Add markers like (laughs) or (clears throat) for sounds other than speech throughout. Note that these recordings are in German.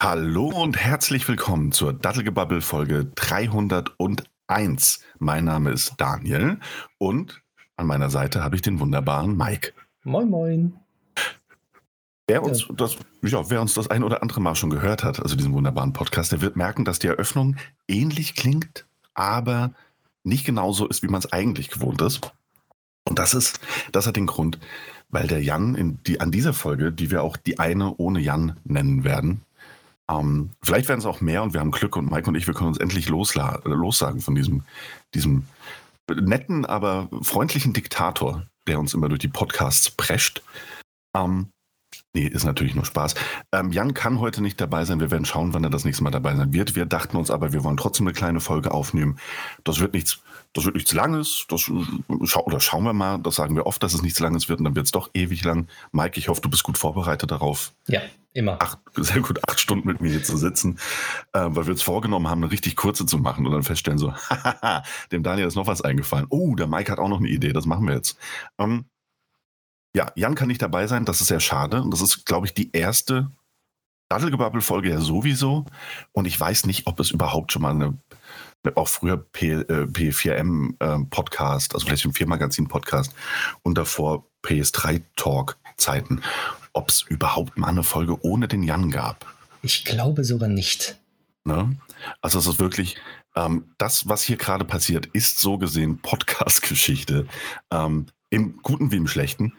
Hallo und herzlich willkommen zur Dattelgebabbel Folge 301. Mein Name ist Daniel und an meiner Seite habe ich den wunderbaren Mike. Moin, moin. Wer uns, das, ja, wer uns das ein oder andere Mal schon gehört hat, also diesen wunderbaren Podcast, der wird merken, dass die Eröffnung ähnlich klingt, aber nicht genauso ist, wie man es eigentlich gewohnt ist. Und das ist, das hat den Grund, weil der Jan in die, an dieser Folge, die wir auch die eine ohne Jan nennen werden, ähm, vielleicht werden es auch mehr und wir haben Glück und Mike und ich, wir können uns endlich lossagen von diesem, diesem netten, aber freundlichen Diktator, der uns immer durch die Podcasts prescht. Ähm, Nee, ist natürlich nur Spaß. Ähm, Jan kann heute nicht dabei sein. Wir werden schauen, wann er das nächste Mal dabei sein wird. Wir dachten uns aber, wir wollen trotzdem eine kleine Folge aufnehmen. Das wird nichts, das wird nichts Langes. Das, schau, oder schauen wir mal. Das sagen wir oft, dass es nichts Langes wird und dann wird es doch ewig lang. Mike, ich hoffe, du bist gut vorbereitet darauf. Ja, immer. Acht, sehr gut, acht Stunden mit mir hier zu sitzen, äh, weil wir uns vorgenommen haben, eine richtig kurze zu machen und dann feststellen so, (laughs) dem Daniel ist noch was eingefallen. Oh, der Mike hat auch noch eine Idee. Das machen wir jetzt. Ähm, ja, Jan kann nicht dabei sein, das ist sehr schade. Und das ist, glaube ich, die erste Dattelgebabbel-Folge ja sowieso. Und ich weiß nicht, ob es überhaupt schon mal eine, auch früher P, äh, P4M-Podcast, äh, also vielleicht ein 4-Magazin-Podcast und davor PS3-Talk-Zeiten, ob es überhaupt mal eine Folge ohne den Jan gab. Ich glaube sogar nicht. Ne? Also es ist wirklich, ähm, das, was hier gerade passiert, ist so gesehen Podcast-Geschichte. Ähm, Im Guten wie im Schlechten.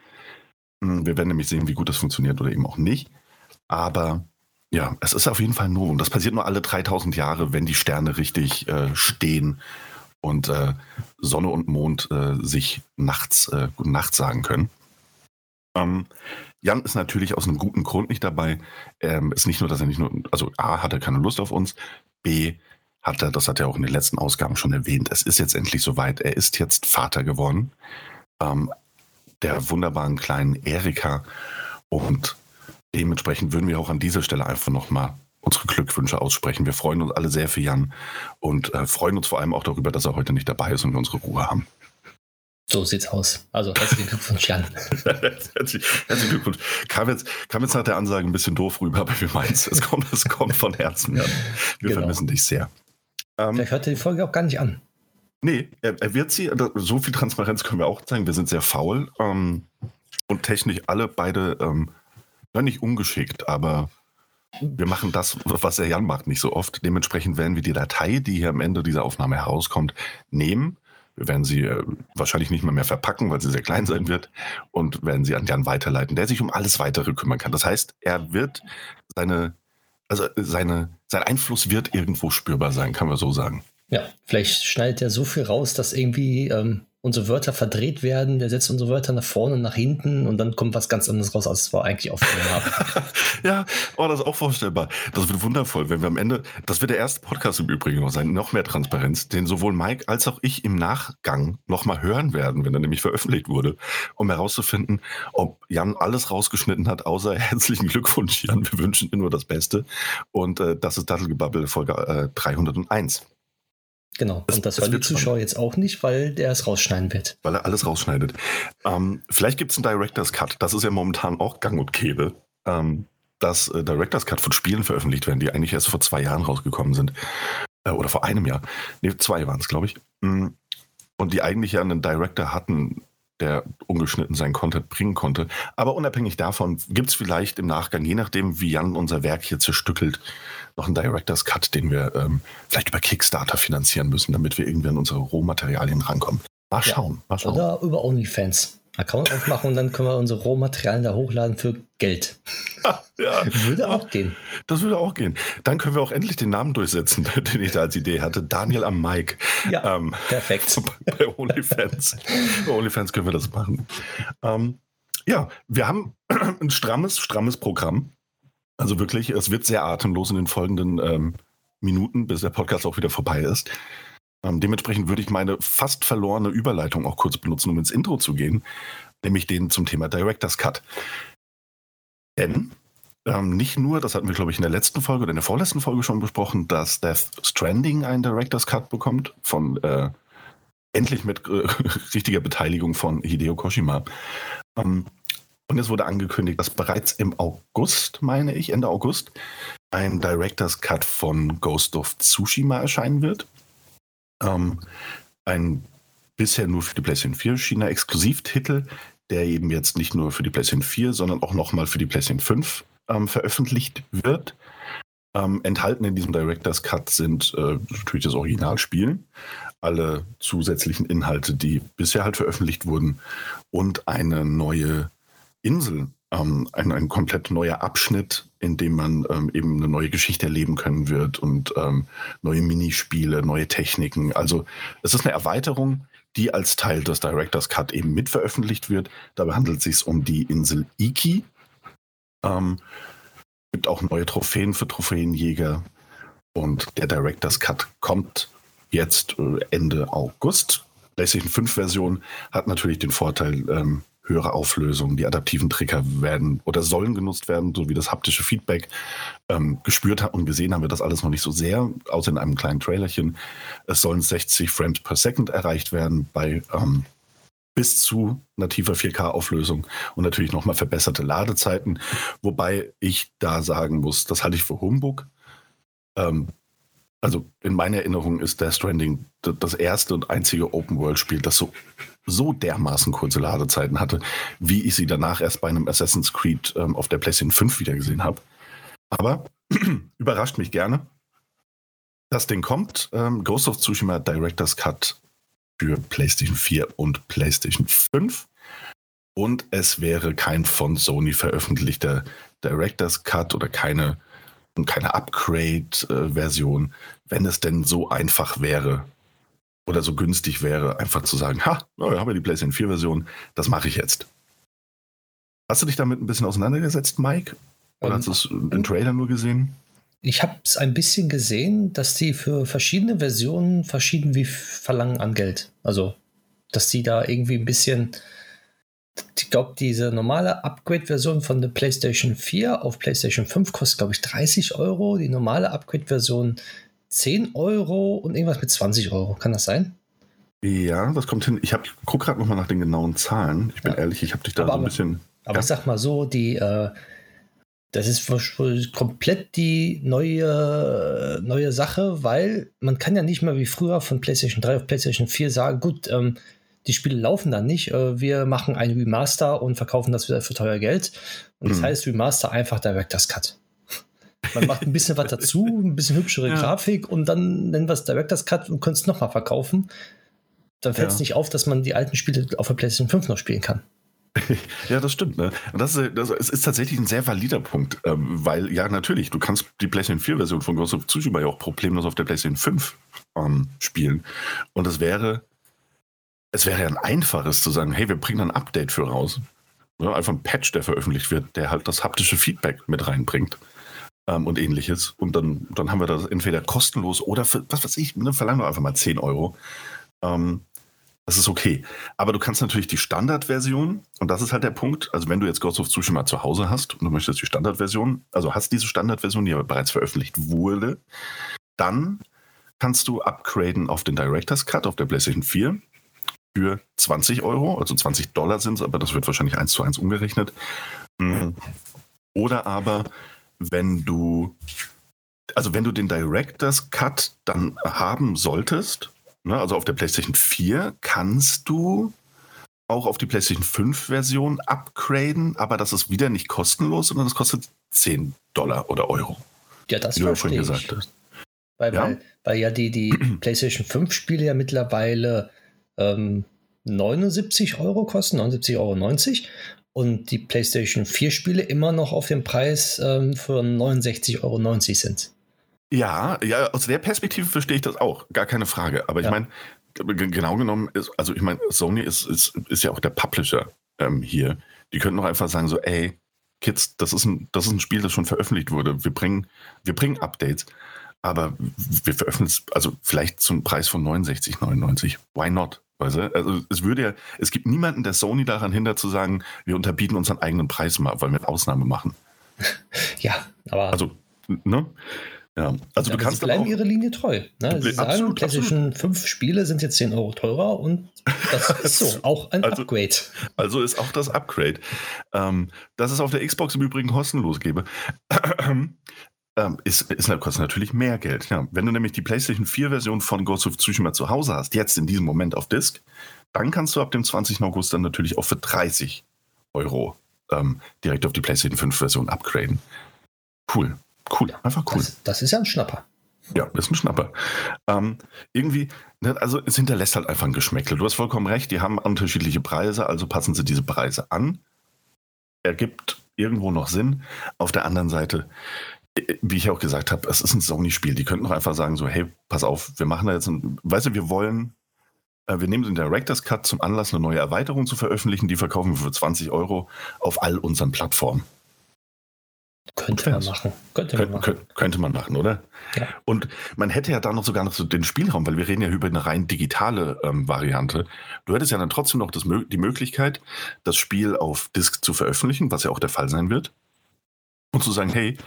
Hm, wir werden nämlich sehen, wie gut das funktioniert oder eben auch nicht. Aber ja, es ist auf jeden Fall nur, und das passiert nur alle 3000 Jahre, wenn die Sterne richtig äh, stehen und äh, Sonne und Mond äh, sich nachts äh, Gute Nacht sagen können. Ähm, Jan ist natürlich aus einem guten Grund nicht dabei. Ähm, ist nicht nur, dass er nicht nur, also A, hat er keine Lust auf uns, B, hat er, das hat er auch in den letzten Ausgaben schon erwähnt, es ist jetzt endlich soweit, er ist jetzt Vater geworden. Ähm, der wunderbaren kleinen Erika. Und dementsprechend würden wir auch an dieser Stelle einfach nochmal unsere Glückwünsche aussprechen. Wir freuen uns alle sehr für Jan und äh, freuen uns vor allem auch darüber, dass er heute nicht dabei ist und wir unsere Ruhe haben. So sieht's aus. Also herzlichen Glückwunsch, Jan. (laughs) herzlichen, Glückwunsch. Kam jetzt, kam jetzt nach der Ansage ein bisschen doof rüber, aber wir meinen es. kommt, es kommt von Herzen, Jan. Wir genau. vermissen dich sehr. Ähm, Vielleicht hört er die Folge auch gar nicht an. Nee, er, er, wird sie, so viel Transparenz können wir auch zeigen. Wir sind sehr faul ähm, und technisch alle beide, ähm, nicht ungeschickt, aber wir machen das, was der Jan macht, nicht so oft. Dementsprechend werden wir die Datei, die hier am Ende dieser Aufnahme herauskommt, nehmen. Wir werden sie äh, wahrscheinlich nicht mehr, mehr verpacken, weil sie sehr klein sein wird und werden sie an Jan weiterleiten, der sich um alles weitere kümmern kann. Das heißt, er wird seine, also seine, sein Einfluss wird irgendwo spürbar sein, kann man so sagen. Ja, vielleicht schneidet er so viel raus, dass irgendwie ähm, unsere Wörter verdreht werden. Der setzt unsere Wörter nach vorne und nach hinten und dann kommt was ganz anderes raus, als wir eigentlich aufgenommen (laughs) haben. ja, oh, das ist auch vorstellbar. Das wird wundervoll, wenn wir am Ende, das wird der erste Podcast im Übrigen noch sein, noch mehr Transparenz, den sowohl Mike als auch ich im Nachgang nochmal hören werden, wenn er nämlich veröffentlicht wurde, um herauszufinden, ob Jan alles rausgeschnitten hat, außer (laughs) herzlichen Glückwunsch, Jan. Wir wünschen dir nur das Beste. Und äh, das ist Dattelgebabbel Folge äh, 301. Genau. Das, und das, das hören die Zuschauer spannend. jetzt auch nicht, weil der es rausschneiden wird. Weil er alles rausschneidet. Ähm, vielleicht gibt es einen Director's Cut. Das ist ja momentan auch gang und gäbe, ähm, dass äh, Director's Cut von Spielen veröffentlicht werden, die eigentlich erst vor zwei Jahren rausgekommen sind. Äh, oder vor einem Jahr. Ne, zwei waren es, glaube ich. Mm, und die eigentlich ja einen Director hatten, der ungeschnitten seinen Content bringen konnte. Aber unabhängig davon gibt es vielleicht im Nachgang, je nachdem, wie Jan unser Werk hier zerstückelt, noch einen Director's Cut, den wir ähm, vielleicht über Kickstarter finanzieren müssen, damit wir irgendwie an unsere Rohmaterialien rankommen. Mal schauen, ja. mal schauen. Oder über OnlyFans. Account aufmachen und dann können wir unsere Rohmaterialien da hochladen für Geld. Ja, ja. Würde auch gehen. Das würde auch gehen. Dann können wir auch endlich den Namen durchsetzen, (laughs) den ich da als Idee hatte. Daniel am Mike. Ja, ähm, perfekt. (laughs) Bei OnlyFans. bei OnlyFans können wir das machen. Ähm, ja, wir haben (clears throat) ein strammes, strammes Programm. Also wirklich, es wird sehr atemlos in den folgenden ähm, Minuten, bis der Podcast auch wieder vorbei ist. Ähm, dementsprechend würde ich meine fast verlorene Überleitung auch kurz benutzen, um ins Intro zu gehen, nämlich den zum Thema Director's Cut. Denn ähm, nicht nur, das hatten wir, glaube ich, in der letzten Folge oder in der vorletzten Folge schon besprochen, dass Death Stranding einen Director's Cut bekommt, von äh, endlich mit äh, (laughs) richtiger Beteiligung von Hideo Koshima. Ähm, und es wurde angekündigt, dass bereits im August, meine ich, Ende August, ein Director's Cut von Ghost of Tsushima erscheinen wird. Ähm, ein bisher nur für die PlayStation 4 China Exklusivtitel, der eben jetzt nicht nur für die PlayStation 4, sondern auch nochmal für die PlayStation 5 ähm, veröffentlicht wird. Ähm, enthalten in diesem Director's Cut sind äh, natürlich das Originalspiel, alle zusätzlichen Inhalte, die bisher halt veröffentlicht wurden und eine neue Insel, ähm, ein, ein komplett neuer Abschnitt, in dem man ähm, eben eine neue Geschichte erleben können wird und ähm, neue Minispiele, neue Techniken. Also es ist eine Erweiterung, die als Teil des Director's Cut eben mitveröffentlicht wird. Dabei handelt es sich um die Insel Iki. Ähm, gibt auch neue Trophäen für Trophäenjäger. Und der Director's Cut kommt jetzt äh, Ende August. PlayStation 5 Version hat natürlich den Vorteil, ähm, höhere Auflösung, die adaptiven Trigger werden oder sollen genutzt werden, sowie das haptische Feedback. Ähm, gespürt und gesehen haben wir das alles noch nicht so sehr, außer in einem kleinen Trailerchen. Es sollen 60 Frames per Second erreicht werden bei ähm, bis zu nativer 4K-Auflösung und natürlich nochmal verbesserte Ladezeiten. Wobei ich da sagen muss, das halte ich für Humbug. Ähm, also in meiner Erinnerung ist Death Stranding das erste und einzige Open-World-Spiel, das so, so dermaßen kurze Ladezeiten hatte, wie ich sie danach erst bei einem Assassin's Creed ähm, auf der PlayStation 5 wieder gesehen habe. Aber (clears throat) überrascht mich gerne. Das Ding kommt. Ähm, Ghost of Tsushima Director's Cut für PlayStation 4 und PlayStation 5. Und es wäre kein von Sony veröffentlichter Director's Cut oder keine, keine Upgrade-Version, wenn es denn so einfach wäre oder so günstig wäre, einfach zu sagen, ha, oh, wir haben ja die PlayStation 4-Version, das mache ich jetzt. Hast du dich damit ein bisschen auseinandergesetzt, Mike? Oder um, hast du es im Trailer nur gesehen? Ich habe es ein bisschen gesehen, dass die für verschiedene Versionen verschieden wie verlangen an Geld. Also, dass die da irgendwie ein bisschen. Ich glaube, diese normale Upgrade-Version von der PlayStation 4 auf PlayStation 5 kostet, glaube ich, 30 Euro. Die normale Upgrade-Version 10 Euro und irgendwas mit 20 Euro. Kann das sein? Ja, das kommt hin. Ich gucke gerade nochmal nach den genauen Zahlen. Ich bin ja. ehrlich, ich habe dich da aber, so ein bisschen. Aber ja. ich sag mal so, die. Äh, das ist komplett die neue, neue Sache, weil man kann ja nicht mehr wie früher von PlayStation 3 auf PlayStation 4 sagen, gut, ähm, die Spiele laufen dann nicht, äh, wir machen ein Remaster und verkaufen das wieder für teuer Geld. Und das mhm. heißt Remaster einfach Director's Cut. Man macht ein bisschen was dazu, ein bisschen hübschere ja. Grafik und dann nennen wir es Director's Cut und können es nochmal verkaufen. Dann fällt es ja. nicht auf, dass man die alten Spiele auf der PlayStation 5 noch spielen kann. (laughs) Ja, das stimmt. Ne? Das, das, ist tatsächlich ein sehr valider Punkt, ähm, weil ja, natürlich, du kannst die PlayStation 4-Version von Ghost of Tsushima ja auch problemlos auf der PlayStation 5 ähm, spielen. Und es wäre, es wäre ja ein einfaches zu sagen, hey, wir bringen ein Update für raus. Ja, einfach ein Patch, der veröffentlicht wird, der halt das haptische Feedback mit reinbringt ähm, und ähnliches. Und dann, dann haben wir das entweder kostenlos oder für, was weiß ich, ne, verlangen wir einfach mal 10 Euro. Ähm, das ist okay. Aber du kannst natürlich die Standardversion, und das ist halt der Punkt, also wenn du jetzt Ghost of Tsushima zu Hause hast und du möchtest die Standardversion, also hast diese Standardversion, die aber bereits veröffentlicht wurde, dann kannst du upgraden auf den Director's Cut auf der PlayStation 4 für 20 Euro, also 20 Dollar sind es, aber das wird wahrscheinlich eins zu eins umgerechnet. Mhm. Oder aber, wenn du, also wenn du den Director's Cut dann haben solltest, Ne, also auf der PlayStation 4 kannst du auch auf die PlayStation 5 Version upgraden, aber das ist wieder nicht kostenlos, sondern das kostet 10 Dollar oder Euro. Ja, das verstehe ich. Gesagt hast. Weil, ja? Weil, weil ja die, die (clears throat) PlayStation 5 Spiele ja mittlerweile ähm, 79 Euro kosten, 79,90 Euro und die PlayStation 4 Spiele immer noch auf dem Preis ähm, für 69,90 Euro sind. Ja, ja, aus der Perspektive verstehe ich das auch, gar keine Frage. Aber ich ja. meine, genau genommen ist, also ich meine, Sony ist, ist, ist ja auch der Publisher ähm, hier. Die könnten doch einfach sagen, so, ey, Kids, das ist ein, das ist ein Spiel, das schon veröffentlicht wurde. Wir bringen, wir bringen Updates, aber wir veröffentlichen es, also vielleicht zum Preis von 69,99. Why not? Weißt du? Also es würde ja, es gibt niemanden, der Sony daran hindert zu sagen, wir unterbieten unseren eigenen Preis mal, weil wir eine Ausnahme machen. (laughs) ja, aber. Also, ne? Ja, also du kannst sie bleiben ihre Linie treu. Ne? Sie sagen, absolut, PlayStation absolut. 5 Spiele sind jetzt 10 Euro teurer und das (laughs) ist so, auch ein also, Upgrade. Also ist auch das Upgrade. Ähm, dass es auf der Xbox im Übrigen kostenlos gäbe. (clears throat) ähm, ist, ist, kostet natürlich mehr Geld. Ja. Wenn du nämlich die PlayStation 4-Version von Ghost of Tsushima zu Hause hast, jetzt in diesem Moment auf Disk, dann kannst du ab dem 20. August dann natürlich auch für 30 Euro ähm, direkt auf die PlayStation 5-Version upgraden. Cool. Cool. Einfach cool. Das, das, ist ja ein Schnapper. Ja, das ist ein Schnapper. Ähm, irgendwie, ne, also es hinterlässt halt einfach ein Geschmäckle. Du hast vollkommen recht, die haben unterschiedliche Preise, also passen sie diese Preise an. Ergibt irgendwo noch Sinn. Auf der anderen Seite, wie ich auch gesagt habe, es ist ein Sony-Spiel. Die könnten doch einfach sagen so, hey, pass auf, wir machen da jetzt ein, weißt du, wir wollen, äh, wir nehmen den Director's Cut zum Anlass, eine neue Erweiterung zu veröffentlichen, die verkaufen wir für 20 Euro auf all unseren Plattformen. Könnte man machen. Könnte man machen. Könnte, könnte man machen, oder? Ja. Und man hätte ja da noch sogar noch so den Spielraum, weil wir reden ja über eine rein digitale ähm, Variante. Du hättest ja dann trotzdem noch das, die Möglichkeit, das Spiel auf Disk zu veröffentlichen, was ja auch der Fall sein wird. Und zu sagen, hey,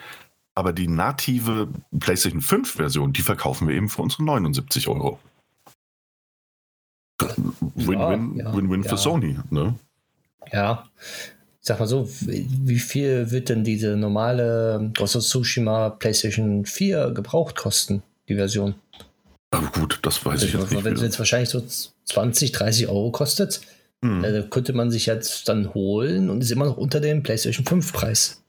aber die native PlayStation 5 Version, die verkaufen wir eben für unsere 79 Euro. Win-win ja, ja, Win -win für Sony, ne? Ja, sag mal so, wie viel wird denn diese normale Ghost of Tsushima PlayStation 4 gebraucht kosten, die Version? Aber gut, das weiß also, ich jetzt nicht. Wenn es jetzt wahrscheinlich so 20, 30 Euro kostet, hm. äh, könnte man sich jetzt dann holen und ist immer noch unter dem PlayStation 5 Preis.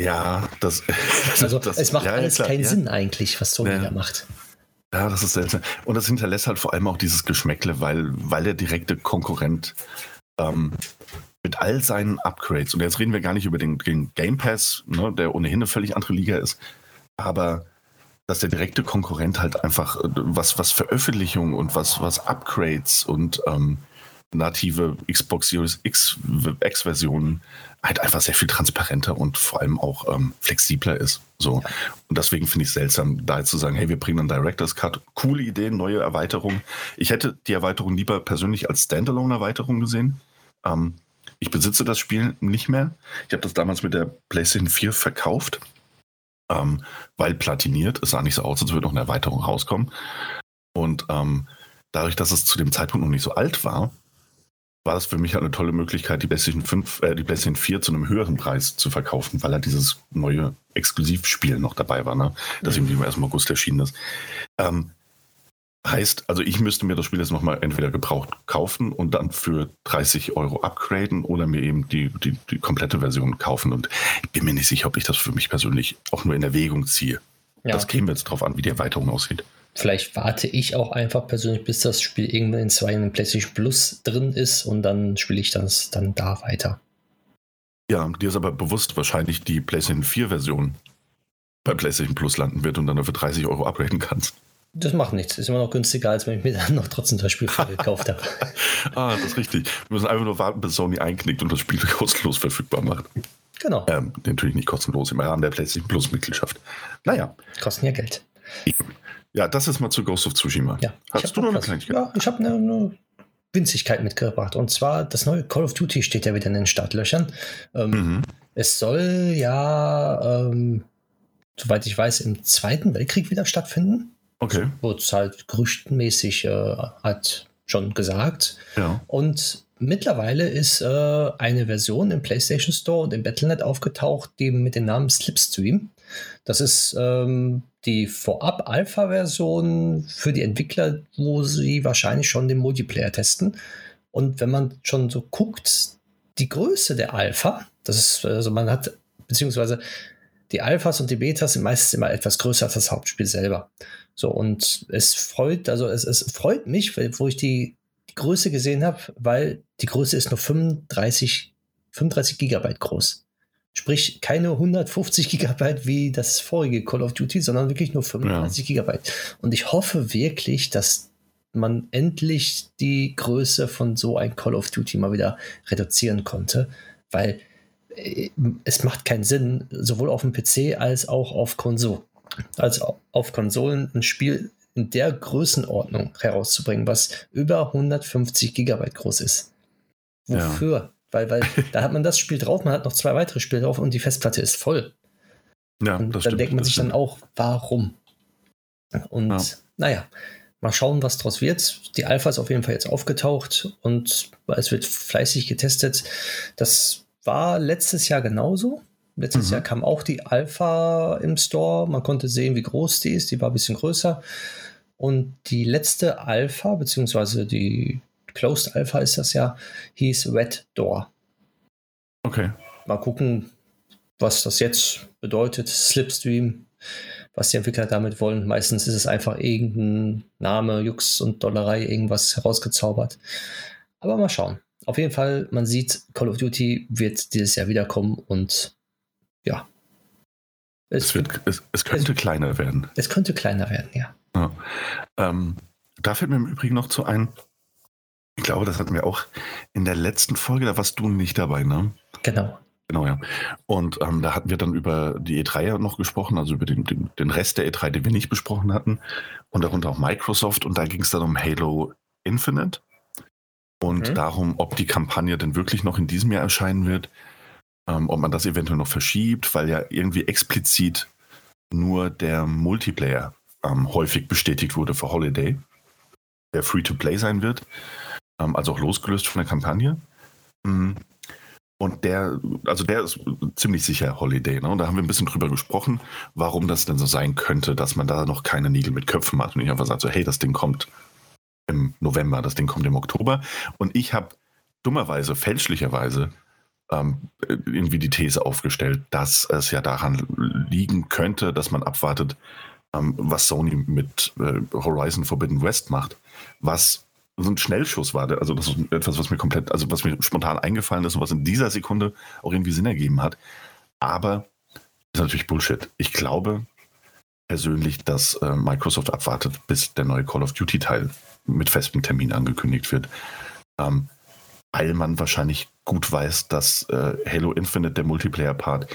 Ja, das. (laughs) Also, das, es macht ja, alles klar, keinen ja. Sinn eigentlich, was Sony ja. da macht. Ja, das ist seltsam. Und das hinterlässt halt vor allem auch dieses Geschmäckle, weil, weil der direkte Konkurrent ähm, mit all seinen Upgrades, und jetzt reden wir gar nicht über den, den Game Pass, ne, der ohnehin eine völlig andere Liga ist, aber dass der direkte Konkurrent halt einfach äh, was, was Veröffentlichung und was, was Upgrades und ähm, native Xbox Series X, X-Versionen halt einfach sehr viel transparenter und vor allem auch ähm, flexibler ist. So. Ja. Und deswegen finde ich es seltsam, da jetzt zu sagen, hey, wir bringen einen Director's Cut, coole Ideen, neue Erweiterung. Ich hätte die Erweiterung lieber persönlich als Standalone-Erweiterung gesehen. Ähm, ich besitze das Spiel nicht mehr. Ich habe das damals mit der PlayStation 4 verkauft, ähm, weil platiniert. Es sah nicht so aus, als würde noch eine Erweiterung rauskommen. Und ähm, dadurch, dass es zu dem Zeitpunkt noch nicht so alt war, war das für mich halt eine tolle Möglichkeit, die PlayStation 5, äh, die PlayStation 4 zu einem höheren Preis zu verkaufen, weil halt dieses neue Exklusivspiel noch dabei war, ne? das mhm. im 1. August erschienen ist. Ähm, Heißt, also ich müsste mir das Spiel jetzt nochmal entweder gebraucht kaufen und dann für 30 Euro upgraden oder mir eben die, die, die komplette Version kaufen. Und ich bin mir nicht sicher, ob ich das für mich persönlich auch nur in Erwägung ziehe. Ja. Das käme jetzt drauf an, wie die Erweiterung aussieht. Vielleicht warte ich auch einfach persönlich, bis das Spiel irgendwann in zwei in PlayStation Plus drin ist und dann spiele ich das dann da weiter. Ja, dir ist aber bewusst wahrscheinlich die PlayStation 4 Version bei PlayStation Plus landen wird und dann dafür 30 Euro upgraden kannst. Das macht nichts. Ist immer noch günstiger, als wenn ich mir (laughs) dann noch trotzdem das Spiel gekauft habe. (laughs) ah, das ist richtig. Wir müssen einfach nur warten, bis Sony einknickt und das Spiel (laughs) kostenlos verfügbar macht. Genau. Ähm, natürlich nicht kostenlos, im Rahmen der PlayStation Plus Mitgliedschaft. Naja. Kosten ja Geld. Ja, das ist mal zu Ghost of Tsushima. Ja, Hast du noch eine Kleinigkeit? Ja, ich habe eine, eine, Winzigkeit mitgebracht. Und zwar, das neue Call of Duty steht ja wieder in den Startlöchern. Ähm, mhm. Es soll ja, ähm, soweit ich weiß, im Zweiten Weltkrieg wieder stattfinden. Okay. Wurde es halt gerüchtenmäßig äh, hat schon gesagt. Ja. Und mittlerweile ist äh, eine Version im PlayStation Store und im Battle.net aufgetaucht, die mit dem Namen Slipstream. Das ist ähm, die Vorab-Alpha-Version für die Entwickler, wo sie wahrscheinlich schon den Multiplayer testen. Und wenn man schon so guckt, die Größe der Alpha, das ist, also man hat, beziehungsweise die Alphas und die Betas sind meistens immer etwas größer als das Hauptspiel selber. So, und es freut, also es, es freut mich, wo ich die, die Größe gesehen habe, weil die Größe ist nur 35, 35 Gigabyte groß. Sprich, keine 150 Gigabyte wie das vorige Call of Duty, sondern wirklich nur 35 ja. Gigabyte. Und ich hoffe wirklich, dass man endlich die Größe von so ein Call of Duty mal wieder reduzieren konnte, weil äh, es macht keinen Sinn, sowohl auf dem PC als auch auf Konsole, als auf Konsolen ein Spiel in der Größenordnung herauszubringen, was über 150 Gigabyte groß ist. Wofür? Ja. Weil, weil (laughs) da hat man das Spiel drauf, man hat noch zwei weitere Spiele drauf und die Festplatte ist voll. Ja, und dann stimmt, denkt man sich stimmt. dann auch, warum? Und ja. naja, mal schauen, was draus wird. Die Alpha ist auf jeden Fall jetzt aufgetaucht und es wird fleißig getestet. Das war letztes Jahr genauso. Letztes mhm. Jahr kam auch die Alpha im Store. Man konnte sehen, wie groß die ist. Die war ein bisschen größer. Und die letzte Alpha, beziehungsweise die Closed Alpha ist das ja, hieß Red Door. Okay. Mal gucken, was das jetzt bedeutet. Slipstream, was die Entwickler damit wollen. Meistens ist es einfach irgendein Name, Jux und Dollerei, irgendwas herausgezaubert. Aber mal schauen. Auf jeden Fall, man sieht, Call of Duty wird dieses Jahr wiederkommen und ja. Es, es, wird, es, es könnte es, kleiner werden. Es könnte kleiner werden, ja. ja. Ähm, da fällt mir im Übrigen noch zu ein, ich glaube, das hatten wir auch in der letzten Folge, da warst du nicht dabei, ne? Genau. Genau, ja. Und ähm, da hatten wir dann über die E3 ja noch gesprochen, also über den, den, den Rest der E3, den wir nicht besprochen hatten. Und darunter auch Microsoft. Und da ging es dann um Halo Infinite. Und mhm. darum, ob die Kampagne denn wirklich noch in diesem Jahr erscheinen wird. Ähm, ob man das eventuell noch verschiebt, weil ja irgendwie explizit nur der Multiplayer ähm, häufig bestätigt wurde für Holiday, der Free-to-Play sein wird. Ähm, also auch losgelöst von der Kampagne. Mhm. Und der, also der ist ziemlich sicher Holiday. Ne? Und da haben wir ein bisschen drüber gesprochen, warum das denn so sein könnte, dass man da noch keine Nägel mit Köpfen hat. Und ich einfach sagt so, hey, das Ding kommt im November, das Ding kommt im Oktober. Und ich habe dummerweise, fälschlicherweise, ähm, irgendwie die These aufgestellt, dass es ja daran liegen könnte, dass man abwartet, ähm, was Sony mit äh, Horizon Forbidden West macht, was so ein Schnellschuss war. Also das ist etwas, was mir komplett, also was mir spontan eingefallen ist und was in dieser Sekunde auch irgendwie Sinn ergeben hat. Aber ist natürlich Bullshit. Ich glaube persönlich, dass äh, Microsoft abwartet, bis der neue Call of Duty Teil mit festem Termin angekündigt wird. Ähm, weil man wahrscheinlich gut weiß, dass äh, Halo Infinite, der Multiplayer-Part,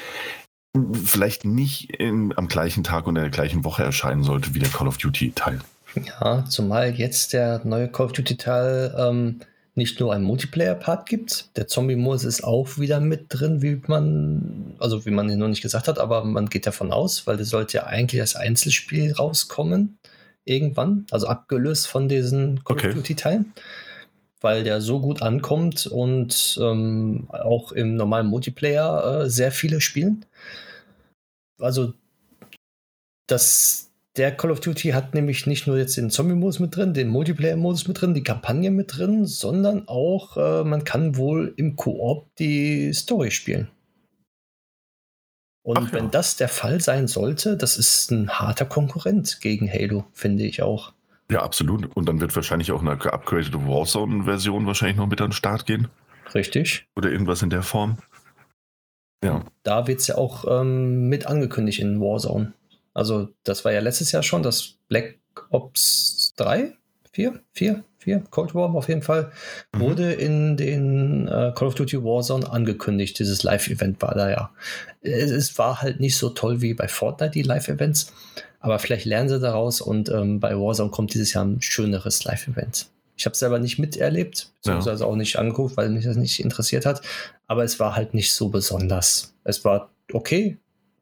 vielleicht nicht in, am gleichen Tag und in der gleichen Woche erscheinen sollte wie der Call of Duty Teil. Ja, zumal jetzt der neue Call of Duty Teil ähm, nicht nur einen Multiplayer-Part gibt, der Zombie-Modus ist auch wieder mit drin, wie man, also wie man noch nicht gesagt hat, aber man geht davon aus, weil das sollte ja eigentlich als Einzelspiel rauskommen, irgendwann, also abgelöst von diesen Call okay. of Duty-Teilen, weil der so gut ankommt und ähm, auch im normalen Multiplayer äh, sehr viele spielen. Also das der Call of Duty hat nämlich nicht nur jetzt den Zombie-Modus mit drin, den Multiplayer-Modus mit drin, die Kampagne mit drin, sondern auch, äh, man kann wohl im Koop die Story spielen. Und Ach wenn das der Fall sein sollte, das ist ein harter Konkurrent gegen Halo, finde ich auch. Ja, absolut. Und dann wird wahrscheinlich auch eine geupgradete Warzone-Version wahrscheinlich noch mit an den Start gehen. Richtig. Oder irgendwas in der Form. Ja. Da wird es ja auch ähm, mit angekündigt in Warzone. Also das war ja letztes Jahr schon das Black Ops 3, 4, 4, 4, Cold War auf jeden Fall, mhm. wurde in den äh, Call of Duty Warzone angekündigt. Dieses Live-Event war da ja. Es, es, war halt nicht so toll wie bei Fortnite, die Live-Events, aber vielleicht lernen sie daraus und ähm, bei Warzone kommt dieses Jahr ein schöneres Live-Event. Ich habe es selber nicht miterlebt, beziehungsweise ja. auch nicht angeguckt, weil mich das nicht interessiert hat. Aber es war halt nicht so besonders. Es war okay,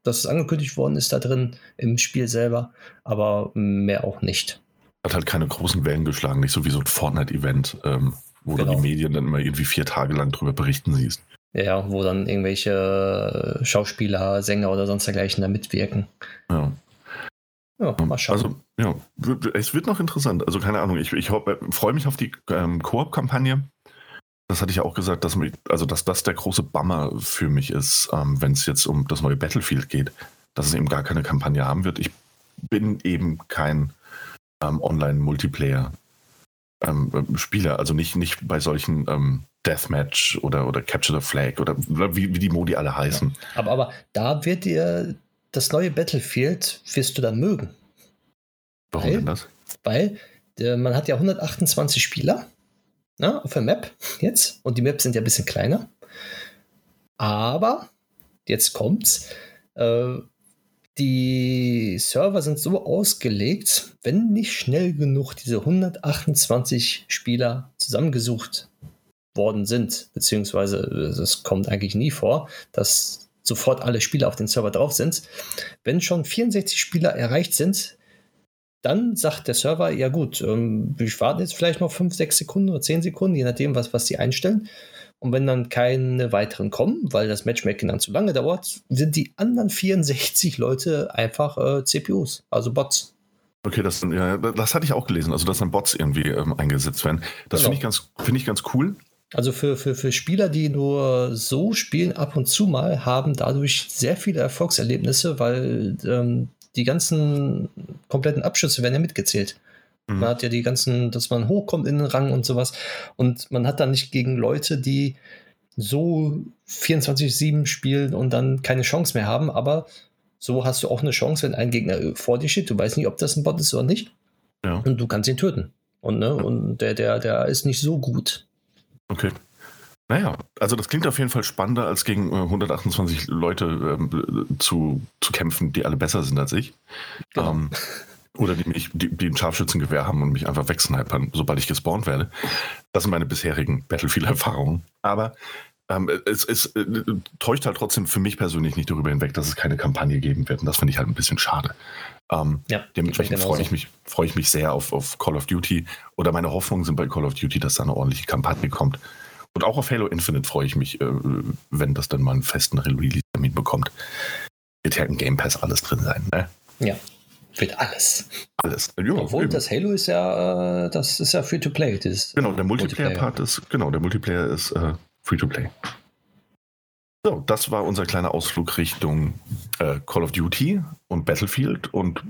dass es angekündigt worden ist da drin im Spiel selber, aber mehr auch nicht. Hat halt keine großen Wellen geschlagen, nicht so wie so ein Fortnite-Event, ähm, wo genau. du die Medien dann immer irgendwie vier Tage lang drüber berichten siehst. Ja, wo dann irgendwelche Schauspieler, Sänger oder sonst dergleichen da mitwirken. Ja. Ja, mal schauen. Also, ja, es wird noch interessant. Also, keine Ahnung, ich, ich äh, freue mich auf die ähm, Koop-Kampagne. Das hatte ich ja auch gesagt, dass, mich, also dass das der große Bummer für mich ist, ähm, wenn es jetzt um das neue Battlefield geht, dass es eben gar keine Kampagne haben wird. Ich bin eben kein ähm, Online-Multiplayer. Ähm Spieler, also nicht, nicht bei solchen ähm, Deathmatch oder, oder Capture the Flag oder wie, wie die Modi alle heißen. Ja. Aber, aber da wird dir das neue Battlefield, wirst du dann mögen. Warum weil, denn das? Weil äh, man hat ja 128 Spieler na, auf der Map jetzt. Und die Maps sind ja ein bisschen kleiner. Aber, jetzt kommt's, äh, die Server sind so ausgelegt, wenn nicht schnell genug diese 128 Spieler zusammengesucht worden sind, beziehungsweise es kommt eigentlich nie vor, dass sofort alle Spieler auf den Server drauf sind. Wenn schon 64 Spieler erreicht sind, dann sagt der Server, ja gut, ähm, ich warte jetzt vielleicht noch 5, 6 Sekunden oder 10 Sekunden, je nachdem, was, was die einstellen. Und wenn dann keine weiteren kommen, weil das Matchmaking dann zu lange dauert, sind die anderen 64 Leute einfach äh, CPUs, also Bots. Okay, das, ja, das hatte ich auch gelesen, also dass dann Bots irgendwie ähm, eingesetzt werden. Das genau. finde ich, ganz, find ich ganz cool. Also für, für, für Spieler, die nur so spielen, ab und zu mal, haben dadurch sehr viele Erfolgserlebnisse, weil ähm, die ganzen kompletten Abschüsse werden ja mitgezählt. Mhm. Man hat ja die ganzen, dass man hochkommt in den Rang und sowas. Und man hat dann nicht gegen Leute, die so 24-7 spielen und dann keine Chance mehr haben. Aber so hast du auch eine Chance, wenn ein Gegner vor dir steht. Du weißt nicht, ob das ein Bot ist oder nicht. Ja. Und du kannst ihn töten. Und, ne, und der, der, der ist nicht so gut. Okay. Naja, also das klingt auf jeden Fall spannender, als gegen 128 äh, Leute ähm, zu, zu kämpfen, die alle besser sind als ich. Genau. Ähm, oder die, mich, die, die ein Scharfschützengewehr haben und mich einfach wegsnipern, sobald ich gespawnt werde. Das sind meine bisherigen Battlefield-Erfahrungen. Aber ähm, es, es äh, täuscht halt trotzdem für mich persönlich nicht darüber hinweg, dass es keine Kampagne geben wird. Und das finde ich halt ein bisschen schade. Ähm, ja, dementsprechend freue ich, mich, freu ich mich sehr auf, auf Call of Duty. Oder meine Hoffnungen sind bei Call of Duty, dass da eine ordentliche Kampagne kommt. Und auch auf Halo Infinite freue ich mich, äh, wenn das dann mal einen festen Release-Termin bekommt. Wird ja im Game Pass alles drin sein, ne? Ja, wird alles. Alles. Ja, Obwohl eben. das Halo ist ja, äh, das ist ja free to play. genau, der Multiplayer-Part ist, genau, der Multiplayer ist äh, free to play. So, das war unser kleiner Ausflug Richtung äh, Call of Duty und Battlefield und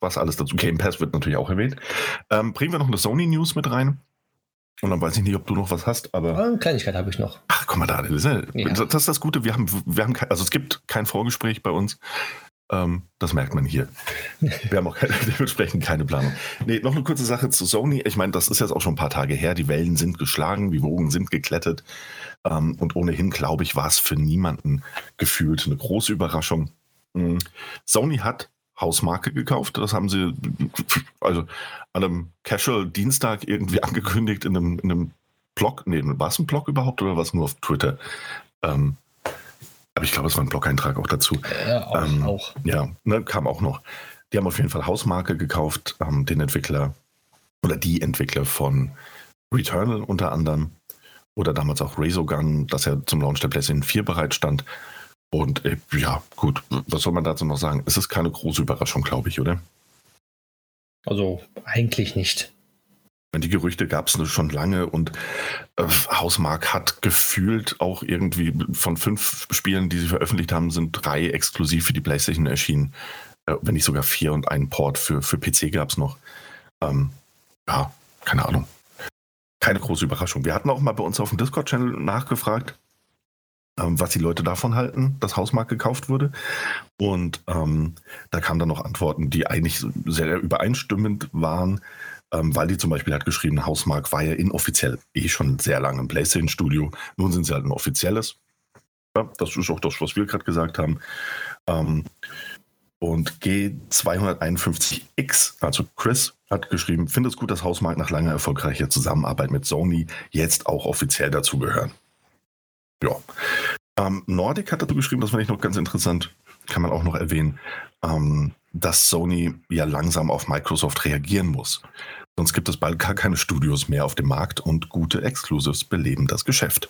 was alles dazu. Game Pass wird natürlich auch erwähnt. Ähm, bringen wir noch eine Sony News mit rein. Und dann weiß ich nicht, ob du noch was hast, aber. Eine Kleinigkeit habe ich noch. Ach, guck mal da. Das ist, ja. das ist das Gute. Wir haben, wir haben also es gibt kein Vorgespräch bei uns. Ähm, das merkt man hier. Wir haben auch keine, (laughs) dementsprechend keine Planung. Nee, noch eine kurze Sache zu Sony. Ich meine, das ist jetzt auch schon ein paar Tage her. Die Wellen sind geschlagen, die Wogen sind geklettet. Ähm, und ohnehin, glaube ich, war es für niemanden gefühlt eine große Überraschung. Mhm. Sony hat Hausmarke gekauft. Das haben sie also an einem Casual Dienstag irgendwie (laughs) angekündigt in einem, in einem Blog. Nee, war es ein Blog überhaupt oder war es nur auf Twitter? Ähm, aber ich glaube, es war ein Blog-Eintrag auch dazu. Ja, auch. Ähm, auch. ja ne, kam auch noch. Die haben auf jeden Fall Hausmarke gekauft, ähm, den Entwickler oder die Entwickler von Returnal unter anderem oder damals auch Razorgun, das ja zum Launch der PlayStation 4 bereitstand. Und äh, ja, gut, was soll man dazu noch sagen? Es ist keine große Überraschung, glaube ich, oder? Also eigentlich nicht. Die Gerüchte gab es schon lange und äh, Hausmark hat gefühlt auch irgendwie von fünf Spielen, die sie veröffentlicht haben, sind drei exklusiv für die PlayStation erschienen. Äh, wenn nicht sogar vier und einen Port für, für PC gab es noch. Ähm, ja, keine Ahnung. Keine große Überraschung. Wir hatten auch mal bei uns auf dem Discord-Channel nachgefragt, ähm, was die Leute davon halten, dass Hausmark gekauft wurde. Und ähm, da kamen dann noch Antworten, die eigentlich sehr übereinstimmend waren ähm, weil die zum Beispiel hat geschrieben, Hausmark war ja inoffiziell eh schon sehr lange im PlayStation-Studio. Nun sind sie halt ein offizielles. Ja, das ist auch das, was wir gerade gesagt haben. Ähm, und G251X, also Chris, hat geschrieben, findet es gut, dass Hausmark nach langer erfolgreicher Zusammenarbeit mit Sony jetzt auch offiziell dazugehören. Ja. Ähm, Nordic hat dazu geschrieben, das fand ich noch ganz interessant, kann man auch noch erwähnen, ähm, dass Sony ja langsam auf Microsoft reagieren muss. Sonst gibt es bald gar keine Studios mehr auf dem Markt und gute Exclusives beleben das Geschäft.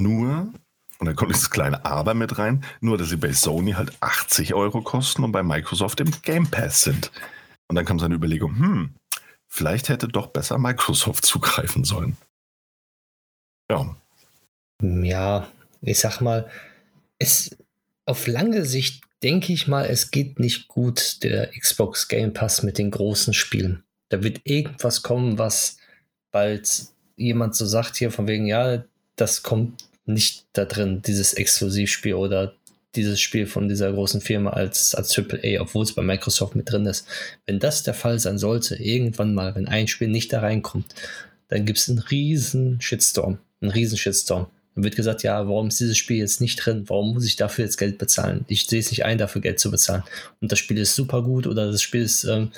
Nur, und da kommt das kleine Aber mit rein, nur dass sie bei Sony halt 80 Euro kosten und bei Microsoft im Game Pass sind. Und dann kam seine Überlegung, hm, vielleicht hätte doch besser Microsoft (laughs) zugreifen sollen. Ja. Ja, ich sag mal, es auf lange Sicht denke ich mal, es geht nicht gut, der Xbox Game Pass mit den großen Spielen. Da wird irgendwas kommen, was bald jemand so sagt hier von wegen, ja, das kommt nicht da drin, dieses Exklusivspiel oder dieses Spiel von dieser großen Firma als, als AAA, obwohl es bei Microsoft mit drin ist. Wenn das der Fall sein sollte, irgendwann mal, wenn ein Spiel nicht da reinkommt, dann gibt es einen riesen Shitstorm. Einen riesen Shitstorm. Dann wird gesagt, ja, warum ist dieses Spiel jetzt nicht drin? Warum muss ich dafür jetzt Geld bezahlen? Ich sehe es nicht ein, dafür Geld zu bezahlen. Und das Spiel ist super gut oder das Spiel ist ähm,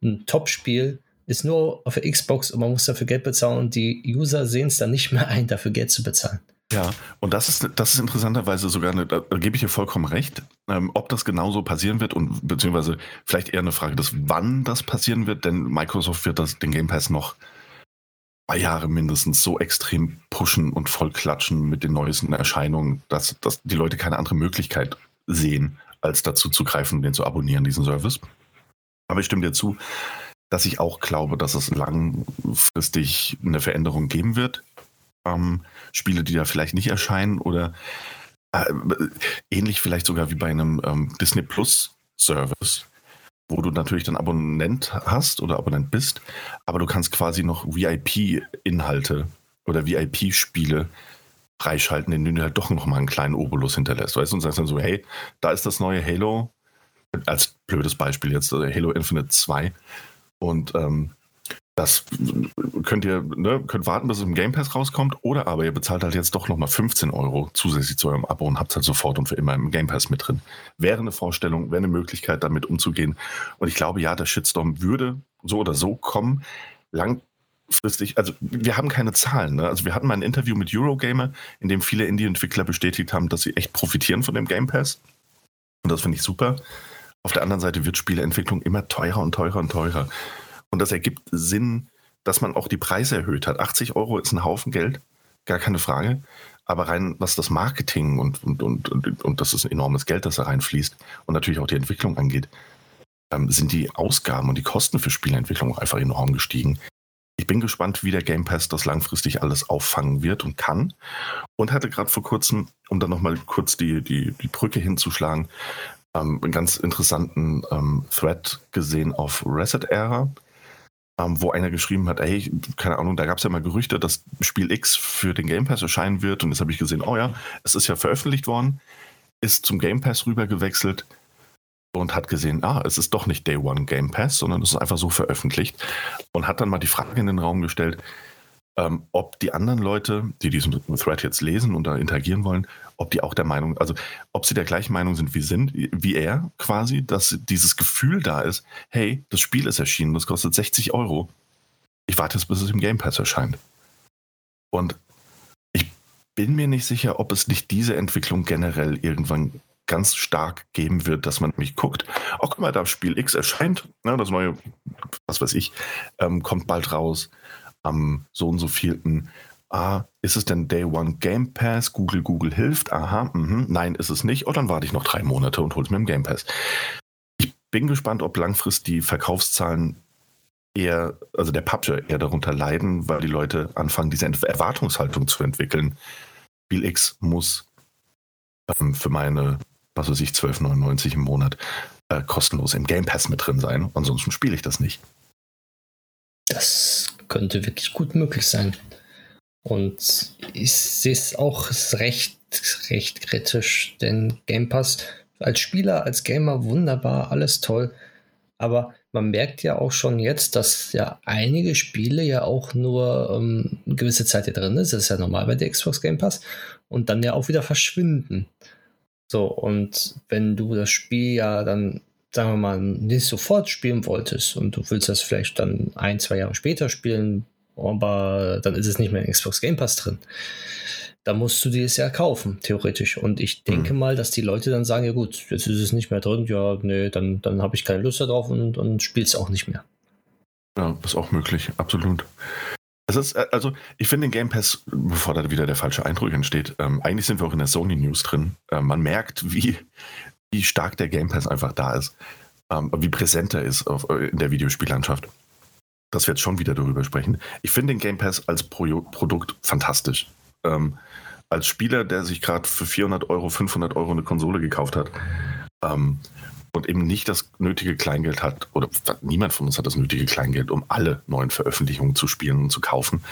ein Top-Spiel, ist nur auf der Xbox und man muss dafür Geld bezahlen und die User sehen es dann nicht mehr ein, dafür Geld zu bezahlen. Ja, und das ist, das ist interessanterweise sogar, eine, da, gebe ich dir vollkommen recht, ähm, ob das genauso passieren wird und beziehungsweise vielleicht eher eine Frage des, wann das passieren wird, denn Microsoft wird das, den Game Pass noch zwei Jahre mindestens so extrem pushen und voll klatschen mit den neuesten Erscheinungen, dass, dass die Leute keine andere Möglichkeit sehen, als dazu zu greifen, den zu abonnieren, diesen Service. Aber ich stimme dir zu, dass ich auch glaube, dass es langfristig eine Veränderung geben wird. Ähm, Spiele, die da vielleicht nicht erscheinen oder äh, ähnlich vielleicht sogar wie bei einem ähm, Disney Plus Service, wo du natürlich dann Abonnent hast oder Abonnent bist, aber du kannst quasi noch VIP-Inhalte oder VIP-Spiele freischalten, in denen du halt doch noch mal einen kleinen Obolus hinterlässt. Weißt du, und sagst dann so, hey, da ist das neue Halo, als blödes Beispiel jetzt, also Halo Infinite 2. Und ähm, das könnt ihr, ne, könnt warten, bis es im Game Pass rauskommt, oder aber ihr bezahlt halt jetzt doch nochmal 15 Euro zusätzlich zu eurem Abo und habt halt sofort und für immer im Game Pass mit drin. Wäre eine Vorstellung, wäre eine Möglichkeit, damit umzugehen. Und ich glaube, ja, der Shitstorm würde so oder so kommen. Langfristig, also wir haben keine Zahlen. Ne? Also wir hatten mal ein Interview mit Eurogamer, in dem viele Indie-Entwickler bestätigt haben, dass sie echt profitieren von dem Game Pass. Und das finde ich super. Auf der anderen Seite wird Spieleentwicklung immer teurer und teurer und teurer. Und das ergibt Sinn, dass man auch die Preise erhöht hat. 80 Euro ist ein Haufen Geld, gar keine Frage. Aber rein, was das Marketing und, und, und, und, und das ist ein enormes Geld, das da reinfließt und natürlich auch die Entwicklung angeht, ähm, sind die Ausgaben und die Kosten für Spieleentwicklung einfach enorm gestiegen. Ich bin gespannt, wie der Game Pass das langfristig alles auffangen wird und kann. Und hatte gerade vor kurzem, um dann nochmal kurz die, die, die Brücke hinzuschlagen, ähm, einen ganz interessanten ähm, Thread gesehen auf Reset Era ähm, wo einer geschrieben hat, ey, keine Ahnung, da gab es ja mal Gerüchte, dass Spiel X für den Game Pass erscheinen wird. Und jetzt habe ich gesehen, oh ja, es ist ja veröffentlicht worden, ist zum Game Pass rüber gewechselt und hat gesehen, ah, es ist doch nicht Day One Game Pass, sondern es ist einfach so veröffentlicht. Und hat dann mal die Frage in den Raum gestellt, ähm, ob die anderen Leute, die diesen Thread jetzt lesen und da interagieren wollen, ob die auch der Meinung, also ob sie der gleichen Meinung sind wie sind, wie er quasi, dass dieses Gefühl da ist, hey, das Spiel ist erschienen, das kostet 60 Euro. Ich warte jetzt, bis es im Game Pass erscheint. Und ich bin mir nicht sicher, ob es nicht diese Entwicklung generell irgendwann ganz stark geben wird, dass man mich guckt, auch guck mal, da Spiel X erscheint, ne, das neue, was weiß ich, ähm, kommt bald raus am so und so vielten. Ah, ist es denn Day One Game Pass? Google, Google hilft. Aha, mh, nein, ist es nicht. Oh, dann warte ich noch drei Monate und hole es mir im Game Pass. Ich bin gespannt, ob langfristig die Verkaufszahlen eher, also der Publisher eher darunter leiden, weil die Leute anfangen, diese Erwartungshaltung zu entwickeln. Spiel X muss ähm, für meine, was weiß ich, 12,99 im Monat äh, kostenlos im Game Pass mit drin sein. Ansonsten spiele ich das nicht. Das könnte wirklich gut möglich sein. Und ich sehe es auch recht, recht kritisch, denn Game Pass als Spieler, als Gamer wunderbar, alles toll. Aber man merkt ja auch schon jetzt, dass ja einige Spiele ja auch nur ähm, eine gewisse Zeit hier drin ist. Das ist ja normal bei der Xbox Game Pass. Und dann ja auch wieder verschwinden. So, und wenn du das Spiel ja dann sagen wir mal, nicht sofort spielen wolltest und du willst das vielleicht dann ein, zwei Jahre später spielen, aber dann ist es nicht mehr in Xbox Game Pass drin. Da musst du dir es ja kaufen, theoretisch. Und ich denke mhm. mal, dass die Leute dann sagen, ja gut, jetzt ist es nicht mehr drin, ja, nee, dann, dann habe ich keine Lust darauf und, und spiele es auch nicht mehr. Ja, das ist auch möglich, absolut. Ist, äh, also, ich finde den Game Pass, bevor da wieder der falsche Eindruck entsteht, ähm, eigentlich sind wir auch in der Sony News drin. Ähm, man merkt, wie, wie stark der Game Pass einfach da ist, ähm, wie präsent er ist auf, äh, in der Videospiellandschaft. Dass wir jetzt schon wieder darüber sprechen. Ich finde den Game Pass als Pro Produkt fantastisch. Ähm, als Spieler, der sich gerade für 400 Euro, 500 Euro eine Konsole gekauft hat ähm, und eben nicht das nötige Kleingeld hat, oder niemand von uns hat das nötige Kleingeld, um alle neuen Veröffentlichungen zu spielen und zu kaufen,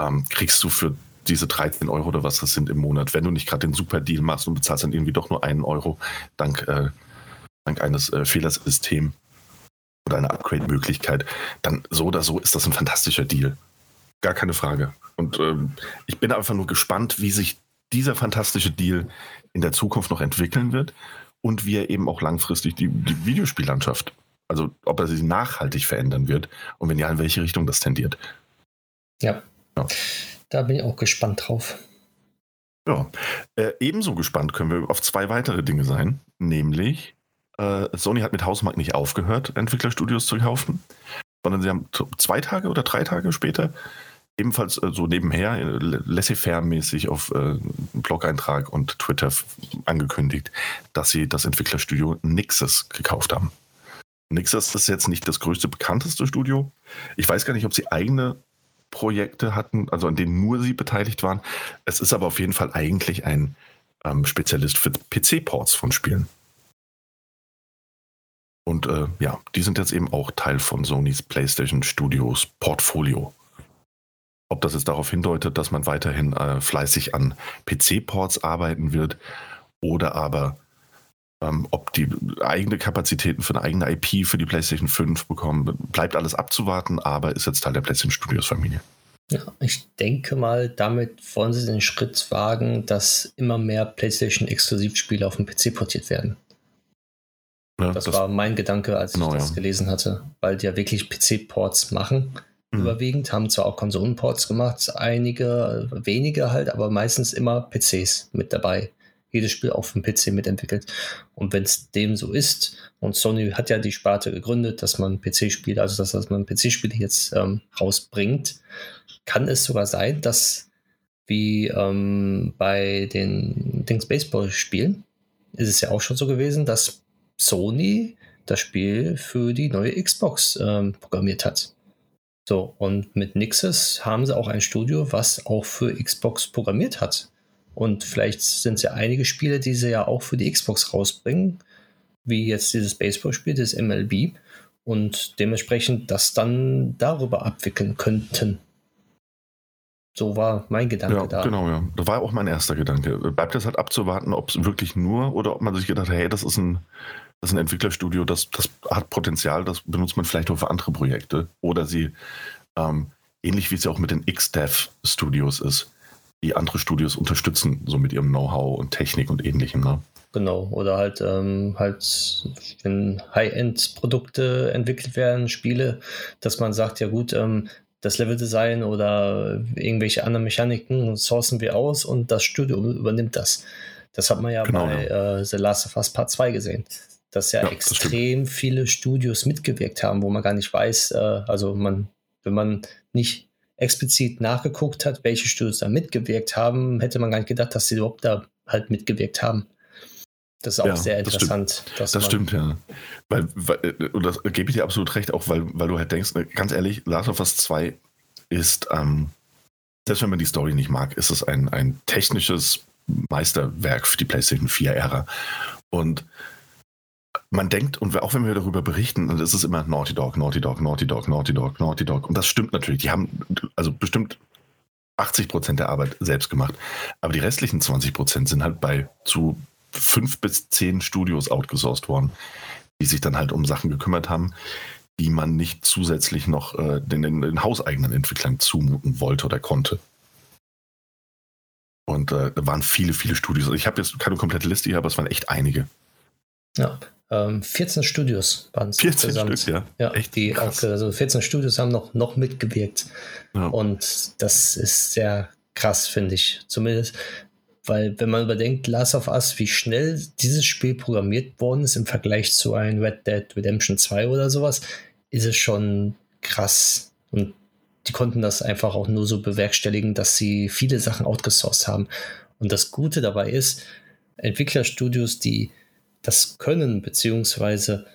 ähm, kriegst du für diese 13 Euro oder was das sind im Monat, wenn du nicht gerade den super Deal machst und bezahlst dann irgendwie doch nur einen Euro dank, äh, dank eines äh, Fehlersystems oder einer Upgrade-Möglichkeit, dann so oder so ist das ein fantastischer Deal. Gar keine Frage. Und ähm, ich bin einfach nur gespannt, wie sich dieser fantastische Deal in der Zukunft noch entwickeln wird und wie er eben auch langfristig die, die Videospiellandschaft, also ob er sich nachhaltig verändern wird und wenn ja, in welche Richtung das tendiert. Ja. ja. Da bin ich auch gespannt drauf. Ja, äh, ebenso gespannt können wir auf zwei weitere Dinge sein, nämlich äh, Sony hat mit Hausmark nicht aufgehört, Entwicklerstudios zu kaufen, sondern sie haben zwei Tage oder drei Tage später ebenfalls äh, so nebenher, äh, laissez-faire-mäßig auf äh, Blog-Eintrag und Twitter angekündigt, dass sie das Entwicklerstudio Nixes gekauft haben. Nixes ist jetzt nicht das größte, bekannteste Studio. Ich weiß gar nicht, ob sie eigene Projekte hatten, also an denen nur sie beteiligt waren. Es ist aber auf jeden Fall eigentlich ein ähm, Spezialist für PC-Ports von Spielen. Und äh, ja, die sind jetzt eben auch Teil von Sonys PlayStation Studios Portfolio. Ob das jetzt darauf hindeutet, dass man weiterhin äh, fleißig an PC-Ports arbeiten wird oder aber ähm, ob die eigene Kapazitäten für eine eigene IP für die PlayStation 5 bekommen, bleibt alles abzuwarten, aber ist jetzt Teil der PlayStation Studios Familie. Ja, ich denke mal, damit wollen sie den Schritt wagen, dass immer mehr PlayStation-Exklusivspiele auf dem PC portiert werden. Ja, das, das, war mein Gedanke, als genau, ich das ja. gelesen hatte, weil die ja wirklich PC-Ports machen. Mhm. Überwiegend haben zwar auch Konsolenports gemacht, einige, wenige halt, aber meistens immer PCs mit dabei jedes Spiel auf dem PC mitentwickelt. Und wenn es dem so ist, und Sony hat ja die Sparte gegründet, dass man PC-Spiele, also dass, dass man PC-Spiele jetzt ähm, rausbringt, kann es sogar sein, dass wie ähm, bei den Dings Baseball-Spielen ist es ja auch schon so gewesen, dass Sony das Spiel für die neue Xbox ähm, programmiert hat. So, und mit Nixes haben sie auch ein Studio, was auch für Xbox programmiert hat. Und vielleicht sind es ja einige Spiele, die sie ja auch für die Xbox rausbringen, wie jetzt dieses Baseballspiel, das MLB, und dementsprechend das dann darüber abwickeln könnten. So war mein Gedanke ja, da. Genau, ja. Das war auch mein erster Gedanke. Bleibt es halt abzuwarten, ob es wirklich nur oder ob man sich gedacht hat, hey, das ist ein, das ist ein Entwicklerstudio, das, das hat Potenzial, das benutzt man vielleicht auch für andere Projekte. Oder sie, ähm, ähnlich wie es ja auch mit den X-Dev-Studios ist, die andere Studios unterstützen, so mit ihrem Know-how und Technik und ähnlichem. Ne? Genau, oder halt, ähm, halt, wenn High-End-Produkte entwickelt werden, Spiele, dass man sagt, ja gut, ähm, das Level-Design oder irgendwelche anderen Mechaniken sourcen wir aus und das Studio übernimmt das. Das hat man ja genau, bei ja. Äh, The Last of Us Part 2 gesehen, dass ja, ja extrem viele Studios mitgewirkt haben, wo man gar nicht weiß, äh, also man, wenn man nicht explizit nachgeguckt hat, welche Studios da mitgewirkt haben, hätte man gar nicht gedacht, dass sie überhaupt da halt mitgewirkt haben. Das ist auch ja, sehr interessant. Das stimmt, das stimmt ja. Weil, weil, äh, und das gebe ich dir absolut recht, auch weil, weil du halt denkst, äh, ganz ehrlich, Last of Us 2 ist, ähm, selbst wenn man die Story nicht mag, ist es ein, ein technisches Meisterwerk für die PlayStation 4-Ära. Und man denkt, und auch wenn wir darüber berichten, dann ist es immer Naughty Dog, Naughty Dog, Naughty Dog, Naughty Dog, Naughty Dog. Und das stimmt natürlich. Die haben also bestimmt 80 Prozent der Arbeit selbst gemacht. Aber die restlichen 20 Prozent sind halt bei zu fünf bis zehn Studios outgesourced worden, die sich dann halt um Sachen gekümmert haben, die man nicht zusätzlich noch äh, den, den, den hauseigenen Entwicklern zumuten wollte oder konnte. Und äh, da waren viele, viele Studios. Also ich habe jetzt keine komplette Liste hier, aber es waren echt einige. Ja, ähm, 14 Studios waren es 14 insgesamt. Stück, ja. ja Echt die auch, also 14 Studios haben noch, noch mitgewirkt. Ja. Und das ist sehr krass, finde ich. Zumindest, weil wenn man überdenkt, Last of Us, wie schnell dieses Spiel programmiert worden ist im Vergleich zu einem Red Dead Redemption 2 oder sowas, ist es schon krass. Und die konnten das einfach auch nur so bewerkstelligen, dass sie viele Sachen outgesourced haben. Und das Gute dabei ist, Entwicklerstudios, die das können, beziehungsweise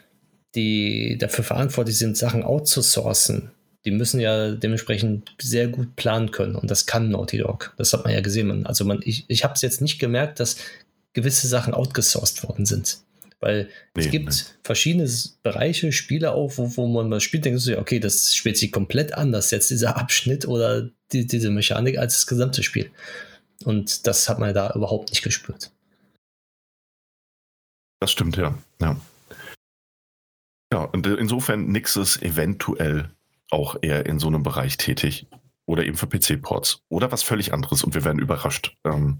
die dafür verantwortlich sind, Sachen outzusourcen, die müssen ja dementsprechend sehr gut planen können. Und das kann Naughty Dog. Das hat man ja gesehen. also man, ich, ich habe es jetzt nicht gemerkt, dass gewisse Sachen outgesourced worden sind. Weil nee, es gibt nee. verschiedene Bereiche, Spiele auch, wo, wo man mal spielt, denkt so, okay, das spielt sich komplett anders, jetzt dieser Abschnitt oder die, diese Mechanik als das gesamte Spiel. Und das hat man da überhaupt nicht gespürt. Das stimmt, ja. Ja, ja und insofern Nixes eventuell auch eher in so einem Bereich tätig oder eben für PC-Ports oder was völlig anderes und wir werden überrascht. Ähm,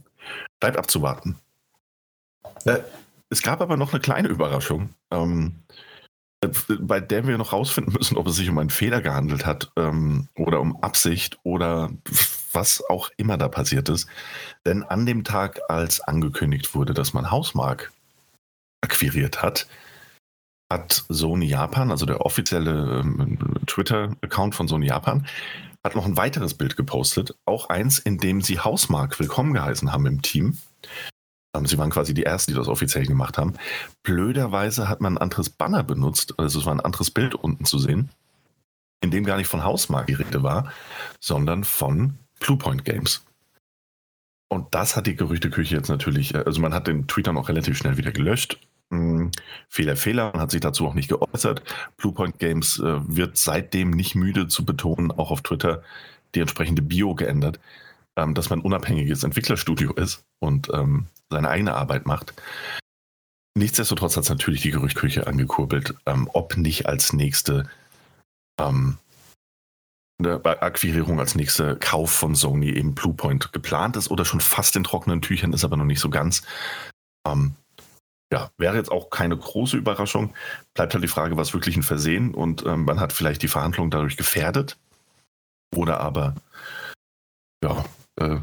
bleibt abzuwarten. Äh, es gab aber noch eine kleine Überraschung, ähm, bei der wir noch rausfinden müssen, ob es sich um einen Fehler gehandelt hat ähm, oder um Absicht oder was auch immer da passiert ist. Denn an dem Tag, als angekündigt wurde, dass man Hausmark akquiriert hat, hat Sony Japan, also der offizielle ähm, Twitter-Account von Sony Japan, hat noch ein weiteres Bild gepostet, auch eins, in dem sie Hausmark willkommen geheißen haben im Team. Ähm, sie waren quasi die Ersten, die das offiziell gemacht haben. Blöderweise hat man ein anderes Banner benutzt, also es war ein anderes Bild unten zu sehen, in dem gar nicht von Hausmark die Rede war, sondern von Bluepoint Games. Und das hat die Gerüchteküche jetzt natürlich, äh, also man hat den Tweet dann auch relativ schnell wieder gelöscht. Hm, Fehler, Fehler, man hat sich dazu auch nicht geäußert. Bluepoint Games äh, wird seitdem nicht müde zu betonen, auch auf Twitter die entsprechende Bio geändert, ähm, dass man unabhängiges Entwicklerstudio ist und ähm, seine eigene Arbeit macht. Nichtsdestotrotz hat es natürlich die Gerüchtküche angekurbelt, ähm, ob nicht als nächste Akquirierung als nächster Kauf von Sony eben Bluepoint geplant ist oder schon fast in trockenen Tüchern ist, aber noch nicht so ganz. Ähm, ja, wäre jetzt auch keine große Überraschung. Bleibt halt die Frage, was wirklich ein Versehen und ähm, man hat vielleicht die Verhandlungen dadurch gefährdet oder aber ja, äh,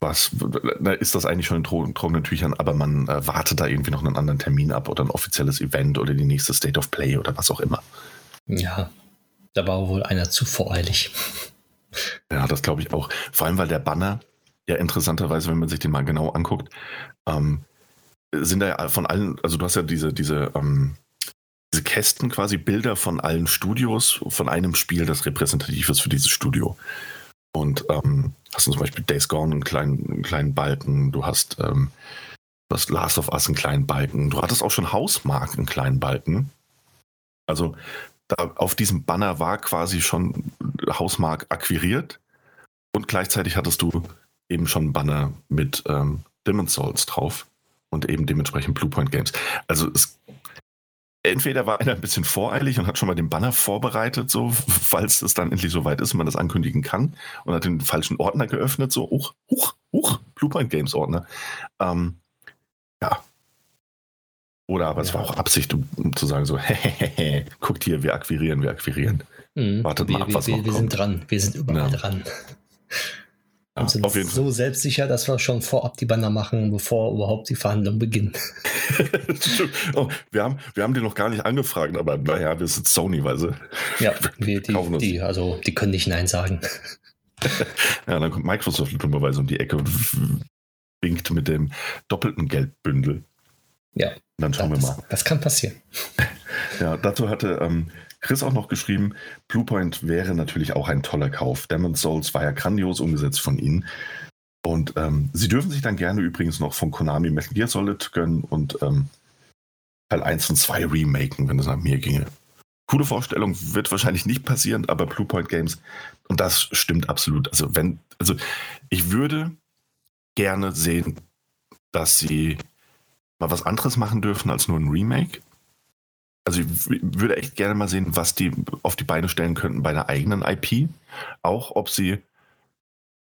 was na, ist das eigentlich schon in tro trockenen Tüchern, aber man äh, wartet da irgendwie noch einen anderen Termin ab oder ein offizielles Event oder die nächste State of Play oder was auch immer. Ja, da war wohl einer zu voreilig. Ja, das glaube ich auch. Vor allem, weil der Banner, ja interessanterweise, wenn man sich den mal genau anguckt, ähm, sind da ja von allen, also du hast ja diese, diese, ähm, diese Kästen quasi Bilder von allen Studios, von einem Spiel, das repräsentativ ist für dieses Studio. Und ähm, hast du zum Beispiel Days Gone einen kleinen, einen kleinen Balken, du hast, ähm, du hast Last of Us einen kleinen Balken, du hattest auch schon Hausmark einen kleinen Balken. Also auf diesem Banner war quasi schon Hausmark akquiriert und gleichzeitig hattest du eben schon einen Banner mit ähm, Demon's Souls drauf und eben dementsprechend Bluepoint Games. Also es, entweder war einer ein bisschen voreilig und hat schon mal den Banner vorbereitet, so (laughs) falls es dann endlich soweit ist und man das ankündigen kann und hat den falschen Ordner geöffnet, so huch, huch, huch, Bluepoint Games Ordner. Ähm, ja, oder aber ja. es war auch Absicht, um, zu sagen so, (laughs) hehehe, guckt hier, wir akquirieren, wir akquirieren. Mhm. Wartet wir, mal ab, was wir, noch wir kommt. sind dran, wir sind überall ja. dran. Ja, und sind so selbstsicher, dass wir schon vorab die Banner machen, bevor überhaupt die Verhandlungen beginnen. (laughs) oh, wir, haben, wir haben die noch gar nicht angefragt, aber naja, wir sind Sony, weil sie. Ja, wir, die, die, also, die können nicht Nein sagen. (laughs) ja, dann kommt Microsoft dummerweise um die Ecke und winkt mit dem doppelten Geldbündel. Ja. Dann schauen das, wir mal. Das kann passieren. (laughs) Ja, dazu hatte ähm, Chris auch noch geschrieben, Bluepoint wäre natürlich auch ein toller Kauf. Demon's Souls war ja grandios umgesetzt von ihnen. Und ähm, sie dürfen sich dann gerne übrigens noch von Konami Metal Gear Solid gönnen und ähm, Teil 1 und 2 remaken, wenn es nach mir ginge. Coole Vorstellung, wird wahrscheinlich nicht passieren, aber Bluepoint Games, und das stimmt absolut. Also, wenn, also ich würde gerne sehen, dass sie mal was anderes machen dürfen als nur ein Remake. Also ich würde echt gerne mal sehen, was die auf die Beine stellen könnten bei einer eigenen IP. Auch ob sie,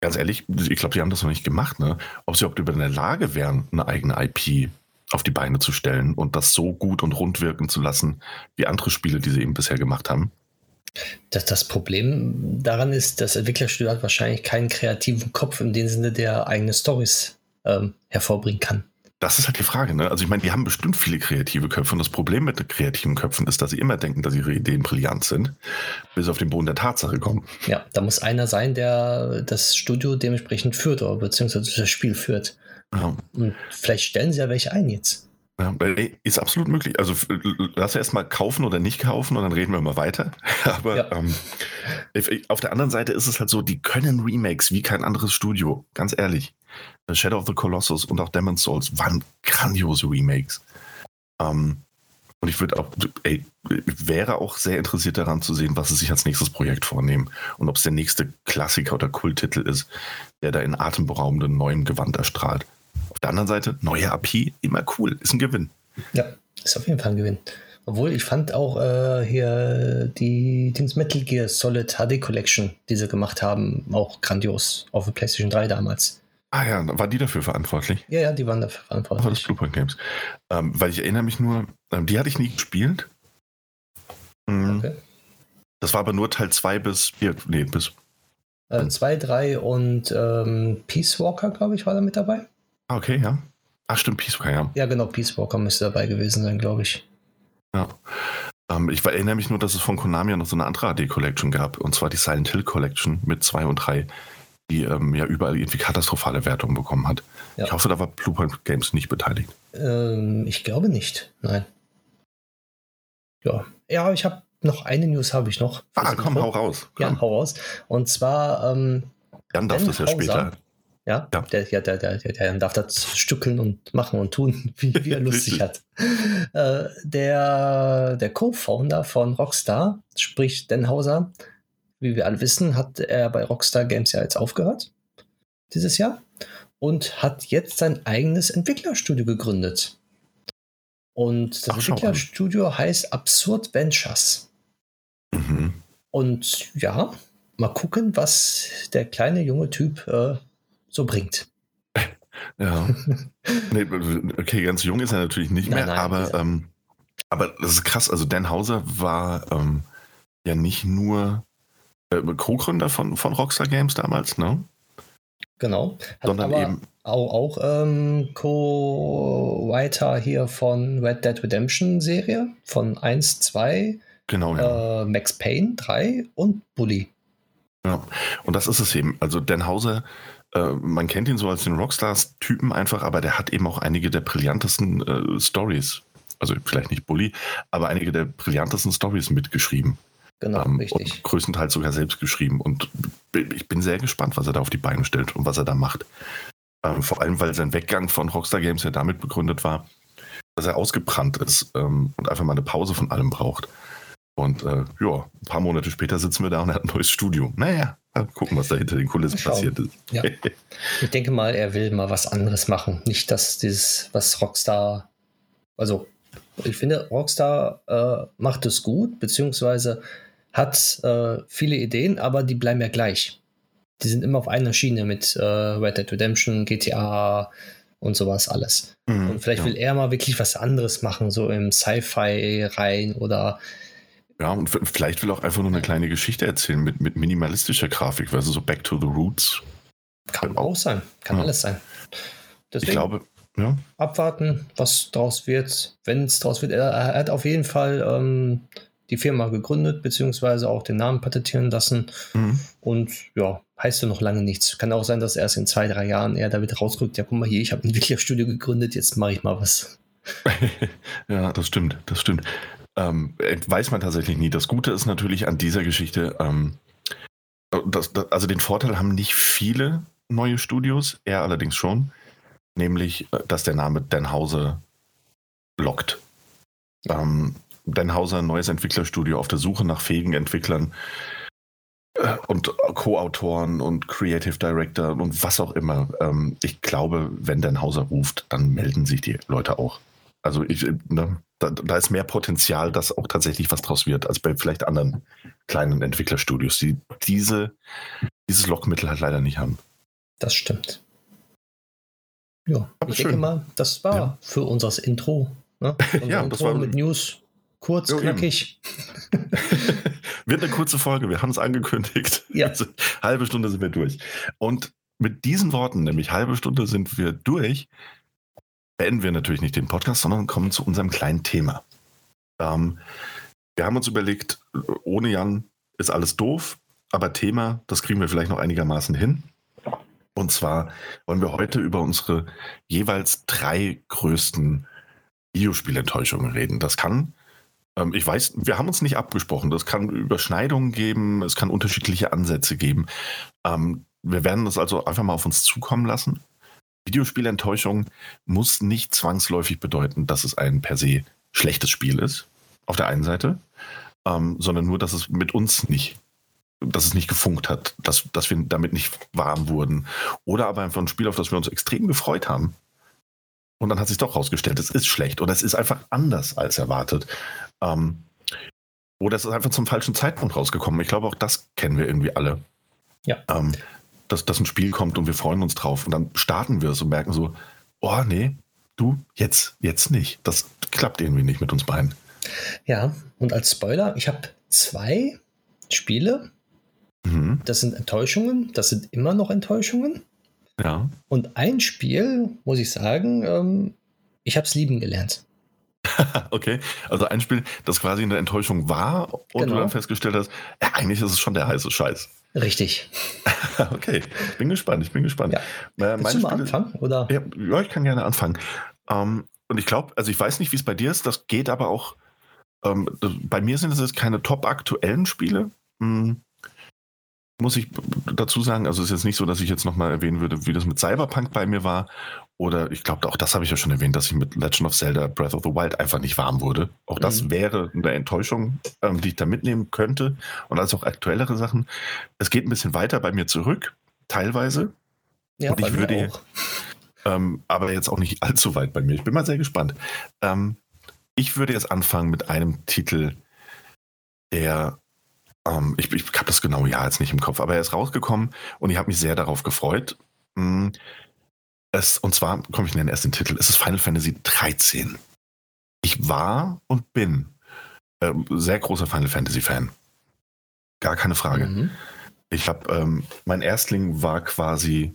ganz ehrlich, ich glaube, die haben das noch nicht gemacht, ne? Ob sie überhaupt über eine Lage wären, eine eigene IP auf die Beine zu stellen und das so gut und rund wirken zu lassen, wie andere Spiele, die sie eben bisher gemacht haben. Das, das Problem daran ist, das Entwicklerstudio hat wahrscheinlich keinen kreativen Kopf in dem Sinne, der eigene Stories ähm, hervorbringen kann. Das ist halt die Frage, ne? Also ich meine, die haben bestimmt viele kreative Köpfe und das Problem mit kreativen Köpfen ist, dass sie immer denken, dass ihre Ideen brillant sind, bis sie auf den Boden der Tatsache kommen. Ja, da muss einer sein, der das Studio dementsprechend führt oder beziehungsweise das Spiel führt. Ja. Und vielleicht stellen sie ja welche ein jetzt. Ja, ist absolut möglich. Also lass erst mal kaufen oder nicht kaufen und dann reden wir mal weiter. (laughs) Aber ja. ähm, auf der anderen Seite ist es halt so, die können Remakes wie kein anderes Studio. Ganz ehrlich. Shadow of the Colossus und auch Demon's Souls waren grandiose Remakes. Ähm, und ich würde auch, ey, wäre auch sehr interessiert daran zu sehen, was sie sich als nächstes Projekt vornehmen und ob es der nächste Klassiker oder Kulttitel ist, der da in atemberaubendem neuem Gewand erstrahlt. Auf der anderen Seite, neue API, immer cool, ist ein Gewinn. Ja, ist auf jeden Fall ein Gewinn. Obwohl ich fand auch äh, hier die Dings Metal Gear Solid HD Collection, die sie gemacht haben, auch grandios auf der PlayStation 3 damals. Ah ja, war die dafür verantwortlich? Ja, ja, die waren dafür verantwortlich. War das Blueprint Games. Ähm, weil ich erinnere mich nur, ähm, die hatte ich nie gespielt. Mhm. Okay. Das war aber nur Teil 2 bis 4, nee, bis 2, äh, 3 und ähm, Peace Walker, glaube ich, war da mit dabei. Ah, okay, ja. Ach, stimmt, Peace Walker, ja. Ja, genau, Peace Walker müsste dabei gewesen sein, glaube ich. Ja. Ähm, ich erinnere mich nur, dass es von Konami ja noch so eine andere AD-Collection gab, und zwar die Silent Hill Collection mit 2 und 3, die ähm, ja überall irgendwie katastrophale Wertungen bekommen hat. Ja. Ich hoffe, da war Bluepoint Games nicht beteiligt. Ähm, ich glaube nicht, nein. Ja, ja ich habe noch eine News habe ich noch. Ah, komm, hau raus. Komm. Ja, hau raus. Und zwar. Ähm, Jan darf das ja später. Ja, ja. Der, ja der, der, der, der darf das stückeln und machen und tun, (laughs) wie, wie er (laughs) lustig hat. Äh, der der Co-Founder von Rockstar, sprich Den Hauser, wie wir alle wissen, hat er bei Rockstar Games ja jetzt aufgehört, dieses Jahr, und hat jetzt sein eigenes Entwicklerstudio gegründet. Und das Ach, Entwicklerstudio heißt Absurd Ventures. Mhm. Und ja, mal gucken, was der kleine junge Typ äh, so bringt. Ja. (laughs) nee, okay, ganz jung ist er natürlich nicht nein, mehr, nein, aber, ähm, aber das ist krass. Also Dan Hauser war ähm, ja nicht nur Co-Gründer von, von Rockstar Games damals, ne? Genau. Hat Sondern eben auch, auch ähm, Co-Writer hier von Red Dead Redemption Serie, von 1, 2, genau, ja. äh, Max Payne 3 und Bully. Ja, und das ist es eben. Also Dan Hauser äh, man kennt ihn so als den Rockstars-Typen einfach, aber der hat eben auch einige der brillantesten äh, Stories. Also vielleicht nicht Bully, aber einige der brillantesten Stories mitgeschrieben. Genau, ähm, richtig. Und größtenteils sogar selbst geschrieben. Und ich bin sehr gespannt, was er da auf die Beine stellt und was er da macht. Ähm, vor allem, weil sein Weggang von Rockstar Games ja damit begründet war, dass er ausgebrannt ist ähm, und einfach mal eine Pause von allem braucht. Und äh, ja, ein paar Monate später sitzen wir da und er hat ein neues Studio. Naja, gucken, was da hinter den Kulissen passiert ist. Ja. Ich denke mal, er will mal was anderes machen. Nicht, dass dieses, was Rockstar, also ich finde, Rockstar äh, macht es gut, beziehungsweise hat äh, viele Ideen, aber die bleiben ja gleich. Die sind immer auf einer Schiene mit äh, Red Dead Redemption, GTA und sowas alles. Mhm, und vielleicht ja. will er mal wirklich was anderes machen, so im Sci-Fi rein oder ja, und vielleicht will auch einfach nur eine kleine Geschichte erzählen mit, mit minimalistischer Grafik, also so Back to the Roots. Kann auch sein, kann ja. alles sein. Deswegen ich glaube, ja. abwarten, was draus wird. Wenn es draus wird, er, er, hat auf jeden Fall ähm, die Firma gegründet, beziehungsweise auch den Namen patentieren lassen. Mhm. Und ja, heißt ja noch lange nichts. Kann auch sein, dass erst in zwei, drei Jahren er da wieder rausrückt, ja, guck mal hier, ich habe ein (laughs) Entwicklerstudio gegründet, jetzt mache ich mal was. (laughs) ja, das stimmt, das stimmt. Ähm, äh, weiß man tatsächlich nie. Das Gute ist natürlich an dieser Geschichte, ähm, das, das, also den Vorteil haben nicht viele neue Studios, er allerdings schon, nämlich, äh, dass der Name Dan Hauser lockt. Ähm, Dan Hauser, neues Entwicklerstudio auf der Suche nach fähigen Entwicklern äh, und Co-Autoren und Creative Director und was auch immer. Ähm, ich glaube, wenn Dan Hauser ruft, dann melden sich die Leute auch. Also ich, ne, da, da, ist mehr Potenzial, dass auch tatsächlich was draus wird, als bei vielleicht anderen kleinen Entwicklerstudios, die diese, dieses Lockmittel halt leider nicht haben. Das stimmt. Ja, Aber ich schön. denke mal, das war ja. für unseres Intro. Ne? (laughs) ja, Intro das war mit News. Kurz, jo, knackig. (laughs) wird eine kurze Folge, wir haben es angekündigt. Ja. Also, halbe Stunde sind wir durch. Und mit diesen Worten, nämlich halbe Stunde sind wir durch, beenden wir natürlich nicht den Podcast, sondern kommen zu unserem kleinen Thema. Ähm, wir haben uns überlegt, ohne Jan ist alles doof, aber Thema, das kriegen wir vielleicht noch einigermaßen hin. Und zwar wollen wir heute über unsere jeweils drei größten Videospielenttäuschungen reden. Das kann, ähm, ich weiß, wir haben uns nicht abgesprochen, das kann Überschneidungen geben, es kann unterschiedliche Ansätze geben. Ähm, wir werden das also einfach mal auf uns zukommen lassen Videospielenttäuschung muss nicht zwangsläufig bedeuten, dass es ein per se schlechtes Spiel ist, auf der einen Seite, ähm, sondern nur, dass es mit uns nicht, dass es nicht gefunkt hat, dass, dass wir damit nicht warm wurden. Oder aber einfach ein Spiel, auf das wir uns extrem gefreut haben. Und dann hat sich doch rausgestellt, es ist schlecht oder es ist einfach anders als erwartet. Ähm, oder es ist einfach zum falschen Zeitpunkt rausgekommen. Ich glaube, auch das kennen wir irgendwie alle. Ja. Ähm, dass, dass ein Spiel kommt und wir freuen uns drauf. Und dann starten wir es und merken so, oh nee, du, jetzt, jetzt nicht. Das klappt irgendwie nicht mit uns beiden. Ja, und als Spoiler, ich habe zwei Spiele. Mhm. Das sind Enttäuschungen, das sind immer noch Enttäuschungen. Ja. Und ein Spiel, muss ich sagen, ähm, ich habe es lieben gelernt. (laughs) okay, also ein Spiel, das quasi eine Enttäuschung war und genau. du dann festgestellt hast, ja, eigentlich ist es schon der heiße Scheiß. Richtig. (laughs) okay, ich bin gespannt, ich bin gespannt. Ja. Äh, Willst du mal Spiele, anfangen? Oder? Ja, ja, ich kann gerne anfangen. Ähm, und ich glaube, also ich weiß nicht, wie es bei dir ist, das geht aber auch, ähm, bei mir sind es jetzt keine top aktuellen Spiele. Hm, muss ich dazu sagen, also es ist jetzt nicht so, dass ich jetzt nochmal erwähnen würde, wie das mit Cyberpunk bei mir war. Oder ich glaube, auch das habe ich ja schon erwähnt, dass ich mit Legend of Zelda Breath of the Wild einfach nicht warm wurde. Auch das mhm. wäre eine Enttäuschung, ähm, die ich da mitnehmen könnte. Und als auch aktuellere Sachen. Es geht ein bisschen weiter bei mir zurück, teilweise. Ja, und ich würde, ähm, aber jetzt auch nicht allzu weit bei mir. Ich bin mal sehr gespannt. Ähm, ich würde jetzt anfangen mit einem Titel, der ähm, ich, ich habe das genaue Jahr jetzt nicht im Kopf, aber er ist rausgekommen und ich habe mich sehr darauf gefreut. Hm, es, und zwar, komme ich nennen erst den Titel, es ist Final Fantasy 13. Ich war und bin äh, sehr großer Final Fantasy Fan. Gar keine Frage. Mhm. Ich habe, ähm, mein Erstling war quasi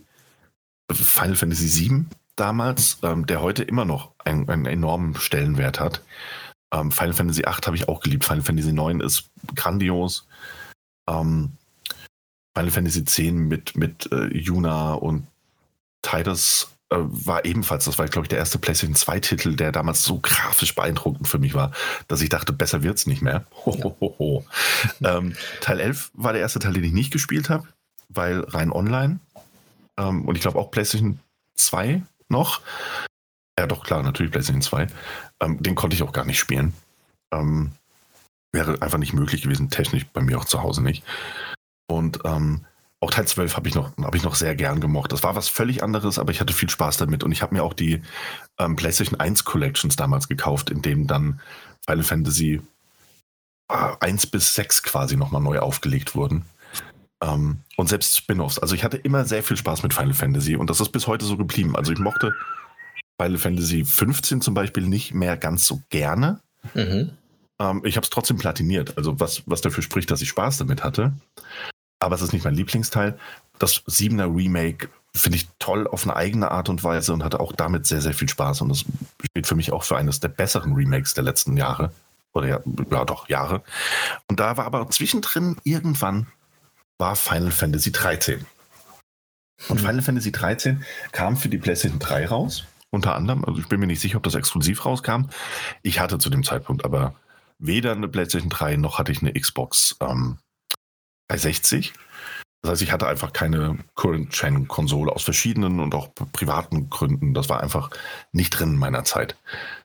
Final Fantasy VII damals, ähm, der heute immer noch einen, einen enormen Stellenwert hat. Ähm, Final Fantasy VIII habe ich auch geliebt. Final Fantasy IX ist grandios. Ähm, Final Fantasy X mit, mit äh, Yuna und Titus äh, war ebenfalls, das war, glaube ich, der erste PlayStation 2-Titel, der damals so grafisch beeindruckend für mich war, dass ich dachte, besser wird es nicht mehr. (laughs) Ho, ähm, Teil 11 war der erste Teil, den ich nicht gespielt habe, weil rein online. Ähm, und ich glaube auch PlayStation 2 noch. Ja, doch, klar, natürlich PlayStation 2. Ähm, den konnte ich auch gar nicht spielen. Ähm, wäre einfach nicht möglich gewesen, technisch bei mir auch zu Hause nicht. Und ähm, auch Teil 12 habe ich, noch, hab ich noch sehr gern gemocht. Das war was völlig anderes, aber ich hatte viel Spaß damit. Und ich habe mir auch die ähm, PlayStation 1 Collections damals gekauft, in denen dann Final Fantasy äh, 1 bis 6 quasi nochmal neu aufgelegt wurden. Ähm, und selbst Spin-offs. Also ich hatte immer sehr viel Spaß mit Final Fantasy und das ist bis heute so geblieben. Also ich mochte Final Fantasy 15 zum Beispiel nicht mehr ganz so gerne. Mhm. Ähm, ich habe es trotzdem platiniert, also was, was dafür spricht, dass ich Spaß damit hatte. Aber es ist nicht mein Lieblingsteil. Das 7er Remake finde ich toll auf eine eigene Art und Weise und hatte auch damit sehr, sehr viel Spaß. Und das steht für mich auch für eines der besseren Remakes der letzten Jahre. Oder ja, ja doch, Jahre. Und da war aber zwischendrin irgendwann war Final Fantasy 13. Und mhm. Final Fantasy 13 kam für die PlayStation 3 raus unter anderem. Also ich bin mir nicht sicher, ob das exklusiv rauskam. Ich hatte zu dem Zeitpunkt aber weder eine PlayStation 3 noch hatte ich eine Xbox ähm, 360. Das heißt, ich hatte einfach keine Current-Gen-Konsole aus verschiedenen und auch privaten Gründen. Das war einfach nicht drin in meiner Zeit.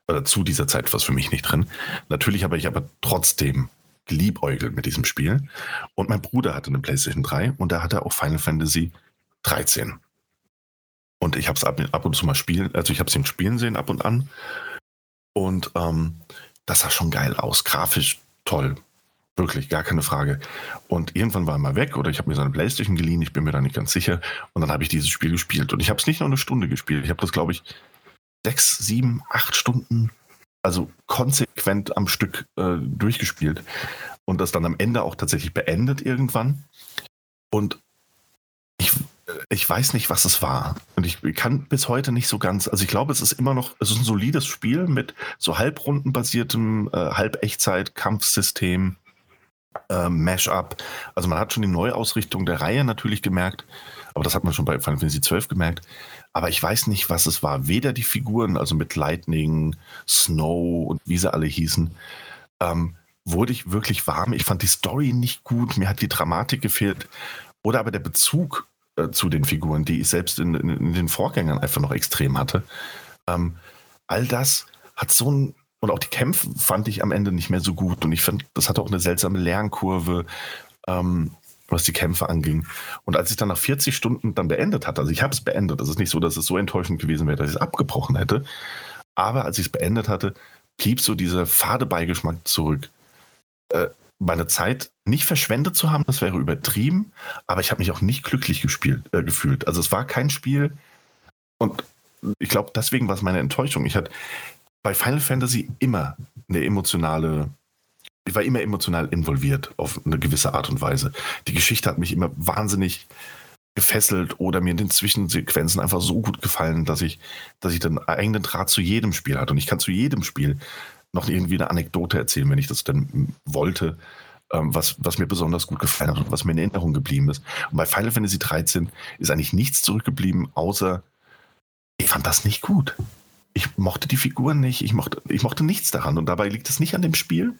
Oder zu dieser Zeit war es für mich nicht drin. Natürlich habe ich aber trotzdem geliebäugelt mit diesem Spiel. Und mein Bruder hatte eine PlayStation 3 und da hatte auch Final Fantasy 13. Und ich habe es ab, ab, und zu mal spielen, also ich habe es ihn spielen sehen ab und an. Und ähm, das sah schon geil aus, grafisch toll. Wirklich, gar keine Frage. Und irgendwann war er mal weg oder ich habe mir seine Playstation geliehen, ich bin mir da nicht ganz sicher. Und dann habe ich dieses Spiel gespielt. Und ich habe es nicht nur eine Stunde gespielt, ich habe das, glaube ich, sechs, sieben, acht Stunden, also konsequent am Stück äh, durchgespielt. Und das dann am Ende auch tatsächlich beendet irgendwann. Und ich ich weiß nicht, was es war. Und ich kann bis heute nicht so ganz, also ich glaube, es ist immer noch, es ist ein solides Spiel mit so halbrundenbasiertem äh, Halbechtzeit-Kampfsystem, äh, Mash-up. Also man hat schon die Neuausrichtung der Reihe natürlich gemerkt, aber das hat man schon bei Final Fantasy XII gemerkt. Aber ich weiß nicht, was es war. Weder die Figuren, also mit Lightning, Snow und wie sie alle hießen, ähm, wurde ich wirklich warm. Ich fand die Story nicht gut, mir hat die Dramatik gefehlt. Oder aber der Bezug äh, zu den Figuren, die ich selbst in, in, in, den Vorgängern einfach noch extrem hatte. Ähm, all das hat so ein, und auch die Kämpfe fand ich am Ende nicht mehr so gut. Und ich fand, das hatte auch eine seltsame Lernkurve, ähm, was die Kämpfe anging. Und als ich dann nach 40 Stunden dann beendet hatte, also ich habe es beendet, das ist nicht so, dass es so enttäuschend gewesen wäre, dass ich es abgebrochen hätte. Aber als ich es beendet hatte, blieb so dieser fade Beigeschmack zurück. Äh, meine Zeit nicht verschwendet zu haben, das wäre übertrieben, aber ich habe mich auch nicht glücklich gespielt, äh, gefühlt. Also es war kein Spiel und ich glaube, deswegen war es meine Enttäuschung. Ich hatte bei Final Fantasy immer eine emotionale, ich war immer emotional involviert auf eine gewisse Art und Weise. Die Geschichte hat mich immer wahnsinnig gefesselt oder mir in den Zwischensequenzen einfach so gut gefallen, dass ich, dass ich den eigenen Draht zu jedem Spiel hatte. Und ich kann zu jedem Spiel noch irgendwie eine Anekdote erzählen, wenn ich das dann wollte, ähm, was, was mir besonders gut gefallen hat und was mir in Erinnerung geblieben ist. Und bei Final Fantasy 13 ist eigentlich nichts zurückgeblieben, außer ich fand das nicht gut. Ich mochte die Figuren nicht, ich mochte, ich mochte nichts daran. Und dabei liegt es nicht an dem Spiel,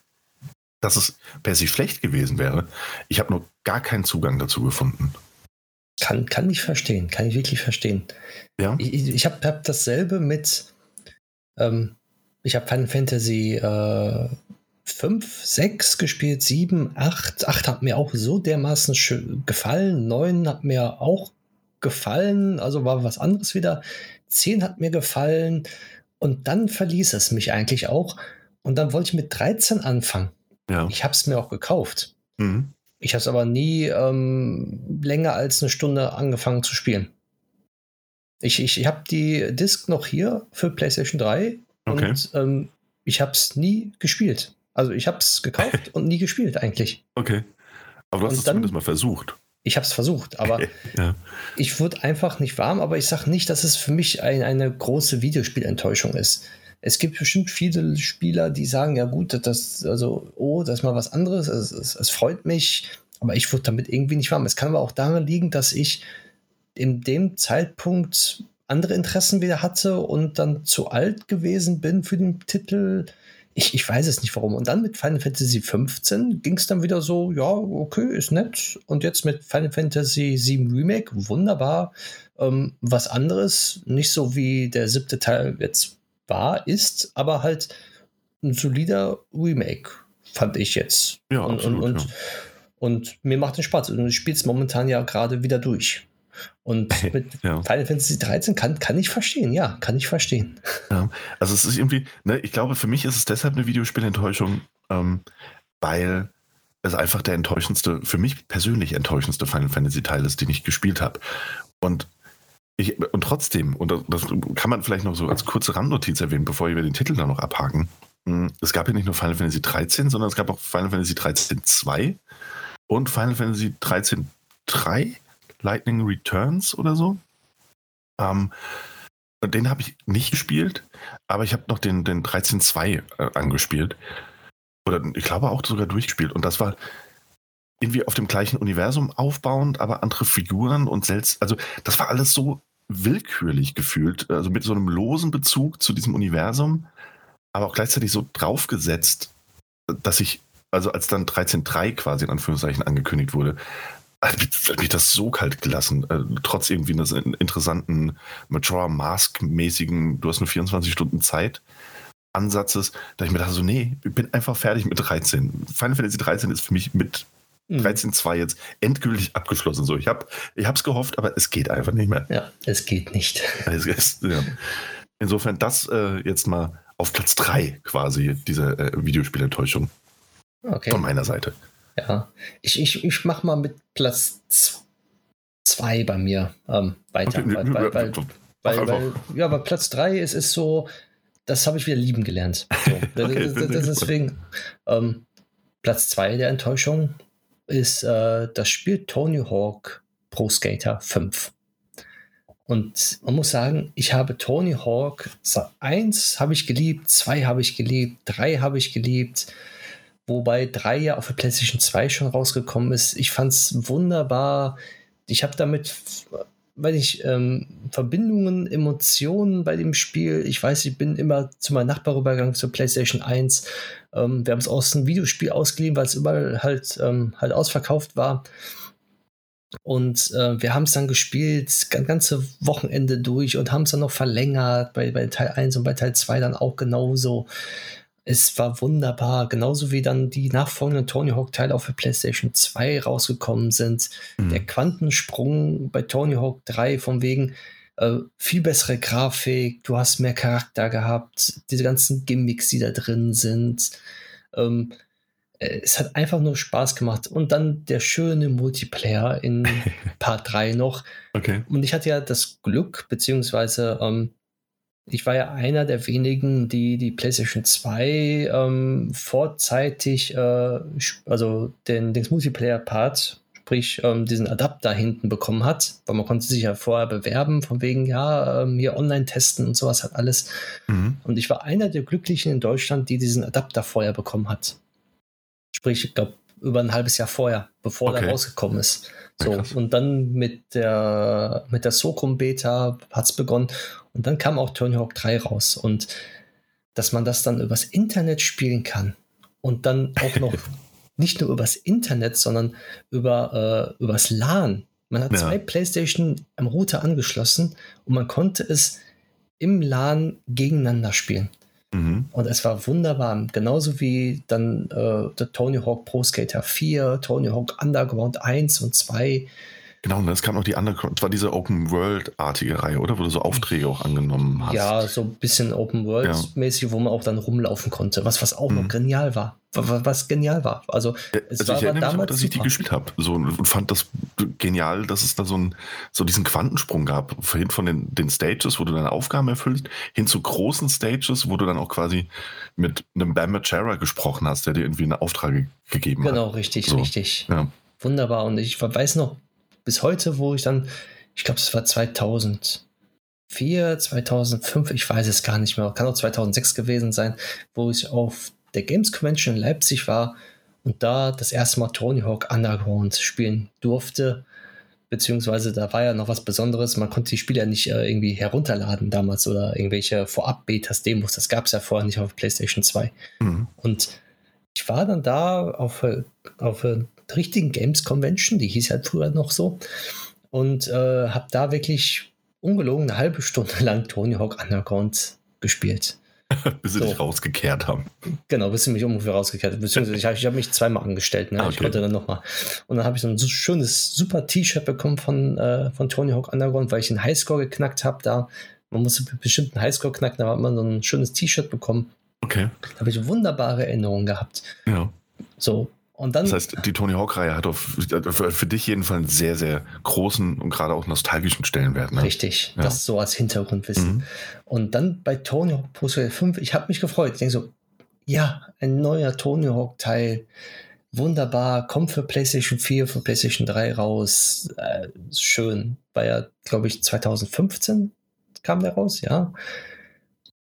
dass es per se schlecht gewesen wäre. Ich habe nur gar keinen Zugang dazu gefunden. Kann, kann ich verstehen, kann ich wirklich verstehen. Ja. Ich, ich habe hab dasselbe mit, ähm, ich habe Final Fantasy äh, 5, 6 gespielt, 7, 8. 8 hat mir auch so dermaßen gefallen. 9 hat mir auch gefallen, also war was anderes wieder. 10 hat mir gefallen und dann verließ es mich eigentlich auch. Und dann wollte ich mit 13 anfangen. Ja. Ich habe es mir auch gekauft. Mhm. Ich habe es aber nie ähm, länger als eine Stunde angefangen zu spielen. Ich, ich, ich habe die Disc noch hier für PlayStation 3 okay. und ähm, ich habe es nie gespielt. Also ich habe es gekauft (laughs) und nie gespielt eigentlich. Okay. Aber du hast es zumindest mal versucht. Ich habe es versucht, aber ja. ich wurde einfach nicht warm. Aber ich sage nicht, dass es für mich ein, eine große Videospielenttäuschung ist. Es gibt bestimmt viele Spieler, die sagen, ja gut, das, also, oh, das ist mal was anderes, es, es, es freut mich, aber ich wurde damit irgendwie nicht warm. Es kann aber auch daran liegen, dass ich in dem Zeitpunkt andere Interessen wieder hatte und dann zu alt gewesen bin für den Titel. Ich, ich weiß es nicht warum. Und dann mit Final Fantasy 15 ging es dann wieder so, ja, okay, ist nett. Und jetzt mit Final Fantasy 7 Remake, wunderbar. Ähm, was anderes, nicht so wie der siebte Teil jetzt war, ist, aber halt ein solider Remake, fand ich jetzt. Ja, und, absolut, und, und, ja. und mir macht es Spaß. Und ich spiele es momentan ja gerade wieder durch. Und (laughs) mit ja. Final Fantasy 13 kann, kann ich verstehen, ja, kann ich verstehen. (laughs) Ja, also es ist irgendwie, ne, ich glaube, für mich ist es deshalb eine Videospielenttäuschung, ähm, weil es einfach der enttäuschendste, für mich persönlich enttäuschendste Final Fantasy Teil ist, den ich gespielt habe. Und ich, und trotzdem, und das kann man vielleicht noch so als kurze Randnotiz erwähnen, bevor wir den Titel dann noch abhaken. Hm, es gab ja nicht nur Final Fantasy 13, sondern es gab auch Final Fantasy 13 2 und Final Fantasy 13 3 Lightning Returns oder so. Ähm, den habe ich nicht gespielt, aber ich habe noch den, den 13.2 äh, angespielt. Oder ich glaube auch sogar durchgespielt. Und das war irgendwie auf dem gleichen Universum aufbauend, aber andere Figuren und selbst, also das war alles so willkürlich gefühlt, also mit so einem losen Bezug zu diesem Universum, aber auch gleichzeitig so draufgesetzt, dass ich, also als dann 13.3 quasi in Anführungszeichen angekündigt wurde, hat mich das so kalt gelassen, äh, trotz irgendwie eines interessanten Majora Mask-mäßigen, du hast nur 24 Stunden Zeit. Ansatzes, da ich mir dachte so, nee, ich bin einfach fertig mit 13. Final Fantasy 13 ist für mich mit 13.2 mhm. jetzt endgültig abgeschlossen. So, ich habe es gehofft, aber es geht einfach nicht mehr. Ja, es geht nicht. (laughs) Es, es, ja. Insofern das äh, jetzt mal auf Platz 3 quasi, diese äh, Videospielenttäuschung. Okay. Von meiner Seite. Ja, ich, ich, ich mache mal mit Platz 2 bei mir ähm, weiter. Weil, weil, weil, weil, weil, ja, aber Platz 3 ist, ist so, das habe ich wieder lieben gelernt. So, (laughs) okay, das, das, deswegen ähm, Platz 2 der Enttäuschung ist äh, das Spiel Tony Hawk Pro Skater 5. Und man muss sagen, ich habe Tony Hawk 1 habe ich geliebt, 2 habe ich geliebt, 3 habe ich geliebt, wobei 3 ja auf der PlayStation 2 schon rausgekommen ist. Ich fand es wunderbar. Ich habe damit, weiß ich, ähm, Verbindungen, Emotionen bei dem Spiel. Ich weiß, ich bin immer zu meinem Nachbar rübergegangen zur PlayStation 1. Ähm, wir haben es aus einem Videospiel ausgeliehen, weil es überall halt, ähm, halt ausverkauft war. Und äh, wir haben es dann gespielt, ganze Wochenende durch und haben es dann noch verlängert, bei, bei Teil 1 und bei Teil 2 dann auch genauso. Es war wunderbar, genauso wie dann die nachfolgenden Tony Hawk-Teile auf der PlayStation 2 rausgekommen sind. Mhm. Der Quantensprung bei Tony Hawk 3 von wegen äh, viel bessere Grafik, du hast mehr Charakter gehabt, diese ganzen Gimmicks, die da drin sind. Ähm, äh, es hat einfach nur Spaß gemacht. Und dann der schöne Multiplayer in (laughs) Part 3 noch. Okay. Und ich hatte ja das Glück, beziehungsweise ähm, ich war ja einer der wenigen, die die PlayStation 2 ähm, vorzeitig, äh, also den, den Multiplayer-Part, sprich ähm, diesen Adapter hinten bekommen hat, weil man konnte sich ja vorher bewerben, von wegen, ja, ähm, hier online testen und sowas hat alles. Mhm. Und ich war einer der Glücklichen in Deutschland, die diesen Adapter vorher bekommen hat. Sprich, ich glaube, über ein halbes Jahr vorher, bevor okay. der rausgekommen ist. So, ja, und dann mit der, mit der Socom Beta hat es begonnen. Und dann kam auch Tony Hawk 3 raus. Und dass man das dann übers Internet spielen kann und dann auch noch (laughs) nicht nur übers Internet, sondern über äh, übers LAN. Man hat ja. zwei PlayStation am Router angeschlossen und man konnte es im LAN gegeneinander spielen. Mhm. Und es war wunderbar. Genauso wie dann äh, der Tony Hawk Pro Skater 4, Tony Hawk Underground 1 und 2 Genau, und es kam noch die andere, es war diese Open World-artige Reihe, oder? Wo du so Aufträge auch angenommen hast. Ja, so ein bisschen Open World-mäßig, ja. wo man auch dann rumlaufen konnte, was, was auch mhm. noch genial war. Was, was, genial war. Also, es also war ich erinnere mich noch, dass super. ich die gespielt habe so, und fand das genial, dass es da so, ein, so diesen Quantensprung gab. Vorhin von den, den Stages, wo du deine Aufgaben erfüllst, hin zu großen Stages, wo du dann auch quasi mit einem Bam Bamachera gesprochen hast, der dir irgendwie eine Auftrag gegeben genau, hat. Genau, richtig, so. richtig. Ja. Wunderbar. Und ich weiß noch, bis heute, wo ich dann, ich glaube, es war 2004, 2005, ich weiß es gar nicht mehr, kann auch 2006 gewesen sein, wo ich auf der Games Convention in Leipzig war und da das erste Mal Tony Hawk Underground spielen durfte. Beziehungsweise da war ja noch was Besonderes. Man konnte die Spiele ja nicht äh, irgendwie herunterladen damals oder irgendwelche Vorab-Betas, Demos. Das gab es ja vorher nicht auf PlayStation 2. Mhm. Und ich war dann da auf, auf richtigen Games Convention, die hieß halt früher noch so, und äh, habe da wirklich ungelogen eine halbe Stunde (laughs) lang Tony Hawk Underground gespielt. (laughs) bis sie so. dich rausgekehrt haben. Genau, bis sie mich ungefähr rausgekehrt haben. Beziehungsweise ich habe hab mich zweimal angestellt. Ne? Ah, okay. Ich konnte dann nochmal. Und dann habe ich so ein so schönes, super T-Shirt bekommen von, äh, von Tony Hawk Underground, weil ich den Highscore geknackt habe. Da man musste bestimmt einen Highscore knacken, da hat man so ein schönes T-Shirt bekommen. Okay. Da habe ich wunderbare Erinnerungen gehabt. Ja. So, und dann, das heißt, die Tony Hawk-Reihe hat auf, für dich jedenfalls einen sehr, sehr großen und gerade auch nostalgischen Stellenwert. Ne? Richtig, ja. das so als Hintergrundwissen. Mhm. Und dann bei Tony Hawk Pro 5, ich habe mich gefreut. Ich denke so, ja, ein neuer Tony Hawk-Teil. Wunderbar, kommt für PlayStation 4, für PlayStation 3 raus. Äh, schön. War ja, glaube ich, 2015 kam der raus, ja.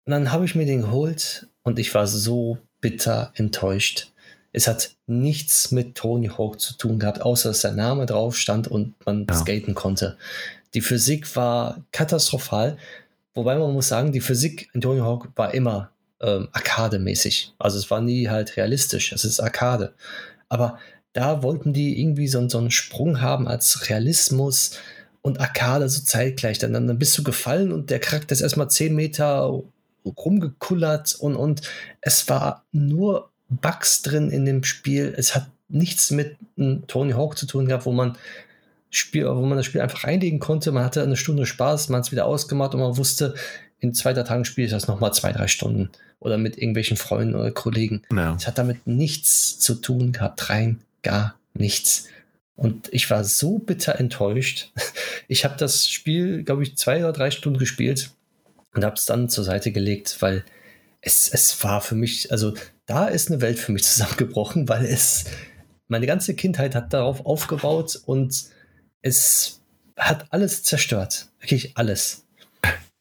Und dann habe ich mir den geholt und ich war so bitter enttäuscht es hat nichts mit Tony Hawk zu tun gehabt, außer dass sein Name drauf stand und man ja. skaten konnte. Die Physik war katastrophal, wobei man muss sagen, die Physik in Tony Hawk war immer ähm, Arcade-mäßig. Also es war nie halt realistisch, es ist Arcade. Aber da wollten die irgendwie so, so einen Sprung haben als Realismus und Arcade so zeitgleich. Dann, dann bist du gefallen und der Charakter ist erstmal 10 Meter rumgekullert und, und es war nur Bugs drin in dem Spiel. Es hat nichts mit Tony Hawk zu tun gehabt, wo man Spiel, wo man das Spiel einfach reinlegen konnte. Man hatte eine Stunde Spaß, man hat es wieder ausgemacht und man wusste, in zwei, drei Tagen spiele ich das nochmal zwei, drei Stunden. Oder mit irgendwelchen Freunden oder Kollegen. Es hat damit nichts zu tun gehabt, rein gar nichts. Und ich war so bitter enttäuscht. (laughs) Ich habe das Spiel, glaube ich, zwei oder drei Stunden gespielt und habe es dann zur Seite gelegt, weil es, es war für mich, also da ist eine Welt für mich (laughs) zusammengebrochen, weil es, meine ganze Kindheit hat darauf aufgebaut und es hat alles zerstört. Wirklich alles.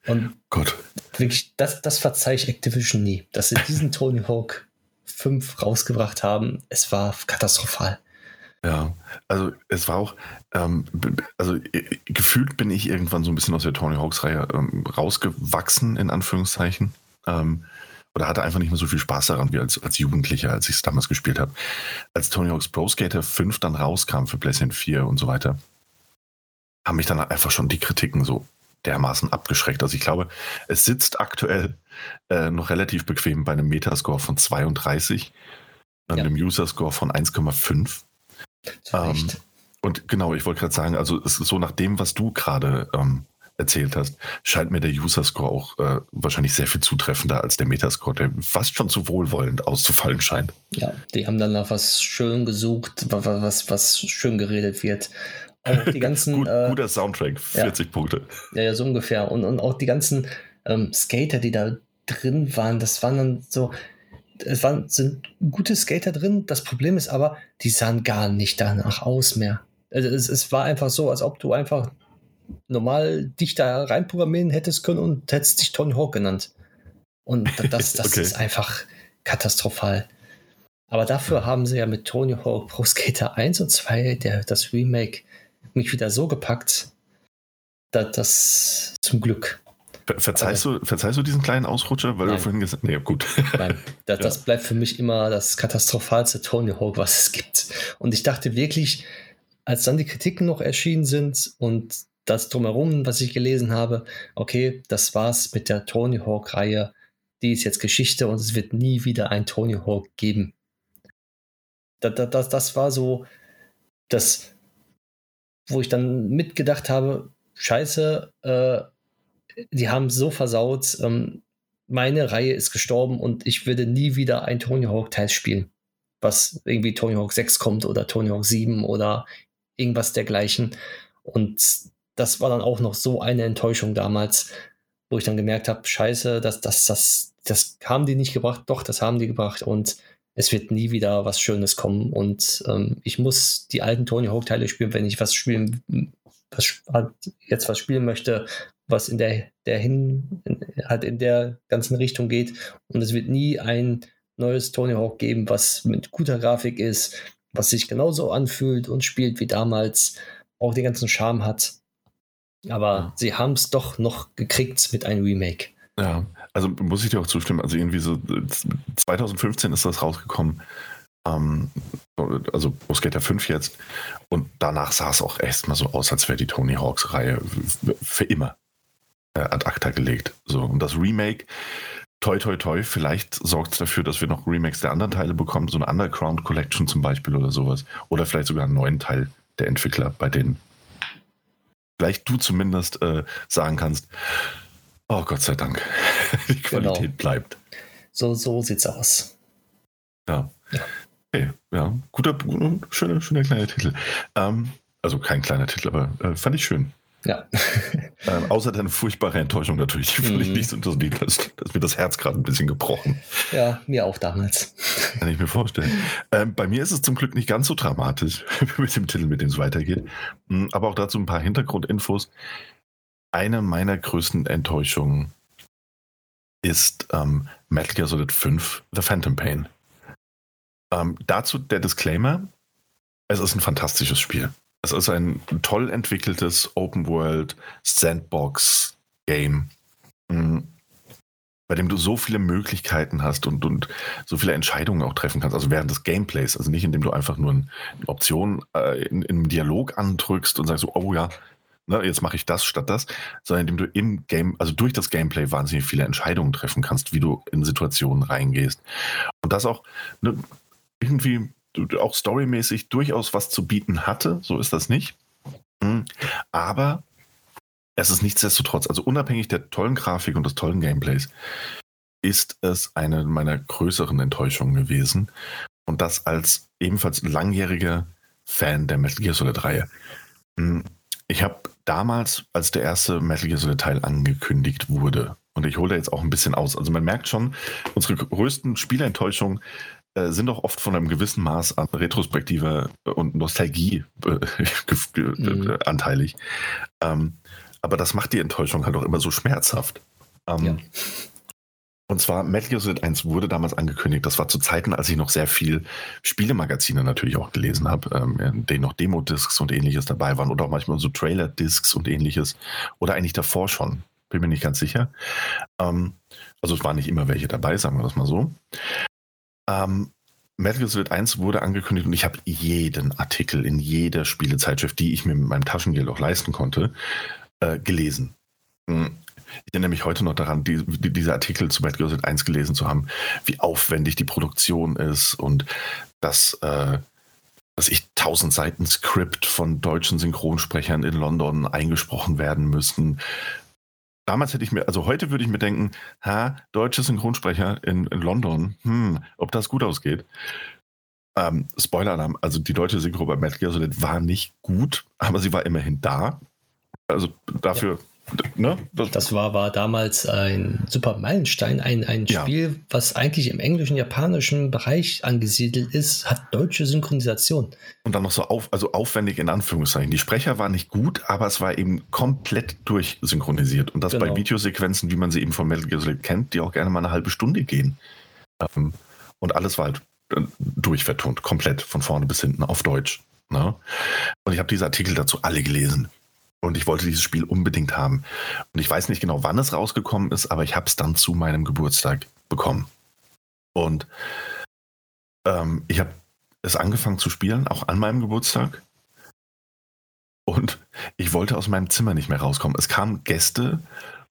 Und (laughs) Gott. wirklich, das, das verzeih ich Activision nie, dass sie diesen Tony Hawk 5 rausgebracht haben. Es war katastrophal. Ja, also es war auch, ähm, also äh, gefühlt bin ich irgendwann so ein bisschen aus der Tony Hawks Reihe ähm, rausgewachsen, in Anführungszeichen. Ähm, oder hatte einfach nicht mehr so viel Spaß daran wie als, als Jugendlicher, als ich es damals gespielt habe. Als Tony Hawk's Pro Skater 5 dann rauskam für PlayStation 4 und so weiter, haben mich dann einfach schon die Kritiken so dermaßen abgeschreckt. Also ich glaube, es sitzt aktuell äh, noch relativ bequem bei einem Metascore von 32 und ja. einem User-Score von 1,5. Ähm, und genau, ich wollte gerade sagen, also es ist so nach dem, was du gerade ähm, erzählt hast, scheint mir der User-Score auch äh, wahrscheinlich sehr viel zutreffender als der Metascore, der fast schon zu wohlwollend auszufallen scheint. Ja, die haben dann nach was schön gesucht, was, was schön geredet wird. Auch die (laughs) ganzen. Gut, äh, guter Soundtrack, 40 ja, Punkte. Ja, ja, so ungefähr. Und, und auch die ganzen ähm, Skater, die da drin waren, das waren dann so. Es waren, sind gute Skater drin. Das Problem ist aber, die sahen gar nicht danach aus mehr. Also es, es war einfach so, als ob du einfach normal dich da reinprogrammieren hättest können und hättest dich Tony Hawk genannt. Und (laughs) das, das okay. ist einfach katastrophal. Aber dafür haben sie ja mit Tony Hawk Pro Skater 1 und 2 der, das Remake mich wieder so gepackt, dass das zum Glück. Verzeihst, du, verzeihst du diesen kleinen Ausrutscher? Weil Nein. du vorhin gesagt hast, nee, gut. Nein, das, (laughs) ja. das, bleibt für mich immer das katastrophalste Tony Hawk, was es gibt. Und ich dachte wirklich, als dann die Kritiken noch erschienen sind und das drumherum, was ich gelesen habe, okay, das war's mit der Tony Hawk-Reihe. Die ist jetzt Geschichte und es wird nie wieder ein Tony Hawk geben. Das, das, das war so das, wo ich dann mitgedacht habe, scheiße, äh, die haben so versaut, ähm, meine Reihe ist gestorben und ich würde nie wieder ein Tony Hawk Teil spielen. Was irgendwie Tony Hawk 6 kommt oder Tony Hawk 7 oder irgendwas dergleichen. Und das war dann auch noch so eine Enttäuschung damals, wo ich dann gemerkt habe, scheiße, das, das, das, das haben die nicht gebracht, doch, das haben die gebracht und es wird nie wieder was Schönes kommen. Und ähm, ich muss die alten Tony Hawk-Teile spielen, wenn ich was spielen, was, jetzt was spielen möchte, was in der, der hin, halt in der ganzen Richtung geht. Und es wird nie ein neues Tony Hawk geben, was mit guter Grafik ist, was sich genauso anfühlt und spielt wie damals, auch den ganzen Charme hat. Aber ja. sie haben es doch noch gekriegt mit einem Remake. Ja, also muss ich dir auch zustimmen. Also irgendwie so 2015 ist das rausgekommen. Ähm, also Pro Skater 5 jetzt. Und danach sah es auch erstmal so aus, als wäre die Tony Hawks Reihe für immer äh, ad acta gelegt. So, und das Remake, toi toi toi, vielleicht sorgt es dafür, dass wir noch Remakes der anderen Teile bekommen, so eine Underground Collection zum Beispiel oder sowas. Oder vielleicht sogar einen neuen Teil der Entwickler, bei denen vielleicht du zumindest äh, sagen kannst, oh Gott sei Dank, (laughs) die Qualität genau. bleibt. So, so sieht's aus. Ja. ja. Okay, ja, guter, schöner, schöner kleiner Titel. Ähm, also kein kleiner Titel, aber äh, fand ich schön. Ja. (laughs) ähm, außer deine furchtbare Enttäuschung natürlich, die völlig mhm. nichts unterliegt. Das, das mir das Herz gerade ein bisschen gebrochen. Ja, mir auch damals. Kann ich mir vorstellen. Ähm, bei mir ist es zum Glück nicht ganz so dramatisch (laughs) mit dem Titel, mit dem es weitergeht. Hm, aber auch dazu ein paar Hintergrundinfos. Eine meiner größten Enttäuschungen ist ähm, Metal Gear Solid 5 The Phantom Pain. Ähm, dazu der Disclaimer: Es ist ein fantastisches Spiel. Es ist ein toll entwickeltes Open World Sandbox Game, mm, bei dem du so viele Möglichkeiten hast und, und so viele Entscheidungen auch treffen kannst. Also während des Gameplays, also nicht indem du einfach nur eine Option äh, in, in Dialog andrückst und sagst so, oh ja, ne, jetzt mache ich das statt das, sondern indem du im Game, also durch das Gameplay wahnsinnig viele Entscheidungen treffen kannst, wie du in Situationen reingehst. Und das auch ne, irgendwie auch storymäßig durchaus was zu bieten hatte, so ist das nicht. Hm. Aber es ist nichtsdestotrotz, also unabhängig der tollen Grafik und des tollen Gameplays, ist es eine meiner größeren Enttäuschungen gewesen. Und das als ebenfalls langjähriger Fan der Metal Gear Solid Reihe. Hm. Ich habe damals, als der erste Metal Gear Solid Teil angekündigt wurde, und ich hole da jetzt auch ein bisschen aus, also man merkt schon, unsere größten Spielenttäuschungen äh, sind auch oft von einem gewissen Maß an retrospektiver und Nostalgie äh, (laughs) mhm. anteilig. Ähm, aber das macht die Enttäuschung halt auch immer so schmerzhaft. Ähm, ja. Und zwar Metal Gear Solid 1 wurde damals angekündigt. Das war zu Zeiten, als ich noch sehr viel Spielemagazine natürlich auch gelesen habe, ähm, in denen noch Demo-Discs und ähnliches dabei waren oder auch manchmal so Trailer-Discs und ähnliches. Oder eigentlich davor schon. Bin mir nicht ganz sicher. Ähm, also es waren nicht immer welche dabei, sagen wir das mal so. Ähm, Metal Gear Solid 1 wurde angekündigt und ich habe jeden Artikel in jeder Spielezeitschrift, die ich mir mit meinem Taschengeld auch leisten konnte, äh, gelesen. Hm. Ich erinnere mich heute noch daran, die, die, diese Artikel zu Metal Gear Solid 1 gelesen zu haben, wie aufwendig die Produktion ist und dass, äh, dass ich tausend Seiten Skript von deutschen Synchronsprechern in London eingesprochen werden müssen, damals hätte ich mir, also heute würde ich mir denken, ha, deutsche Synchronsprecher in, in London, hm, ob das gut ausgeht. Ähm, Spoiler-Alarm, also die deutsche Synchro bei Metal Gear Solid war nicht gut, aber sie war immerhin da. Also dafür, ja. Ne? Das, das, war, war damals ein super Meilenstein, ein, ein ja. Spiel, was eigentlich im englischen, japanischen Bereich angesiedelt ist, hat deutsche Synchronisation. Und dann noch so auf, also aufwendig in Anführungszeichen. Die Sprecher waren nicht gut, aber es war eben komplett durchsynchronisiert. Und das genau. bei Videosequenzen, wie man sie eben von Metal Gear Solid kennt, die auch gerne mal eine halbe Stunde gehen. Ähm, und alles war halt äh, durchvertont, komplett von vorne bis hinten auf Deutsch. Ne? Und ich habe diese Artikel dazu alle gelesen. Und ich wollte dieses Spiel unbedingt haben. Und ich weiß nicht genau, wann es rausgekommen ist, aber ich habe es dann zu meinem Geburtstag bekommen. Und ähm, ich habe es angefangen zu spielen, auch an meinem Geburtstag. Und ich wollte aus meinem Zimmer nicht mehr rauskommen. Es kamen Gäste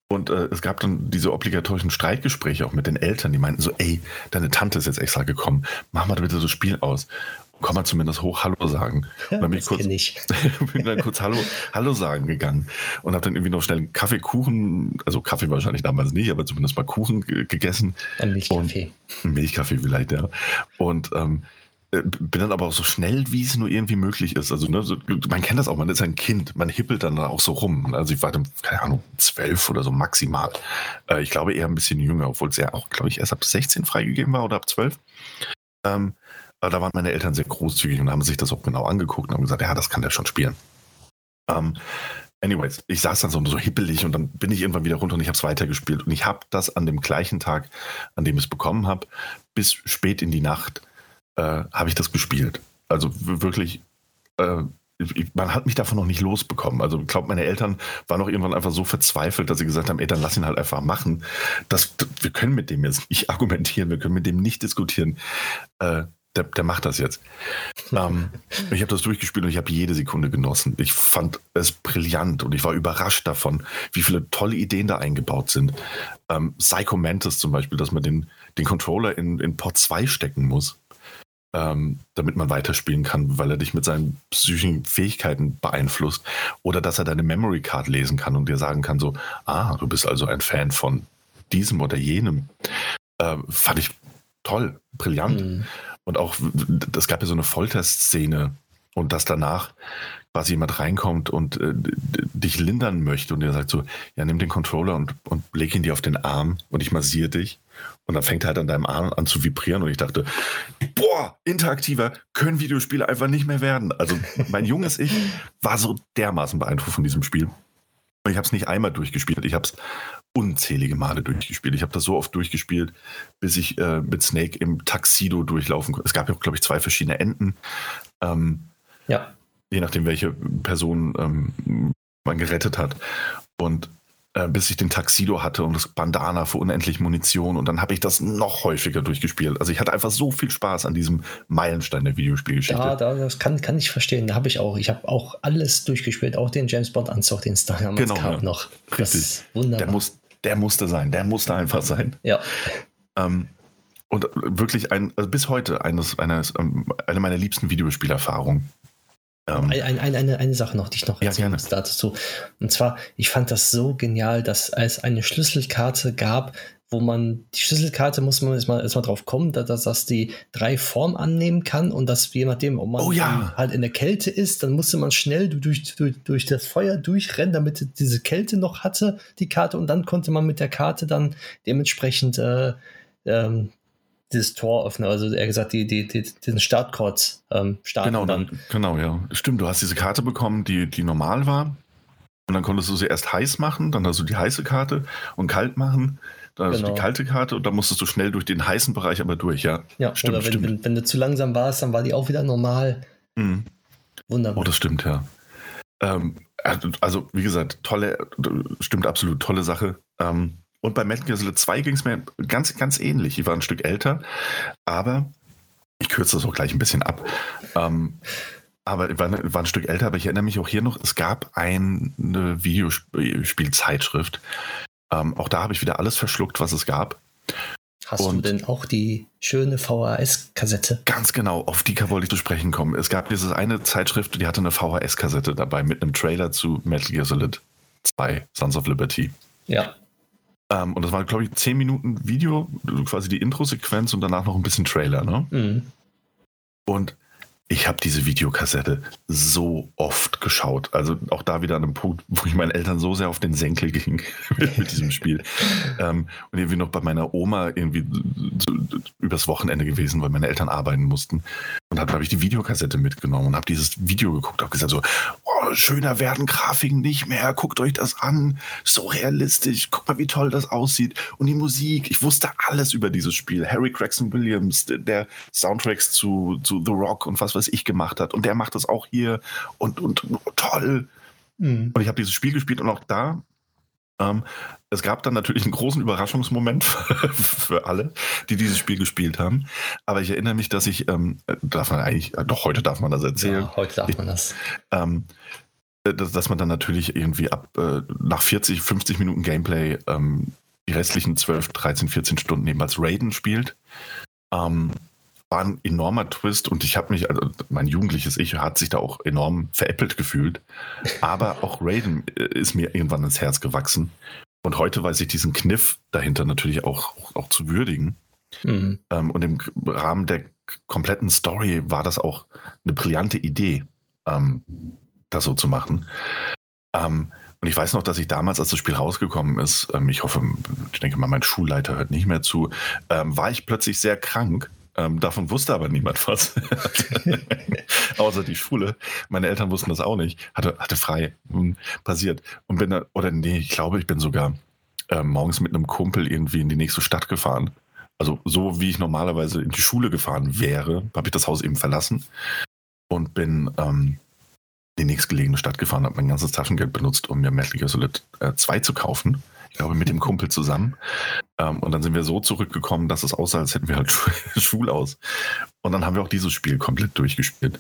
und äh, es gab dann diese obligatorischen Streitgespräche auch mit den Eltern, die meinten so, ey, deine Tante ist jetzt extra gekommen, mach mal bitte so Spiel aus kann man zumindest hoch Hallo sagen. Und dann bin ich kurz, (laughs) ich. bin dann kurz Hallo, Hallo sagen gegangen und habe dann irgendwie noch schnell einen Kaffee, Kuchen, also Kaffee wahrscheinlich damals nicht, aber zumindest mal Kuchen gegessen. Ein Milchkaffee. Und, Milchkaffee vielleicht, ja. Und ähm, äh, bin dann aber auch so schnell, wie es nur irgendwie möglich ist. Also, ne, so, man kennt das auch, man ist ein Kind, man hippelt dann auch so rum. Also, ich war dann, keine Ahnung, zwölf oder so maximal. Äh, ich glaube eher ein bisschen jünger, obwohl es ja auch, glaube ich, erst ab 16 freigegeben war oder ab 12. Ähm, da waren meine Eltern sehr großzügig und haben sich das auch genau angeguckt und haben gesagt, ja, das kann der schon spielen. Ähm, anyways, ich saß dann so, so hippelig und dann bin ich irgendwann wieder runter und ich habe es weitergespielt. Und ich habe das an dem gleichen Tag, an dem ich es bekommen habe, bis spät in die Nacht, äh, habe ich das gespielt. Also wirklich, äh, man hat mich davon noch nicht losbekommen. Also ich glaube, meine Eltern waren auch irgendwann einfach so verzweifelt, dass sie gesagt haben, ey, dann lass ihn halt einfach machen. Das, wir können mit dem jetzt nicht argumentieren, wir können mit dem nicht diskutieren. Äh, der, der macht das jetzt. ähm, ich habe das durchgespielt und ich habe jede Sekunde genossen. Ich fand es brillant und ich war überrascht davon, wie viele tolle Ideen da eingebaut sind. Ähm, Psycho Mantis zum Beispiel, dass man den, den Controller in, in Port 2 stecken muss, ähm, damit man weiterspielen kann, weil er dich mit seinen psychischen Fähigkeiten beeinflusst. Oder dass er deine Memory Card lesen kann und dir sagen kann, so, ah, du bist also ein Fan von diesem oder jenem. Äh, fand ich toll, brillant. Mhm. Und auch, es gab ja so eine Folterszene und dass danach quasi jemand reinkommt und äh, dich lindern möchte und der sagt so, ja, nimm den Controller und, und leg ihn dir auf den Arm und ich massiere dich. Und dann fängt er halt an deinem Arm an zu vibrieren und ich dachte, boah, interaktiver können Videospiele einfach nicht mehr werden. Also mein junges Ich war so dermaßen beeindruckt von diesem Spiel. Ich habe es nicht einmal durchgespielt, ich habe es unzählige Male durchgespielt. Ich habe das so oft durchgespielt, bis ich äh, mit Snake im Taxido durchlaufen konnte. Es gab ja, glaube ich, zwei verschiedene Enden. Ähm, ja. Je nachdem, welche Person ähm, man gerettet hat. Und äh, bis ich den Taxido hatte und das Bandana für unendlich Munition. Und dann habe ich das noch häufiger durchgespielt. Also ich hatte einfach so viel Spaß an diesem Meilenstein der Videospielgeschichte. Ja, das kann, kann ich verstehen. Da habe ich auch. Ich habe auch alles durchgespielt, auch den James Bond Anzug, den es damals genau, gab ja. noch. Richtig. wunderbar. Der muss, der musste sein, der musste einfach sein. Ja. Ähm, und wirklich ein, also bis heute eines, eines, ähm, eine meiner liebsten Videospielerfahrungen. Ähm, eine, eine, eine, eine Sache noch, die ich noch erzählen ja, muss dazu. Und zwar, ich fand das so genial, dass es eine Schlüsselkarte gab, wo man, die Schlüsselkarte muss man erstmal, erstmal drauf kommen, dass, dass die drei Formen annehmen kann und dass je nachdem, ob man oh, ja. halt in der Kälte ist, dann musste man schnell durch, durch, durch das Feuer durchrennen, damit diese Kälte noch hatte, die Karte, und dann konnte man mit der Karte dann dementsprechend äh, ähm, dieses Tor öffnen, also er gesagt, die, die, die, diesen Startcode ähm, starten. Genau, dann. genau, ja. Stimmt, du hast diese Karte bekommen, die, die normal war. Und dann konntest du sie erst heiß machen, dann hast du die heiße Karte und kalt machen. Hast genau. du die kalte Karte und dann musstest du schnell durch den heißen Bereich aber durch, ja. Ja, stimmt, oder wenn, stimmt. Wenn, wenn, du zu langsam warst, dann war die auch wieder normal. Mhm. Wunderbar. Oh, das stimmt, ja. Ähm, also, wie gesagt, tolle, stimmt absolut, tolle Sache. Ähm, und bei Metal Gear Solid 2 ging es mir ganz, ganz ähnlich. Ich war ein Stück älter, aber ich kürze das auch gleich ein bisschen ab. Ähm, aber ich war, war, ein Stück älter, aber ich erinnere mich auch hier noch, es gab eine Videospielzeitschrift, ähm, auch da habe ich wieder alles verschluckt, was es gab. Hast und du denn auch die schöne VHS-Kassette? Ganz genau, auf die wollte ich zu sprechen kommen. Es gab diese eine Zeitschrift, die hatte eine VHS-Kassette dabei mit einem Trailer zu Metal Gear Solid 2, Sons of Liberty. Ja. Ähm, und das war, glaube ich, 10 Minuten Video, quasi die Intro-Sequenz und danach noch ein bisschen Trailer, ne? Mhm. Und ich habe diese Videokassette so oft geschaut. Also auch da wieder an einem Punkt, wo ich meinen Eltern so sehr auf den Senkel ging (laughs) mit, diesem Spiel. ähm, und irgendwie noch bei meiner Oma irgendwie so, übers Wochenende gewesen, weil meine Eltern arbeiten mussten. Und dann habe ich die Videokassette mitgenommen und habe dieses Video geguckt, habe gesagt so, oh, schöner werden Grafiken nicht mehr, guckt euch das an, so realistisch, guck mal, wie toll das aussieht. Und die Musik, ich wusste alles über dieses Spiel. Harry Gregson Williams, der Soundtracks zu, zu The Rock und was weiß ich gemacht hat. Und der macht das auch hier und, und, und toll. Mhm. Und ich habe dieses Spiel gespielt und auch da ähm, es gab dann natürlich einen großen Überraschungsmoment (laughs) für alle, die dieses Spiel gespielt haben. Aber ich erinnere mich, dass ich, ähm, darf man eigentlich, doch heute darf man das erzählen. Ja, heute darf man das. Ähm, dass, dass, man dann natürlich irgendwie ab äh, nach 40, 50 Minuten Gameplay ähm, die restlichen 12, 13, 14 Stunden eben als Raiden spielt. Ähm, war ein enormer Twist und ich habe mich, also mein jugendliches Ich hat sich da auch enorm veräppelt gefühlt. Aber auch Raiden äh, ist mir irgendwann ins Herz gewachsen. Und heute weiß ich diesen Kniff dahinter natürlich auch, auch zu würdigen. Mhm. Ähm, und im Rahmen der kompletten Story war das auch eine brillante Idee, ähm, das so zu machen. Ähm, und ich weiß noch, dass ich damals, als das Spiel rausgekommen ist, ich hoffe, ich denke mal, mein Schulleiter hört nicht mehr zu, war ich plötzlich sehr krank ähm, davon wusste aber niemand was. (laughs) Außer die Schule. Meine Eltern wussten das auch nicht. Hatte, hatte frei hm, passiert. Und bin da, oder nee, ich glaube, ich bin sogar äh, morgens mit einem Kumpel irgendwie in die nächste Stadt gefahren. Also so wie ich normalerweise in die Schule gefahren wäre, habe ich das Haus eben verlassen und bin ähm, in die nächstgelegene Stadt gefahren, habe mein ganzes Taschengeld benutzt, um mir Metal Gear Solid äh, 2 zu kaufen glaube, mit dem Kumpel zusammen. Ähm, und dann sind wir so zurückgekommen, dass es aussah, als hätten wir halt (laughs) Schul aus. Und dann haben wir auch dieses Spiel komplett durchgespielt.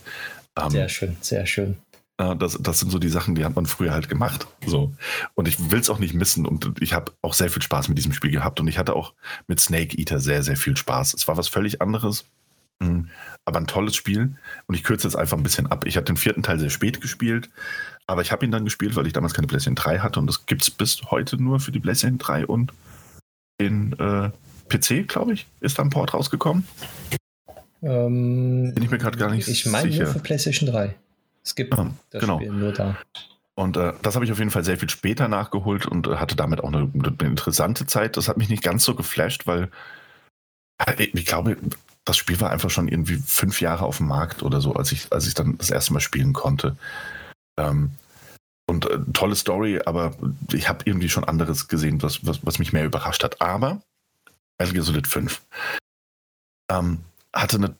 Ähm, sehr schön, sehr schön. Äh, das, das sind so die Sachen, die hat man früher halt gemacht. So. Und ich will es auch nicht missen. Und ich habe auch sehr viel Spaß mit diesem Spiel gehabt. Und ich hatte auch mit Snake Eater sehr, sehr viel Spaß. Es war was völlig anderes. Mhm. Aber ein tolles Spiel. Und ich kürze jetzt einfach ein bisschen ab. Ich habe den vierten Teil sehr spät gespielt. Aber ich habe ihn dann gespielt, weil ich damals keine PlayStation 3 hatte und das gibt es bis heute nur für die PlayStation 3 und den äh, PC, glaube ich, ist da ein Port rausgekommen. Ähm, Bin ich mir gerade gar nicht ich sicher. Ich meine nur für PlayStation 3. Es gibt ah, das genau. Spiel nur da. Und äh, das habe ich auf jeden Fall sehr viel später nachgeholt und äh, hatte damit auch eine, eine, interessante Zeit. Das hat mich nicht ganz so geflasht, weil äh, ich glaube, das Spiel war einfach schon irgendwie fünf Jahre auf dem Markt oder so, als ich, als ich dann das erste Mal spielen konnte. Ähm, und äh, tolle Story, aber ich habe irgendwie schon anderes gesehen, was, was, was mich mehr überrascht hat. Aber Metal Gear Solid 5 ähm, hatte eine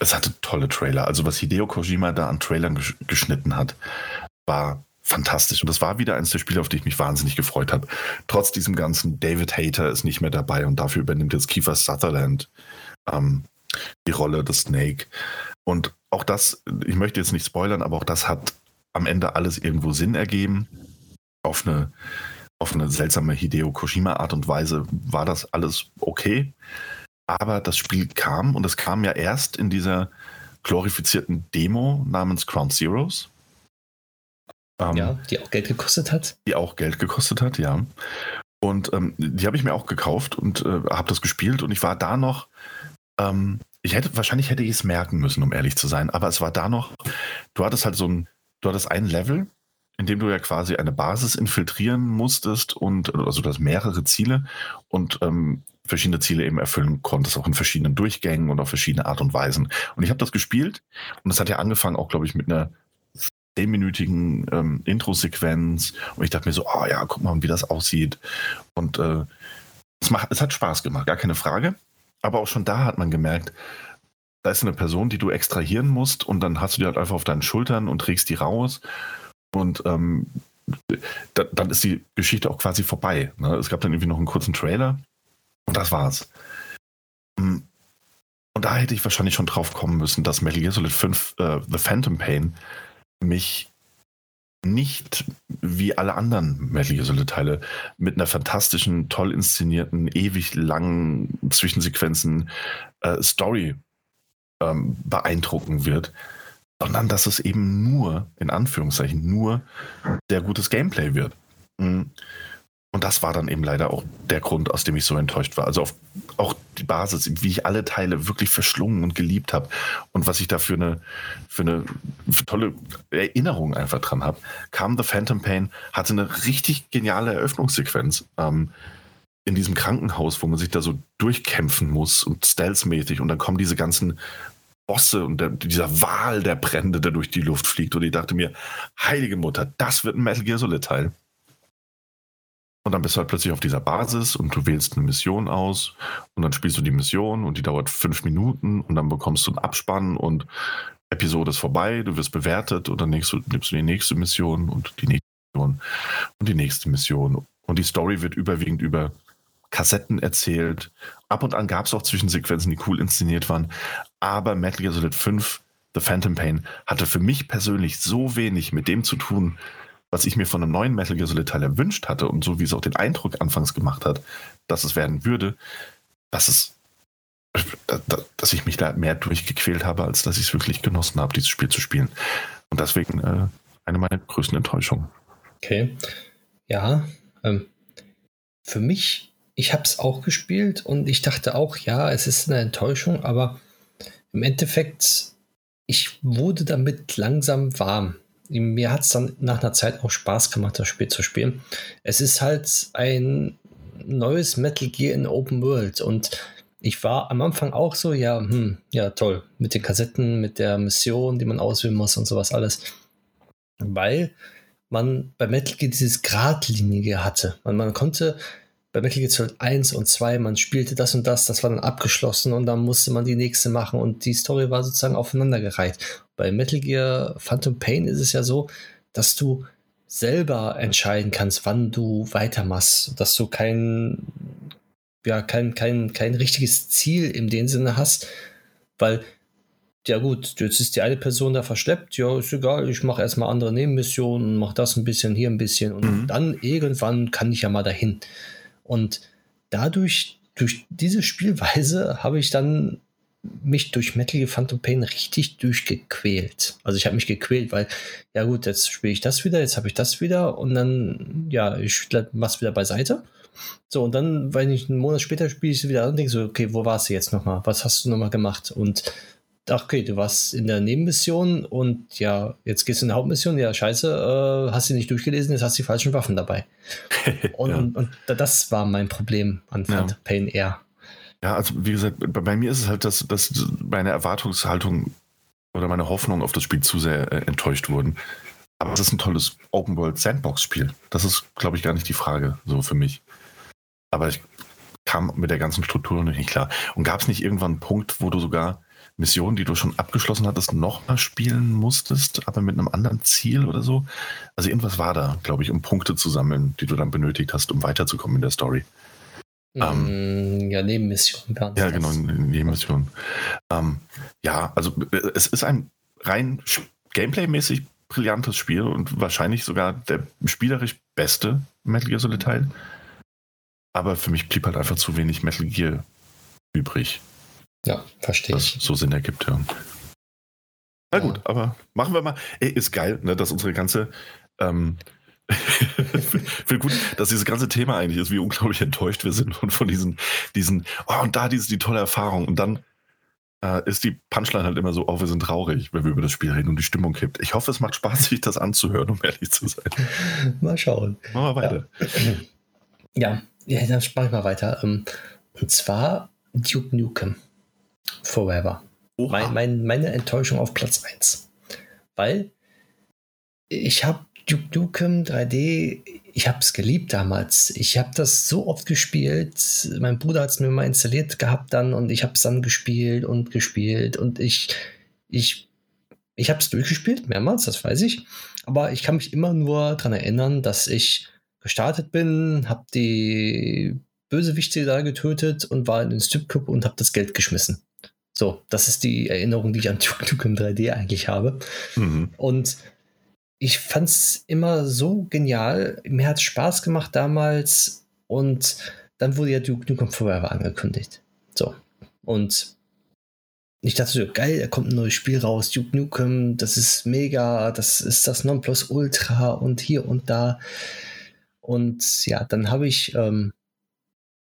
es hatte tolle Trailer. Also was Hideo Kojima da an Trailern gesch geschnitten hat, war fantastisch. Und das war wieder eines der Spiele, auf die ich mich wahnsinnig gefreut habe. Trotz diesem ganzen David Hater ist nicht mehr dabei und dafür übernimmt jetzt Kiefer Sutherland ähm, die Rolle des Snake. Und auch das, ich möchte jetzt nicht spoilern, aber auch das hat am Ende alles irgendwo Sinn ergeben. Auf eine, auf eine seltsame Hideo Kojima-Art und Weise war das alles okay. Aber das Spiel kam und es kam ja erst in dieser glorifizierten Demo namens Ground Zeroes. Ähm, ja, die auch Geld gekostet hat. Die auch Geld gekostet hat, ja. Und ähm, die habe ich mir auch gekauft und äh, habe das gespielt und ich war da noch, ähm, ich hätte, wahrscheinlich hätte ich es merken müssen, um ehrlich zu sein, aber es war da noch, du hattest halt so ein, du hattest ein Level, in dem du ja quasi eine Basis infiltrieren musstest und also du hast mehrere Ziele und ähm, verschiedene Ziele eben erfüllen konntest, auch in verschiedenen Durchgängen und auf verschiedene Art und Weisen. Und ich habe das gespielt und es hat ja angefangen auch, glaube ich, mit einer zehnminütigen ähm, Intro-Sequenz und ich dachte mir so, oh ja, guck mal, wie das aussieht. Und äh, es, macht, es hat Spaß gemacht, gar keine Frage. Aber auch schon da hat man gemerkt, da ist eine Person, die du extrahieren musst und dann hast du die halt einfach auf deinen Schultern und trägst die raus und ähm, da, dann ist die Geschichte auch quasi vorbei. Ne? Es gab dann irgendwie noch einen kurzen Trailer und das war's. Mm. Und da hätte ich wahrscheinlich schon drauf kommen müssen, dass Metal Gear Solid 5 äh, The Phantom Pain mich nicht wie alle anderen Metal Gear Solid Teile mit einer fantastischen, toll inszenierten, ewig langen Zwischensequenzen äh, Story ähm, beeindrucken wird, sondern dass es eben nur, in Anführungszeichen, nur sehr gutes Gameplay wird. Mhm. Und das war dann eben leider auch der Grund, aus dem ich so enttäuscht war. Also auf, auch die Basis, wie ich alle Teile wirklich verschlungen und geliebt habe und was ich da für eine, für eine für tolle Erinnerung einfach dran habe, kam The Phantom Pain, hatte eine richtig geniale Eröffnungssequenz. Ähm, in diesem Krankenhaus, wo man sich da so durchkämpfen muss und stealth-mäßig und dann kommen diese ganzen Bosse und der, dieser Wal der Brände, der durch die Luft fliegt und ich dachte mir, heilige Mutter, das wird ein Metal Gear Solid Teil. Und dann bist du halt plötzlich auf dieser Basis und du wählst eine Mission aus und dann spielst du die Mission und die dauert fünf Minuten und dann bekommst du einen Abspann und Episode ist vorbei, du wirst bewertet und dann nimmst du, nimmst du die nächste Mission und die nächste Mission und die nächste Mission. Und die Story wird überwiegend über Kassetten erzählt. Ab und an gab es auch Zwischensequenzen, die cool inszeniert waren. Aber Metal Gear Solid 5, The Phantom Pain, hatte für mich persönlich so wenig mit dem zu tun, was ich mir von einem neuen Metal Gear Solid Teil erwünscht hatte und so wie es auch den Eindruck anfangs gemacht hat, dass es werden würde, dass es dass ich mich da mehr durchgequält habe, als dass ich es wirklich genossen habe, dieses Spiel zu spielen. Und deswegen äh, eine meiner größten Enttäuschungen. Okay. Ja, ähm, für mich, ich habe es auch gespielt und ich dachte auch, ja, es ist eine Enttäuschung, aber im Endeffekt, ich wurde damit langsam warm mir hat es dann nach einer Zeit auch Spaß gemacht, das Spiel zu spielen. Es ist halt ein neues Metal Gear in Open World und ich war am Anfang auch so, ja, hm, ja, toll, mit den Kassetten, mit der Mission, die man auswählen muss und sowas alles. Weil man bei Metal Gear dieses Gradlinige hatte. Man, man konnte bei Metal Gear Solid 1 und 2, man spielte das und das, das war dann abgeschlossen und dann musste man die nächste machen und die Story war sozusagen aufeinandergereiht. Bei Metal Gear Phantom Pain ist es ja so, dass du selber entscheiden kannst, wann du weitermachst, dass du kein, ja, kein, kein, kein richtiges Ziel in dem Sinne hast, weil ja gut, jetzt ist die eine Person da verschleppt, ja, ist egal, ich mache erstmal andere Nebenmissionen, mache das ein bisschen, hier ein bisschen und mhm. dann irgendwann kann ich ja mal dahin. Und dadurch, durch diese Spielweise, (laughs) habe ich dann mich durch Metal Gear Phantom Pain richtig durchgequält. Also ich habe mich gequält, weil, ja gut, jetzt spiele ich das wieder, jetzt habe ich das wieder und dann, ja, ich mach's wieder beiseite. So, und dann, wenn ich einen Monat später spiele ich wieder an und denke so, okay, wo warst du jetzt nochmal? Was hast du nochmal gemacht? Und ach, okay, du warst in der Nebenmission und ja, jetzt gehst du in die Hauptmission, ja, scheiße, äh, hast du nicht durchgelesen, jetzt hast du die falschen Waffen dabei. (laughs) und, ja. und, und, das war mein Problem an ja. Pain eher. Ja, also wie gesagt, bei mir ist es halt, dass, dass meine Erwartungshaltung oder meine Hoffnung auf das Spiel zu sehr äh, enttäuscht wurden. Aber es ist ein tolles Open-World-Sandbox-Spiel. Das ist, glaube ich, gar nicht die Frage so für mich. Aber ich kam mit der ganzen Struktur noch nicht klar. Und gab es nicht irgendwann einen Punkt, wo du sogar Missionen, die du schon abgeschlossen hattest, nochmal spielen musstest, aber mit einem anderen Ziel oder so? Also irgendwas war da, glaube ich, um Punkte zu sammeln, die du dann benötigt hast, um weiterzukommen in der Story. Ähm, mm, ja, Nebenmissionen. Ja, genau, Nebenmissionen. Ähm, ja, also es ist ein rein Gameplay-mäßig brillantes Spiel und wahrscheinlich sogar der spielerisch beste Metal Gear Solid Teil. Aber für mich blieb halt einfach zu wenig Metal Gear übrig. Ja, verstehe ich. so Sinn ergibt, ja. Na gut, aber machen wir mal. Ey, ist geil, ne, dass unsere ganze ähm, (laughs) Finde gut, dass dieses ganze Thema eigentlich ist, wie unglaublich enttäuscht wir sind von, von diesen, diesen, oh, und da diese die tolle Erfahrung. Und dann äh, ist die Punchline halt immer so, oh, wir sind traurig, wenn wir über das Spiel reden und die Stimmung kippt. Ich hoffe, es macht Spaß, (laughs) sich das anzuhören, um ehrlich zu sein. Mal schauen. Machen wir weiter. Ja, ja dann mache ich mal weiter. Ähm, und zwar Duke Nukem Forever. Mein, mein, meine Enttäuschung auf Platz 1. Weil ich habe Duke Nukem 3D, ich habe es geliebt damals. Ich habe das so oft gespielt. Mein Bruder hat es mir mal installiert gehabt dann und ich habe es dann gespielt und gespielt und ich, ich, ich habe es durchgespielt, mehrmals, das weiß ich. Aber ich kann mich immer nur daran erinnern, dass ich gestartet bin, habe die Bösewichte da getötet und war in den Stripclub und habe das Geld geschmissen. So, das ist die Erinnerung, die ich an (laughs) Duke Nukem 3D eigentlich habe. Mhm. Und ich fand es immer so genial. Mir hat es Spaß gemacht damals und dann wurde ja Duke Nukem Forever angekündigt. So. Und ich dachte so, geil, da kommt ein neues Spiel raus, Duke Nukem, das ist mega, das ist das Nonplusultra und hier und da. Und ja, dann habe ich, ähm,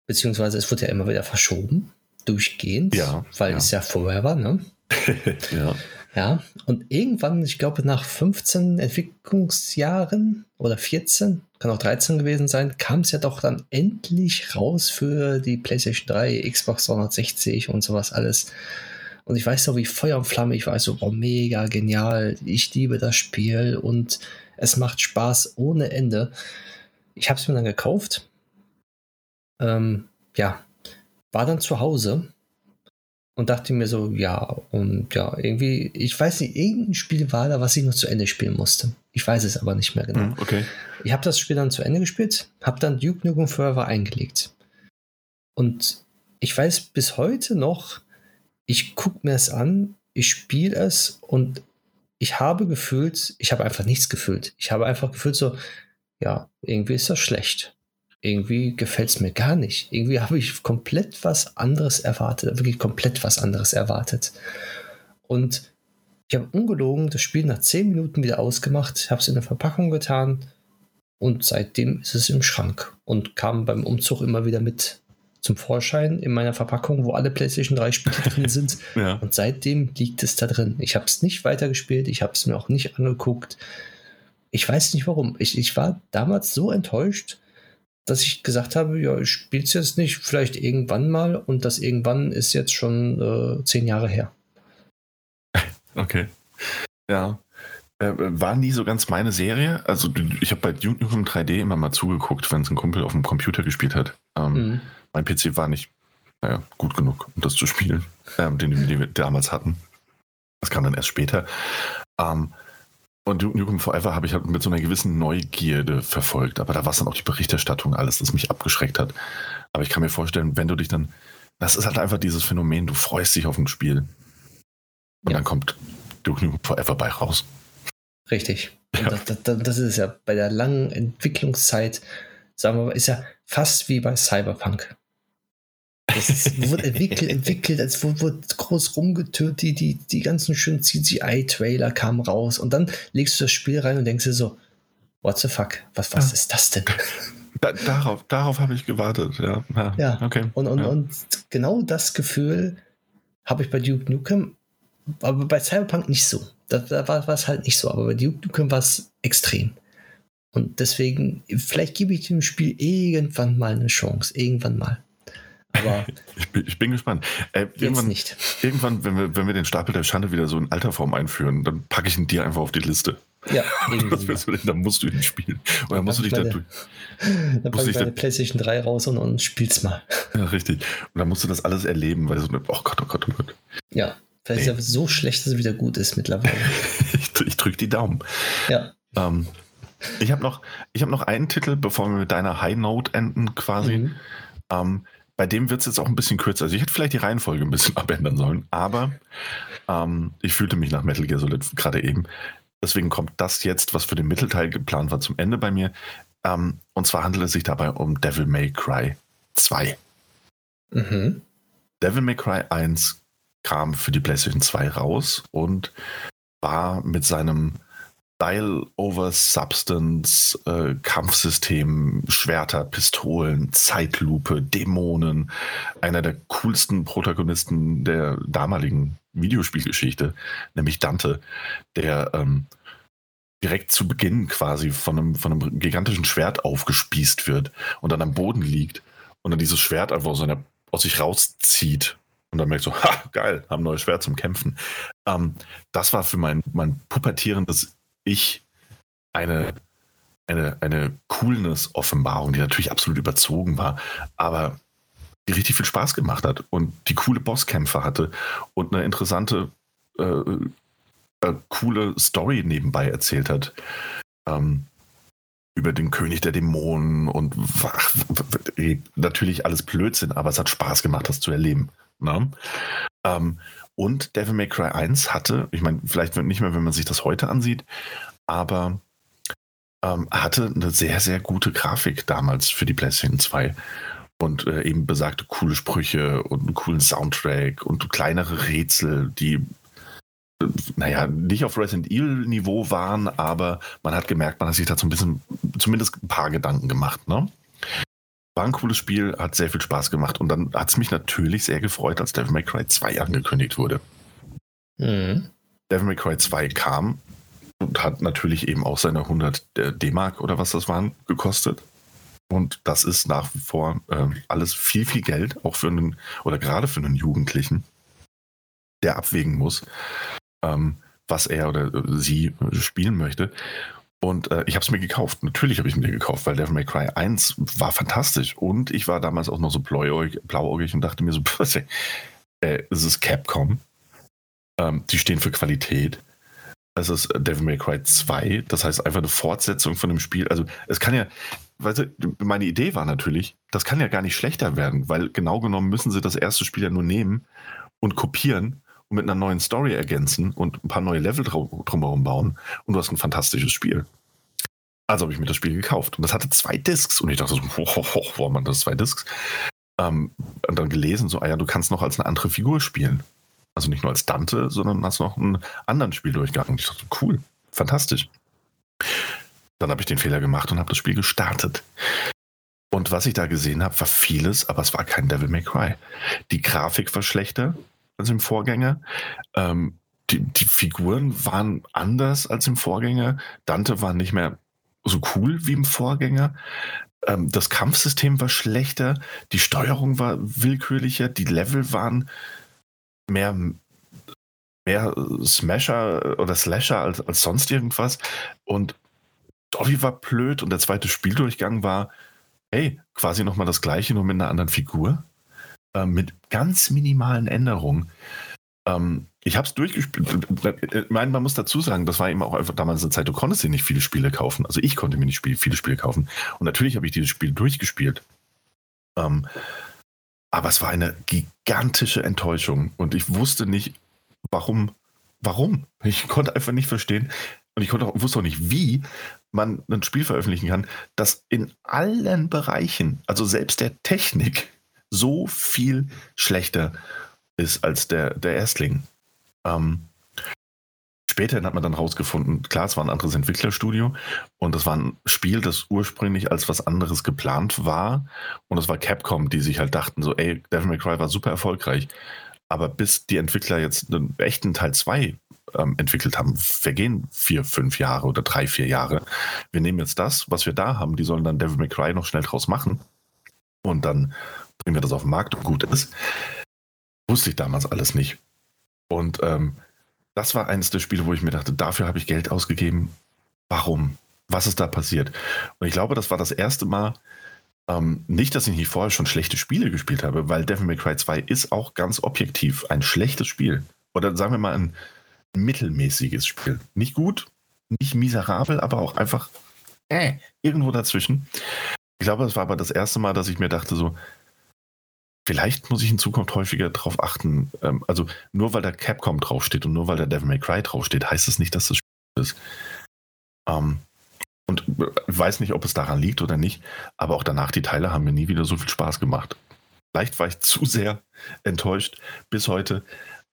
beziehungsweise es wurde ja immer wieder verschoben. Durchgehend, ja, weil ja. es ja Forever, ne? (laughs) ja. Ja, und irgendwann, ich glaube, nach 15 Entwicklungsjahren oder 14, kann auch 13 gewesen sein, kam es ja doch dann endlich raus für die PlayStation 3, Xbox 360 und sowas alles. Und ich weiß noch, wie Feuer und Flamme, ich war so, oh, mega genial, ich liebe das Spiel und es macht Spaß ohne Ende. Ich habe es mir dann gekauft. Ähm, ja, war dann zu Hause und dachte mir so, ja, und ja, irgendwie, ich weiß nicht, irgendein Spiel war da, was ich noch zu Ende spielen musste. Ich weiß es aber nicht mehr genau. Mhm, okay. Ich habe das Spiel dann zu Ende gespielt, habe dann Duke Nukem Forever eingelegt. Und ich weiß bis heute noch, ich gucke mir es an, ich spiele es und ich habe gefühlt, ich habe einfach nichts gefühlt. Ich habe einfach gefühlt so, ja, irgendwie ist das schlecht. Irgendwie gefällt es mir gar nicht. Irgendwie habe ich komplett was anderes erwartet, wirklich komplett was anderes erwartet. Und ich habe ungelogen das Spiel nach 10 Minuten wieder ausgemacht, habe es in der Verpackung getan und seitdem ist es im Schrank und kam beim Umzug immer wieder mit zum Vorschein in meiner Verpackung, wo alle PlayStation 3 Spiele (laughs) drin sind. Ja. Und seitdem liegt es da drin. Ich habe es nicht weitergespielt, ich habe es mir auch nicht angeguckt. Ich weiß nicht warum. Ich, ich war damals so enttäuscht, dass ich gesagt habe, ja, ich spiele es jetzt nicht, vielleicht irgendwann mal. Und das irgendwann ist jetzt schon äh, zehn Jahre her. (laughs) Okay. Ja. Äh, war nie so ganz meine Serie. Also ich habe bei Duke Nukem 3D immer mal zugeguckt, wenn es ein Kumpel auf dem Computer gespielt hat. Ähm, Mhm. Mein PC war nicht naja, gut genug, um das zu spielen, ähm, den, den wir damals hatten. Das kam dann erst später. Ähm, und Duke Nukem Forever habe ich halt mit so einer gewissen Neugierde verfolgt. Aber da war es dann auch die Berichterstattung, alles, das mich abgeschreckt hat. Aber ich kann mir vorstellen, wenn du dich dann, das ist halt einfach dieses Phänomen, du freust dich auf ein Spiel. Und Ja. dann kommt Duke Nukem Forever bei raus. Richtig. Ja. Das, das, das ist ja bei der langen Entwicklungszeit, sagen wir mal, ist ja fast wie bei Cyberpunk. Das ist, (laughs) wurde entwickelt, entwickelt, es wurde, wurde groß rumgetört, die, die, die ganzen schönen CGI-Trailer kamen raus und dann legst du das Spiel rein und denkst dir so, what the fuck, was, was Ja. ist das denn? (laughs) Da, darauf darauf habe ich gewartet, ja. Ja, Ja. okay. Und, und, ja. und genau das Gefühl habe ich bei Duke Nukem, aber bei Cyberpunk nicht so. Da, da war es halt nicht so, aber bei Duke Nukem war es extrem. Und deswegen, vielleicht gebe ich dem Spiel irgendwann mal eine Chance. Irgendwann mal. Aber (laughs) Ich bin, ich bin gespannt. Äh, irgendwann, nicht. irgendwann wenn, wir, wenn wir den Stapel der Schande wieder so in alter Form einführen, dann packe ich ihn dir einfach auf die Liste. Ja, (laughs) Das du dann musst du ihn spielen. Und dann musst du dich (laughs) Pack da durch. Dann muss packe ich ich meine da- PlayStation 3 raus und, und spiel's mal. Ja, richtig. Und dann musst du das alles erleben, weil so, oh Gott, oh Gott, oh Gott. Ja, vielleicht ist er so schlecht, dass es wieder gut ist mittlerweile. Ich, ich drücke die Daumen. Ja. Ähm, ich habe noch, ich hab noch einen Titel, bevor wir mit deiner High Note enden, quasi. Mhm. Ähm, bei dem wird es jetzt auch ein bisschen kürzer. Also ich hätte vielleicht die Reihenfolge ein bisschen (laughs) abändern sollen, aber ähm, ich fühlte mich nach Metal Gear Solid gerade eben. Deswegen kommt das jetzt, was für den Mittelteil geplant war, zum Ende bei mir. Ähm, und zwar handelt es sich dabei um Devil May Cry 2. Mhm. Devil May Cry 1 kam für die PlayStation 2 raus und war mit seinem Style over Substance äh, Kampfsystem, Schwerter, Pistolen, Zeitlupe, Dämonen, einer der coolsten Protagonisten der damaligen Videospielgeschichte, nämlich Dante, der ähm, direkt zu Beginn quasi von einem, von einem gigantischen Schwert aufgespießt wird und dann am Boden liegt und dann dieses Schwert einfach aus, seiner, aus sich rauszieht und dann merkt so, ha, geil, haben neues Schwert zum Kämpfen. Ähm, das war für mein, mein pubertierendes Ich eine, eine, eine Coolness-Offenbarung, die natürlich absolut überzogen war, aber die richtig viel Spaß gemacht hat und die coole Bosskämpfe hatte und eine interessante, äh, äh, coole Story nebenbei erzählt hat. Ähm, über den König der Dämonen und ach, natürlich alles Blödsinn, aber es hat Spaß gemacht, das zu erleben. Ne? Ähm, und Devil May Cry 1 hatte, ich meine, vielleicht nicht mehr, wenn man sich das heute ansieht, aber ähm, hatte eine sehr, sehr gute Grafik damals für die PlayStation 2 und äh, eben besagte coole Sprüche und einen coolen Soundtrack und kleinere Rätsel, die äh, naja, nicht auf Resident Evil Niveau waren, aber man hat gemerkt, man hat sich da so ein bisschen, zumindest ein paar Gedanken gemacht, ne? War ein cooles Spiel, hat sehr viel Spaß gemacht und dann hat es mich natürlich sehr gefreut, als Devil May Cry 2 angekündigt wurde. Mhm. Devil May Cry 2 kam und hat natürlich eben auch seine 100 D-Mark oder was das waren gekostet. Und das ist nach wie vor äh, alles viel, viel Geld, auch für einen, oder gerade für einen Jugendlichen, der abwägen muss, ähm, was er oder sie spielen möchte. Und äh, ich habe es mir gekauft. Natürlich habe ich es mir gekauft, weil Devil May Cry 1 war fantastisch. Und ich war damals auch noch so blauäugig, und dachte mir so, (laughs) äh, es ist Capcom. Ähm, die stehen für Qualität. Es ist Devil May Cry 2. Das heißt einfach eine Fortsetzung von dem Spiel. Also es kann ja, weißt du, meine Idee war natürlich, das kann ja gar nicht schlechter werden, weil genau genommen müssen sie das erste Spiel ja nur nehmen und kopieren und mit einer neuen Story ergänzen und ein paar neue Level drumherum bauen und du hast ein fantastisches Spiel. Also habe ich mir das Spiel gekauft und das hatte zwei Discs und ich dachte so, (laughs) ho, ho, ho, warum hat das zwei Discs? Ähm, und dann gelesen, so, ah ja, du kannst noch als eine andere Figur spielen. Also nicht nur als Dante, sondern hast noch einen anderen Spieldurchgang. Und ich dachte, cool, fantastisch. Dann habe ich den Fehler gemacht und habe das Spiel gestartet. Und was ich da gesehen habe, war vieles, aber es war kein Devil May Cry. Die Grafik war schlechter, als im Vorgänger. Ähm, die, die, Figuren waren anders als im Vorgänger. Dante war nicht mehr so cool wie im Vorgänger. Ähm, das Kampfsystem war schlechter, die Steuerung war willkürlicher, die Level waren mehr, mehr Smasher oder Slasher als, als sonst irgendwas. Und Story war blöd und der zweite Spieldurchgang war, hey, quasi nochmal das gleiche, nur mit einer anderen Figur. Äh, mit ganz minimalen Änderungen. Ähm, ich habe es durchgespielt. Ich meine, man muss dazu sagen, das war eben auch einfach damals eine Zeit, du konntest dir nicht viele Spiele kaufen. Also ich konnte mir nicht viele Spiele kaufen. Und natürlich habe ich dieses Spiel durchgespielt. Ähm, aber es war eine gigantische Enttäuschung. Und ich wusste nicht, warum. Warum? Ich konnte einfach nicht verstehen. Und ich auch, wusste auch nicht, wie man ein Spiel veröffentlichen kann, das in allen Bereichen, also selbst der Technik, so viel schlechter ist als der, der Erstling. Ähm, später hat man dann rausgefunden, klar, es war ein anderes Entwicklerstudio und das war ein Spiel, das ursprünglich als was anderes geplant war. Und es war Capcom, die sich halt dachten, so, ey, Devil May Cry war super erfolgreich. Aber bis die Entwickler jetzt einen echten Teil 2 ähm, entwickelt haben, vergehen vier, fünf Jahre oder drei, vier Jahre. Wir nehmen jetzt das, was wir da haben, die sollen dann Devil May Cry noch schnell draus machen. Und dann bringen wir das auf den Markt und gut ist. Wusste ich damals alles nicht. Und ähm, das war eines der Spiele, wo ich mir dachte, dafür habe ich Geld ausgegeben. Warum? Was ist da passiert? Und ich glaube, das war das erste Mal, ähm, nicht, dass ich nicht vorher schon schlechte Spiele gespielt habe, weil Devil May Cry 2 ist auch ganz objektiv ein schlechtes Spiel. Oder sagen wir mal ein mittelmäßiges Spiel. Nicht gut, nicht miserabel, aber auch einfach äh, irgendwo dazwischen. Ich glaube, das war aber das erste Mal, dass ich mir dachte, so, Vielleicht muss ich in Zukunft häufiger darauf achten. Ähm, also nur weil da Capcom draufsteht und nur weil da Devil May Cry draufsteht, heißt es das nicht, dass das Spiel ist. Ähm, und ich weiß nicht, ob es daran liegt oder nicht, aber auch danach die Teile haben mir nie wieder so viel Spaß gemacht. Vielleicht war ich (laughs) zu sehr enttäuscht bis heute.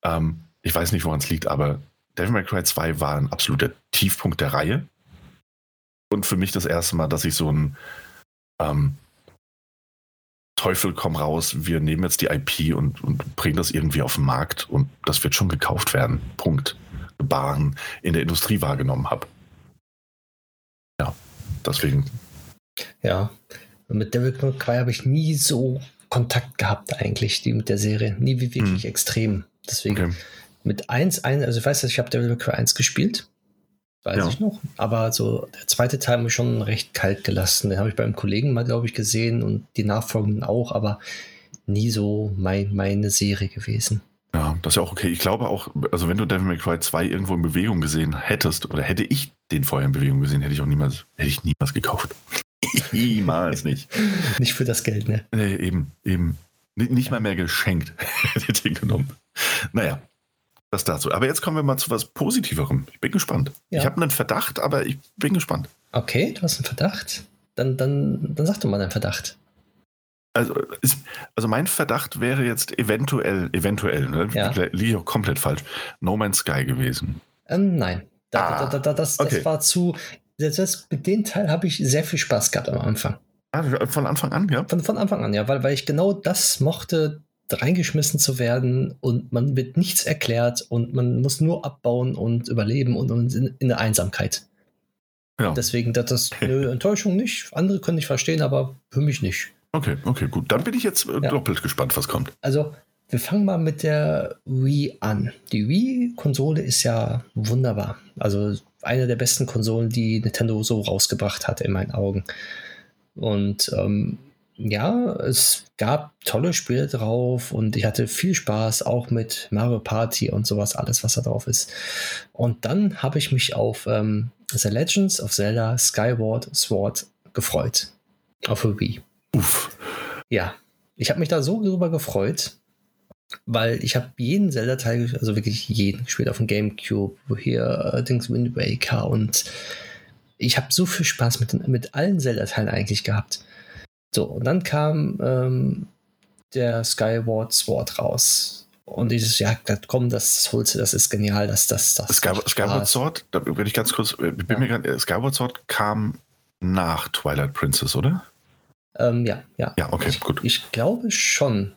Ähm, ich weiß nicht, woran es liegt, aber Devil May Cry 2 war ein absoluter Tiefpunkt der Reihe. Und für mich das erste Mal, dass ich so ein ähm, Teufel komm raus, wir nehmen jetzt die IP und, und bringen das irgendwie auf den Markt und das wird schon gekauft werden. Punkt. Bahn in der Industrie wahrgenommen habe. Ja, deswegen. Ja, mit Devil May Cry habe ich nie so Kontakt gehabt eigentlich, die mit der Serie. Nie wie wirklich hm. extrem. Deswegen okay. mit 1, 1, also ich weiß, ich habe Devil May Cry 1 gespielt weiß ja. ich noch. Aber so der zweite Teil hat mich schon recht kalt gelassen. Den habe ich beim Kollegen mal, glaube ich, gesehen und die nachfolgenden auch, aber nie so mein, meine Serie gewesen. Ja, das ist ja auch okay. Ich glaube auch, also wenn du Devil May Cry 2 irgendwo in Bewegung gesehen hättest, oder hätte ich den vorher in Bewegung gesehen, hätte ich auch niemals, hätte ich niemals gekauft. (laughs) niemals nicht. (laughs) Nicht für das Geld, ne? Nee, eben, eben. Nicht mal mehr geschenkt (laughs) hätte ich den genommen. Naja, das dazu. Aber jetzt kommen wir mal zu was Positiverem. Ich bin gespannt. Ja. Ich habe einen Verdacht, aber ich bin gespannt. Okay, du hast einen Verdacht. Dann, dann, dann sag doch mal deinen Verdacht. Also, ist, also mein Verdacht wäre jetzt eventuell, eventuell, ne? Ja. auch komplett falsch, No Man's Sky gewesen. Ähm, nein. Da, ah, da, da, das, okay. das war zu. Das, mit dem Teil habe ich sehr viel Spaß gehabt am Anfang. Ah, von Anfang an, ja? Von, von Anfang an, ja, weil, weil ich genau das mochte, reingeschmissen zu werden und man wird nichts erklärt und man muss nur abbauen und überleben und, und in, in der Einsamkeit. Ja. Deswegen, das ist eine (laughs) Enttäuschung nicht. Andere können ich verstehen, aber für mich nicht. Okay, okay, gut. Dann bin ich jetzt äh, ja. doppelt gespannt, was kommt. Also, wir fangen mal mit der Wii an. Die Wii-Konsole ist ja wunderbar. Also eine der besten Konsolen, die Nintendo so rausgebracht hat, in meinen Augen. Und ähm, ja, es gab tolle Spiele drauf und ich hatte viel Spaß auch mit Mario Party und sowas, alles, was da drauf ist. Und dann habe ich mich auf ähm, The Legends of Zelda Skyward Sword gefreut. Auf Wii. Uff. Ja, ich habe mich da so drüber gefreut, weil ich habe jeden Zelda-Teil, also wirklich jeden gespielt auf dem Gamecube, wo hier äh, Dings Wind Waker und ich habe so viel Spaß mit, mit allen Zelda-Teilen eigentlich gehabt. So, und dann kam ähm, der Skyward Sword raus. Und dieses, ja, komm, das holst du, das ist genial, das, das, das. Skyward, Skyward Sword, da bin ich ganz kurz, bin ja. mir grad, äh, Skyward Sword kam nach Twilight Princess, oder? Ähm, ja, ja. Ja, okay, ich, gut. Ich glaube schon.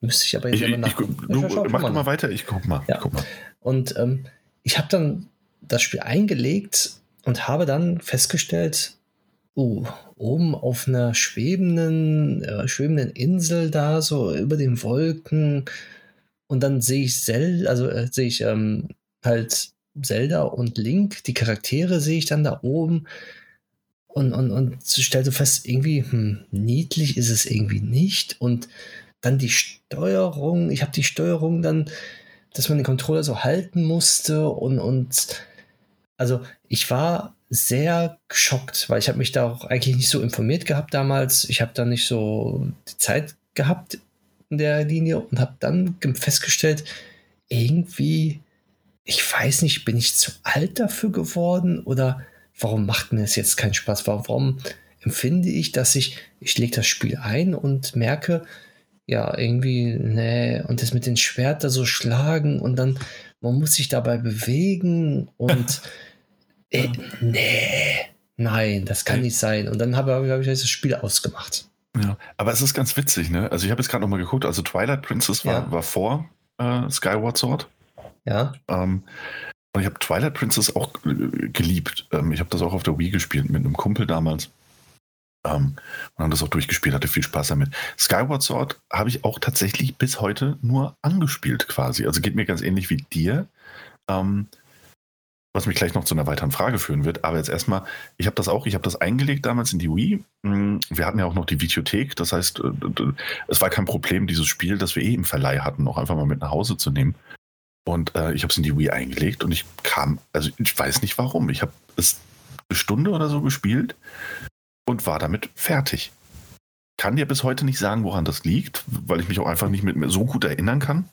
Müsste ich aber jetzt ich, ich, Du mach mal, mal weiter, ich guck mal. Ja. Ich guck mal. Und ähm, ich habe dann das Spiel eingelegt und habe dann festgestellt, uh, oben auf einer schwebenden, äh, schwebenden Insel da, so über den Wolken. Und dann sehe ich Zelda, also äh, sehe ich ähm, halt Zelda und Link, die Charaktere sehe ich dann da oben. Und, und, und stellte fest, irgendwie, hm, niedlich ist es irgendwie nicht. Und dann die Steuerung, ich habe die Steuerung dann, dass man den Controller so halten musste und, und also ich war sehr geschockt, weil ich habe mich da auch eigentlich nicht so informiert gehabt damals. Ich habe da nicht so die Zeit gehabt in der Linie und habe dann festgestellt, irgendwie, ich weiß nicht, bin ich zu alt dafür geworden oder warum macht mir das jetzt keinen Spaß? Warum empfinde ich, dass ich, ich lege das Spiel ein und merke, ja, irgendwie, nee, und das mit den Schwertern so schlagen und dann, man muss sich dabei bewegen und (laughs) äh, nee, nein, das kann nicht sein. Und dann habe hab ich das Spiel ausgemacht. Ja, aber es ist ganz witzig, ne? Also ich habe jetzt gerade nochmal geguckt, also Twilight Princess war, ja. war vor äh, Skyward Sword. Ja. Ähm, und ich habe Twilight Princess auch äh, geliebt. Ähm, ich habe das auch auf der Wii gespielt mit einem Kumpel damals. Ähm, und haben das auch durchgespielt, hatte viel Spaß damit. Skyward Sword habe ich auch tatsächlich bis heute nur angespielt quasi. Also geht mir ganz ähnlich wie dir. Ähm, was mich gleich noch zu einer weiteren Frage führen wird. Aber jetzt erstmal, ich habe das auch, ich habe das eingelegt damals in die Wii. Hm, wir hatten ja auch noch die Videothek, das heißt, äh, es war kein Problem, dieses Spiel, das wir eh im Verleih hatten, auch einfach mal mit nach Hause zu nehmen. Und äh, ich habe es in die Wii eingelegt und ich kam, also ich weiß nicht warum, ich habe es eine Stunde oder so gespielt und war damit fertig. Kann dir bis heute nicht sagen, woran das liegt, weil ich mich auch einfach nicht mit so gut erinnern kann,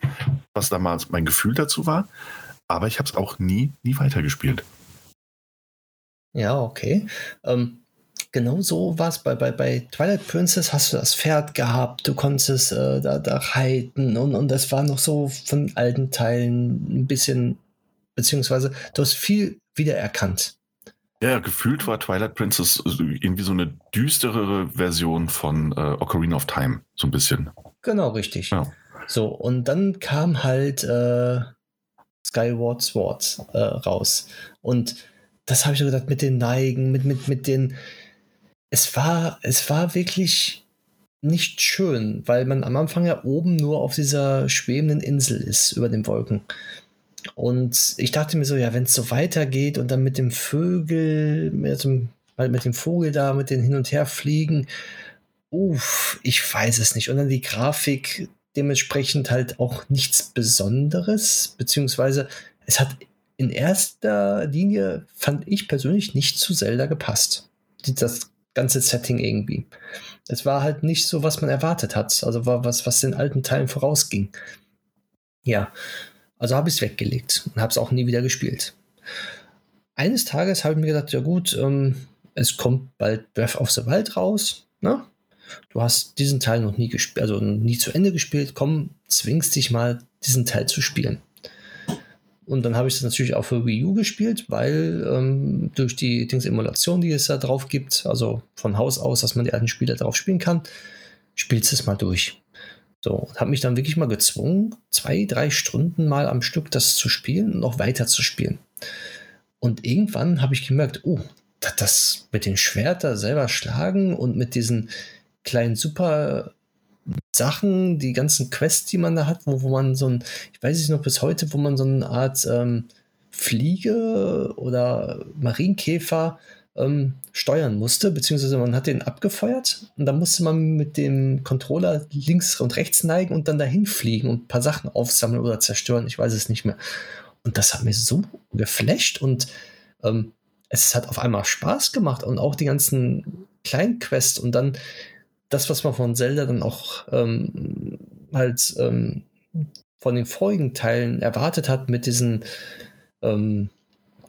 was damals mein Gefühl dazu war aber ich habe es auch nie, nie weitergespielt. Ja, okay. Ähm, genau so war es bei, bei, bei Twilight Princess, hast du das Pferd gehabt, du konntest äh, da, da reiten und, und das war noch so von alten Teilen ein bisschen, beziehungsweise du hast viel wiedererkannt. Ja, gefühlt war Twilight Princess irgendwie so eine düsterere Version von äh, Ocarina of Time, so ein bisschen. Genau, richtig. Ja. So, und dann kam halt äh, Skyward Sword äh, raus. Und das habe ich so gedacht, mit den Neigen, mit, mit, mit den. Es war, es war wirklich nicht schön, weil man am Anfang ja oben nur auf dieser schwebenden Insel ist, über den Wolken. Und ich dachte mir so, ja, wenn es so weitergeht und dann mit dem Vögel, mit dem, mit dem Vogel da, mit den hin und her fliegen, uff, ich weiß es nicht. Und dann die Grafik, dementsprechend halt auch nichts Besonderes, beziehungsweise es hat in erster Linie, fand ich persönlich, nicht zu Zelda gepasst. Das ganze Setting irgendwie. Es war halt nicht so, was man erwartet hat. Also war was, was den alten Teilen vorausging. Ja, also habe ich es weggelegt und habe es auch nie wieder gespielt. Eines Tages habe ich mir gedacht, ja gut, ähm, es kommt bald Breath of the Wild raus. Ne? Du hast diesen Teil noch nie gespielt, also nie zu Ende gespielt, komm, zwingst dich mal, diesen Teil zu spielen. und dann habe ich das natürlich auch für Wii U gespielt, weil ähm, durch die Dings-Emulation, die es da drauf gibt, also von Haus aus, dass man die alten Spiele drauf spielen kann, spielst es mal durch. So, und habe mich dann wirklich mal gezwungen, zwei, drei Stunden mal am Stück das zu spielen und auch weiter zu spielen. Und irgendwann habe ich gemerkt, oh, das mit den Schwerter selber schlagen und mit diesen kleinen super Sachen, die ganzen Quests, die man da hat, wo, wo man so ein, ich weiß es noch bis heute, wo man so eine Art ähm, Fliege oder Marienkäfer ähm, steuern musste, beziehungsweise man hat den abgefeuert und dann musste man mit dem Controller links und rechts neigen und dann dahin fliegen und ein paar Sachen aufsammeln oder zerstören, ich weiß es nicht mehr. Und das hat mir so geflasht und ähm, es hat auf einmal Spaß gemacht und auch die ganzen Kleinquests und dann das, was man von Zelda dann auch ähm, halt ähm, von den vorigen Teilen erwartet hat mit diesen, ähm,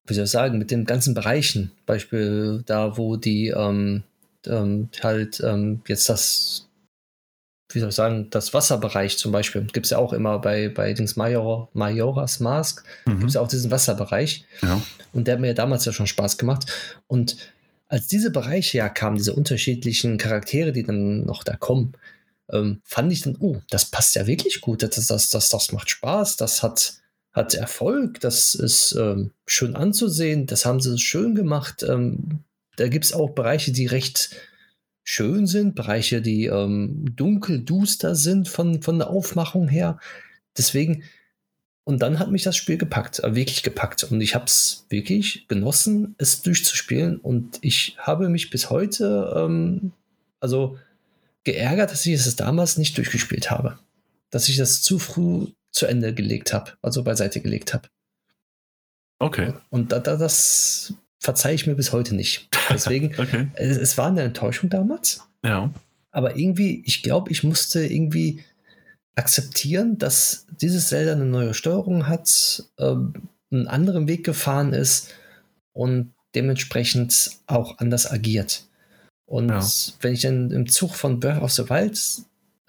wie soll ich sagen, mit den ganzen Bereichen. Beispiel da, wo die ähm, ähm, halt ähm, jetzt das, wie soll ich sagen, das Wasserbereich zum Beispiel, gibt es ja auch immer bei, bei Dings Major, Majoras Mask, mhm. gibt es ja auch diesen Wasserbereich. Ja. Und der hat mir ja damals ja schon Spaß gemacht. Und als diese Bereiche ja kamen, diese unterschiedlichen Charaktere, die dann noch da kommen, ähm, fand ich dann, oh, das passt ja wirklich gut, das, das, das, das macht Spaß, das hat, hat Erfolg, das ist ähm, schön anzusehen, das haben sie schön gemacht. Ähm, da gibt es auch Bereiche, die recht schön sind, Bereiche, die ähm, dunkel, duster sind von, von der Aufmachung her. Deswegen, und dann hat mich das Spiel gepackt, äh, wirklich gepackt. Und ich habe es wirklich genossen, es durchzuspielen. Und ich habe mich bis heute, ähm, also geärgert, dass ich es damals nicht durchgespielt habe. Dass ich das zu früh zu Ende gelegt habe, also beiseite gelegt habe. Okay. Und da, da, das verzeihe ich mir bis heute nicht. (laughs) Deswegen, okay. es, es war eine Enttäuschung damals. Ja. Aber irgendwie, ich glaube, ich musste irgendwie akzeptieren, dass dieses Zelda eine neue Steuerung hat, ähm, einen anderen Weg gefahren ist und dementsprechend auch anders agiert. Und ja. wenn ich dann im Zug von Breath of the Wild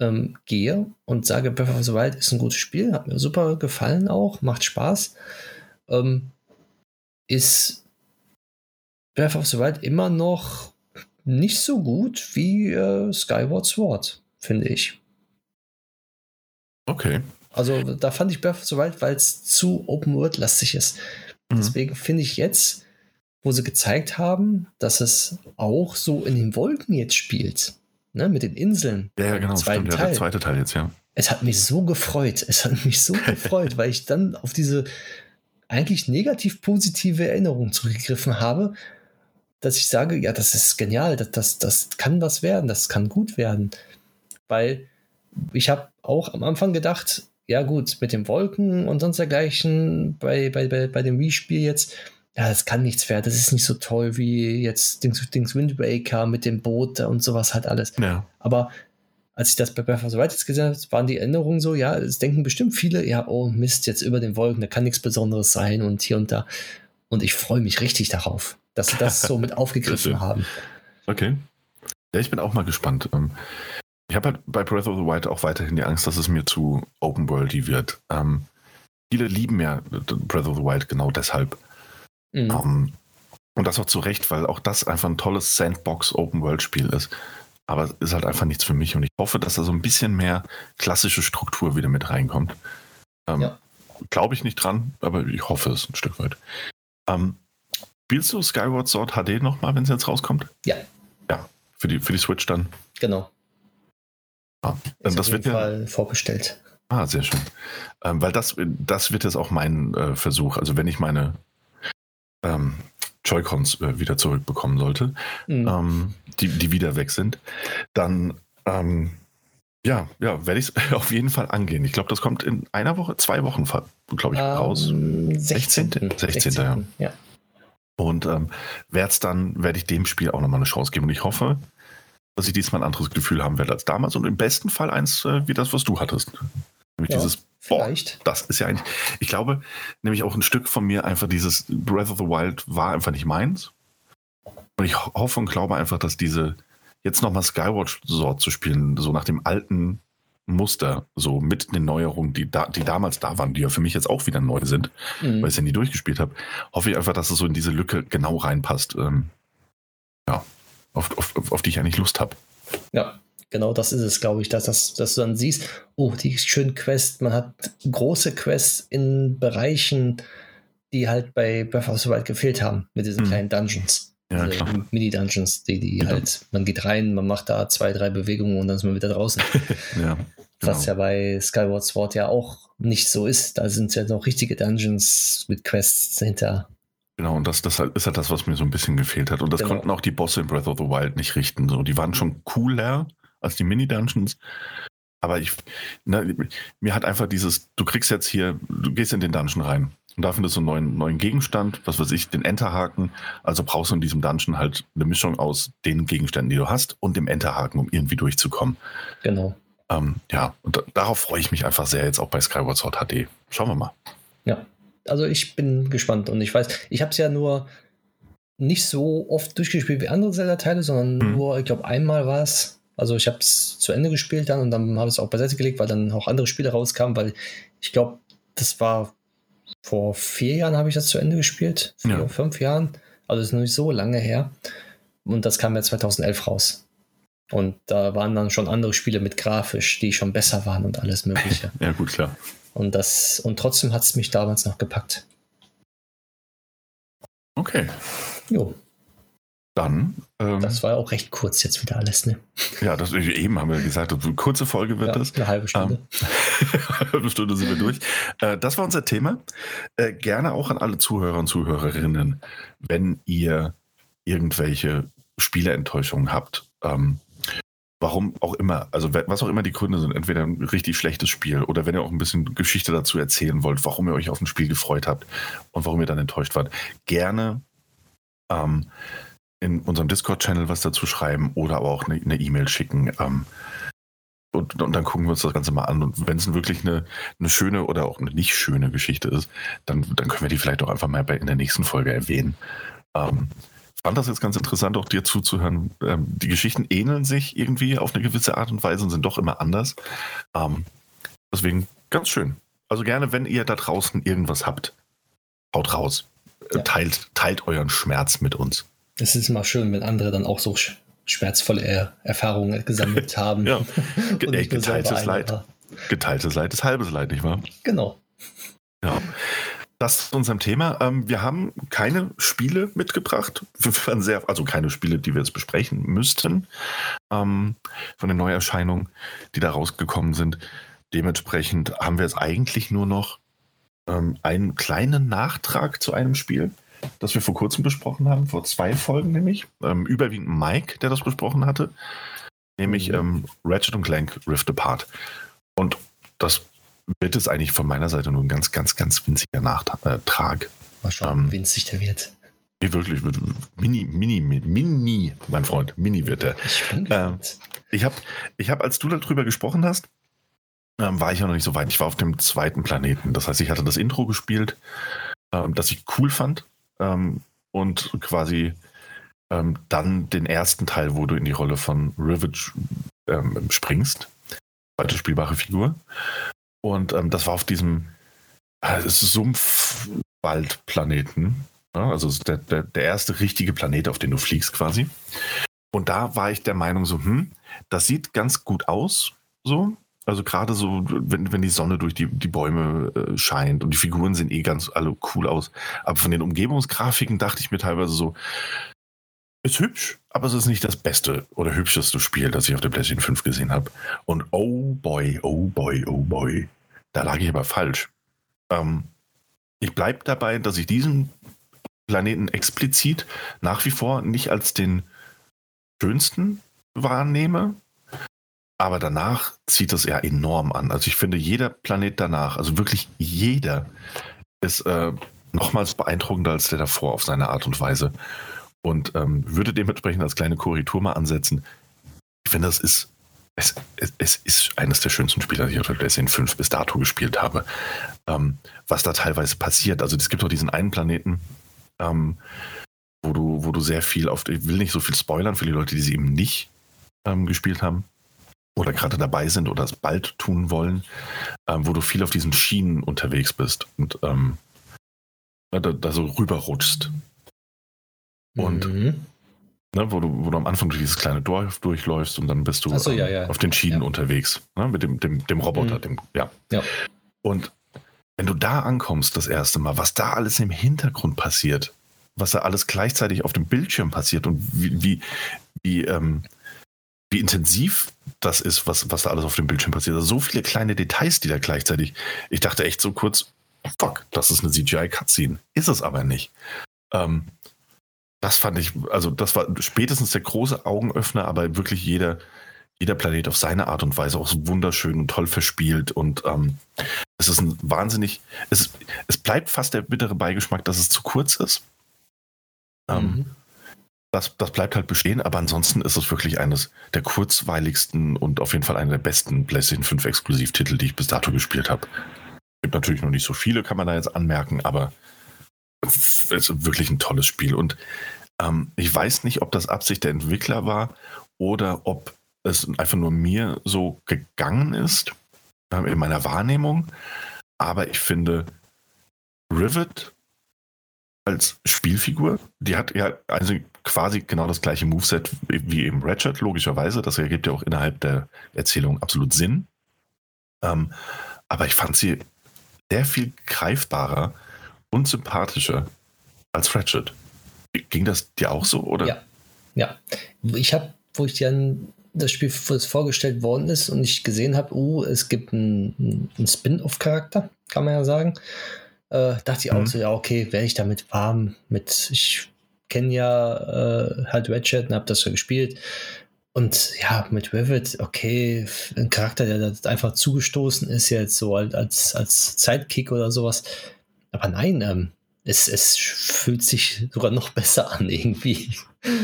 ähm, gehe und sage, Breath of the Wild ist ein gutes Spiel, hat mir super gefallen auch, macht Spaß, ähm, ist Breath of the Wild immer noch nicht so gut wie äh, Skyward Sword, finde ich. Okay. Also da fand ich Breath of the Wild, weil es zu Open World lastig ist. Mhm. Deswegen finde ich jetzt, wo sie gezeigt haben, dass es auch so in den Wolken jetzt spielt, ne, mit den Inseln. Ja, ja genau, stimmt, Teil. Ja, der zweite Teil jetzt, ja. Es hat mich so gefreut. Es hat mich so (laughs) gefreut, weil ich dann auf diese eigentlich negativ positive Erinnerung zurückgegriffen habe, dass ich sage, ja, das ist genial, das, das, das kann was werden, das kann gut werden. Weil ich habe auch am Anfang gedacht, ja gut, mit den Wolken und sonst dergleichen bei, bei, bei, bei dem Wii-Spiel jetzt, ja, das kann nichts werden. Das ist nicht so toll wie jetzt Dings, Dings Wind Waker mit dem Boot und sowas halt alles. Ja. Aber als ich das bei Breath of the Wild jetzt gesehen habe, waren die Änderungen so, ja, es denken bestimmt viele, ja, oh Mist, jetzt über den Wolken, da kann nichts Besonderes sein und hier und da. Und ich freue mich richtig darauf, dass sie das so (laughs) mit aufgegriffen haben. Okay. Ja, ich bin auch mal gespannt. Ich habe halt bei Breath of the Wild auch weiterhin die Angst, dass es mir zu open worldy wird. Ähm, viele lieben ja Breath of the Wild genau deshalb. Mhm. Um, ähm, und das auch zu Recht, weil auch das einfach ein tolles Sandbox-Open-World-Spiel ist. Aber es ist halt einfach nichts für mich. Und ich hoffe, dass da so ein bisschen mehr klassische Struktur wieder mit reinkommt. Ähm, ja. Glaube ich nicht dran, aber ich hoffe es ein Stück weit. Ähm, spielst du Skyward Sword HD nochmal, wenn es jetzt rauskommt? Ja. Ja, für die, für die Switch dann? Genau. Ah, das auf wird jeden Fall vorbestellt. Ah, sehr schön. Ähm, weil das, das wird jetzt auch mein äh, Versuch. Also wenn ich meine ähm, Joy-Cons äh, wieder zurückbekommen sollte, mhm. ähm, die, die wieder weg sind, dann ähm, ja, ja, werde ich es (laughs) auf jeden Fall angehen. Ich glaube, das kommt in einer Woche, zwei Wochen, glaube ich, raus. 16. 16. 16. 16. Ja. ja. Und ähm, werde dann, werde ich dem Spiel auch nochmal eine Chance geben. Und ich hoffe, dass ich diesmal ein anderes Gefühl haben werde als damals und im besten Fall eins äh, wie das, was du hattest. Nämlich ja, dieses, vielleicht. Boah, das ist ja eigentlich, ich glaube, nämlich auch ein Stück von mir einfach dieses Breath of the Wild war einfach nicht meins. Und ich hoffe und glaube einfach, dass diese, jetzt nochmal Skyward Sword zu spielen, so nach dem alten Muster, so mit den Neuerungen, die, da, die damals da waren, die ja für mich jetzt auch wieder neu sind, mhm. weil ich es ja nie durchgespielt habe, hoffe ich einfach, dass es so in diese Lücke genau reinpasst. Ähm, ja, auf, auf, auf die ich eigentlich Lust habe. Ja, genau das ist es, glaube ich, dass, dass, dass du dann siehst, oh, die schönen Quests, man hat große Quests in Bereichen, die halt bei Breath of the Wild gefehlt haben, mit diesen hm. kleinen Dungeons. Ja, Mini-Dungeons, die, die ja. halt, man geht rein, man macht da zwei, drei Bewegungen und dann ist man wieder draußen. (laughs) ja, genau. Was ja bei Skyward Sword ja auch nicht so ist. Da sind ja noch richtige Dungeons mit Quests dahinter. Genau, und das, das ist halt das, was mir so ein bisschen gefehlt hat. Und das genau. konnten auch die Bosse in Breath of the Wild nicht richten. So, die waren schon cooler als die Mini-Dungeons. Aber ich, ne, mir hat einfach dieses, du kriegst jetzt hier, du gehst in den Dungeon rein und da findest du einen neuen, neuen Gegenstand, was weiß ich, den Enterhaken. Also brauchst du in diesem Dungeon halt eine Mischung aus den Gegenständen, die du hast und dem Enterhaken, um irgendwie durchzukommen. Genau. Ähm, ja, und da, darauf freue ich mich einfach sehr jetzt auch bei Skyward Sword HD. Schauen wir mal. Ja, also ich bin gespannt und ich weiß, ich habe es ja nur nicht so oft durchgespielt wie andere Zelda-Teile, sondern hm. nur, ich glaube, einmal war es. Also ich habe es zu Ende gespielt dann und dann habe ich es auch beiseite gelegt, weil dann auch andere Spiele rauskamen, weil ich glaube, das war vor vier Jahren habe ich das zu Ende gespielt. Vier, ja. fünf Jahren. Also ist noch nicht so lange her. Und das kam ja 2011 raus. Und da waren dann schon andere Spiele mit grafisch, die schon besser waren und alles Mögliche. (laughs) ja, gut, klar. Und, das, und trotzdem hat es mich damals noch gepackt. Okay. Jo. Dann. Ähm, das war auch recht kurz jetzt wieder alles, ne? Ja, das eben haben wir gesagt, eine kurze Folge wird ja, das. Eine halbe Stunde. Ähm, eine (laughs) halbe Stunde sind wir durch. Äh, das war unser Thema. Äh, gerne auch an alle Zuhörer und Zuhörerinnen, wenn ihr irgendwelche Spieleenttäuschungen habt. Ähm, warum auch immer, also was auch immer die Gründe sind, entweder ein richtig schlechtes Spiel oder wenn ihr auch ein bisschen Geschichte dazu erzählen wollt, warum ihr euch auf ein Spiel gefreut habt und warum ihr dann enttäuscht wart, gerne ähm, in unserem Discord-Channel was dazu schreiben oder aber auch eine E-Mail e schicken. Ähm, und, und, dann gucken wir uns das Ganze mal an. Und wenn es wirklich eine, eine schöne oder auch eine nicht schöne Geschichte ist, dann, dann können wir die vielleicht auch einfach mal bei, in der nächsten Folge erwähnen. Ähm, fand das jetzt ganz interessant, auch dir zuzuhören. Ähm, die Geschichten ähneln sich irgendwie auf eine gewisse Art und Weise und sind doch immer anders. Ähm, deswegen ganz schön. Also gerne, wenn ihr da draußen irgendwas habt, haut raus. Ja. Teilt, teilt euren Schmerz mit uns. Es ist immer schön, wenn andere dann auch so schmerzvolle er Erfahrungen gesammelt (laughs) haben. ja, (laughs) Ey, geteiltes Leid. Geteiltes Leid ist halbes Leid, nicht wahr? Genau. Ja. Das zu unserem Thema. Ähm, wir haben keine Spiele mitgebracht. Wir waren sehr, also keine Spiele, die wir jetzt besprechen müssten. Ähm, von den Neuerscheinungen, die da rausgekommen sind. Dementsprechend haben wir jetzt eigentlich nur noch ähm, einen kleinen Nachtrag zu einem Spiel das wir vor kurzem besprochen haben, vor zwei Folgen nämlich. Ähm, überwiegend Mike, der das besprochen hatte. Nämlich mhm. ähm, Ratchet und Clank Rift Apart. Und das wird es eigentlich von meiner Seite nur ein ganz, ganz, ganz winziger Nachtrag. Äh, Mal schauen, ähm, winzig der wird. Nee, wirklich, mini, mini, mini, mein Freund, mini wird der. Ich ähm, ich habe, ich hab, als du darüber gesprochen hast, ähm, war ich ja noch nicht so weit. Ich war auf dem zweiten Planeten. Das heißt, ich hatte das Intro gespielt, ähm, das ich cool fand ähm, und quasi ähm, dann den ersten Teil, wo du in die Rolle von Rivage ähm, springst. Zweite spielbare Figur. Und ähm, das war auf diesem äh, Sumpfwaldplaneten. Ja, also der, der, der erste richtige Planet, auf den du fliegst quasi. Und da war ich der Meinung so, hm, das sieht ganz gut aus, so. Also gerade so, wenn, wenn die Sonne durch die, die Bäume äh, scheint und die Figuren sehen eh ganz alle cool aus. Aber von den Umgebungsgrafiken dachte ich mir teilweise so, ist hübsch, aber es ist nicht das beste oder hübscheste Spiel, das ich auf der PlayStation 5 gesehen habe. Und oh boy, oh boy, oh boy, da lag ich aber falsch. Ähm, ich bleibe dabei, dass ich diesen Planeten explizit nach wie vor nicht als den schönsten wahrnehme, aber danach zieht es ja enorm an. Also ich finde, jeder Planet danach, also wirklich jeder, ist äh, nochmals beeindruckender als der davor auf seine Art und Weise. Und ähm, würde dementsprechend als kleine Korrektur mal ansetzen. Ich finde, das ist, es, es, es ist eines der schönsten Spiele, die ich auf der PlayStation 5 bis dato gespielt habe. Ähm, was da teilweise passiert. Also es gibt doch diesen einen Planeten, ähm, wo du, wo du sehr viel auf, ich will nicht so viel spoilern für die Leute, die sie eben nicht ähm, gespielt haben oder gerade dabei sind oder es bald tun wollen, ähm, wo du viel auf diesen Schienen unterwegs bist und ähm, da, da, so rüberrutschst. Und mhm. ne, wo, du, wo du am Anfang durch dieses kleine Dorf durchläufst und dann bist du so, ja, ja. auf den Schienen ja. unterwegs, ne, mit dem, dem, dem Roboter, mhm. dem, ja. ja. Und wenn du da ankommst das erste Mal, was da alles im Hintergrund passiert, was da alles gleichzeitig auf dem Bildschirm passiert und wie, wie, wie, ähm, wie intensiv das ist, was, was da alles auf dem Bildschirm passiert. Also so viele kleine Details, die da gleichzeitig. Ich dachte echt so kurz, fuck, das ist eine CGI-Cutscene. Ist es aber nicht. Ähm, das fand ich, also das war spätestens der große Augenöffner, aber wirklich jeder, jeder Planet auf seine Art und Weise auch so wunderschön und toll verspielt und ähm, es ist ein wahnsinnig, es, es bleibt fast der bittere Beigeschmack, dass es zu kurz ist. Ähm, mhm. das, das bleibt halt bestehen, aber ansonsten ist es wirklich eines der kurzweiligsten und auf jeden Fall einer der besten PlayStation 5 Exklusivtitel, die ich bis dato gespielt habe. Gibt natürlich noch nicht so viele, kann man da jetzt anmerken, aber es ist wirklich ein tolles Spiel. Und ähm, ich weiß nicht, ob das Absicht der Entwickler war oder ob es einfach nur mir so gegangen ist äh, in meiner Wahrnehmung. Aber ich finde, Rivet als Spielfigur, die hat ja also quasi genau das gleiche Moveset wie eben Ratchet, logischerweise. Das ergibt ja auch innerhalb der Erzählung absolut Sinn. Ähm, aber ich fand sie sehr viel greifbarer und sympathischer als Ratchet. Ging das dir auch so, oder? Ja. Ja. Ich habe, wo ich dann das Spiel vorgestellt worden ist und ich gesehen habe, uh, es gibt einen, einen Spin-off-Charakter, kann man ja sagen, äh, dachte ich auch mhm. so, ja, okay, wäre ich damit warm mit, ich kenne ja äh, halt Ratchet und habe das schon gespielt. Und ja, mit Rivet, okay, ein Charakter, der da einfach zugestoßen ist, jetzt so als, als Sidekick oder sowas. Aber nein, ähm, es, es fühlt sich sogar noch besser an, irgendwie.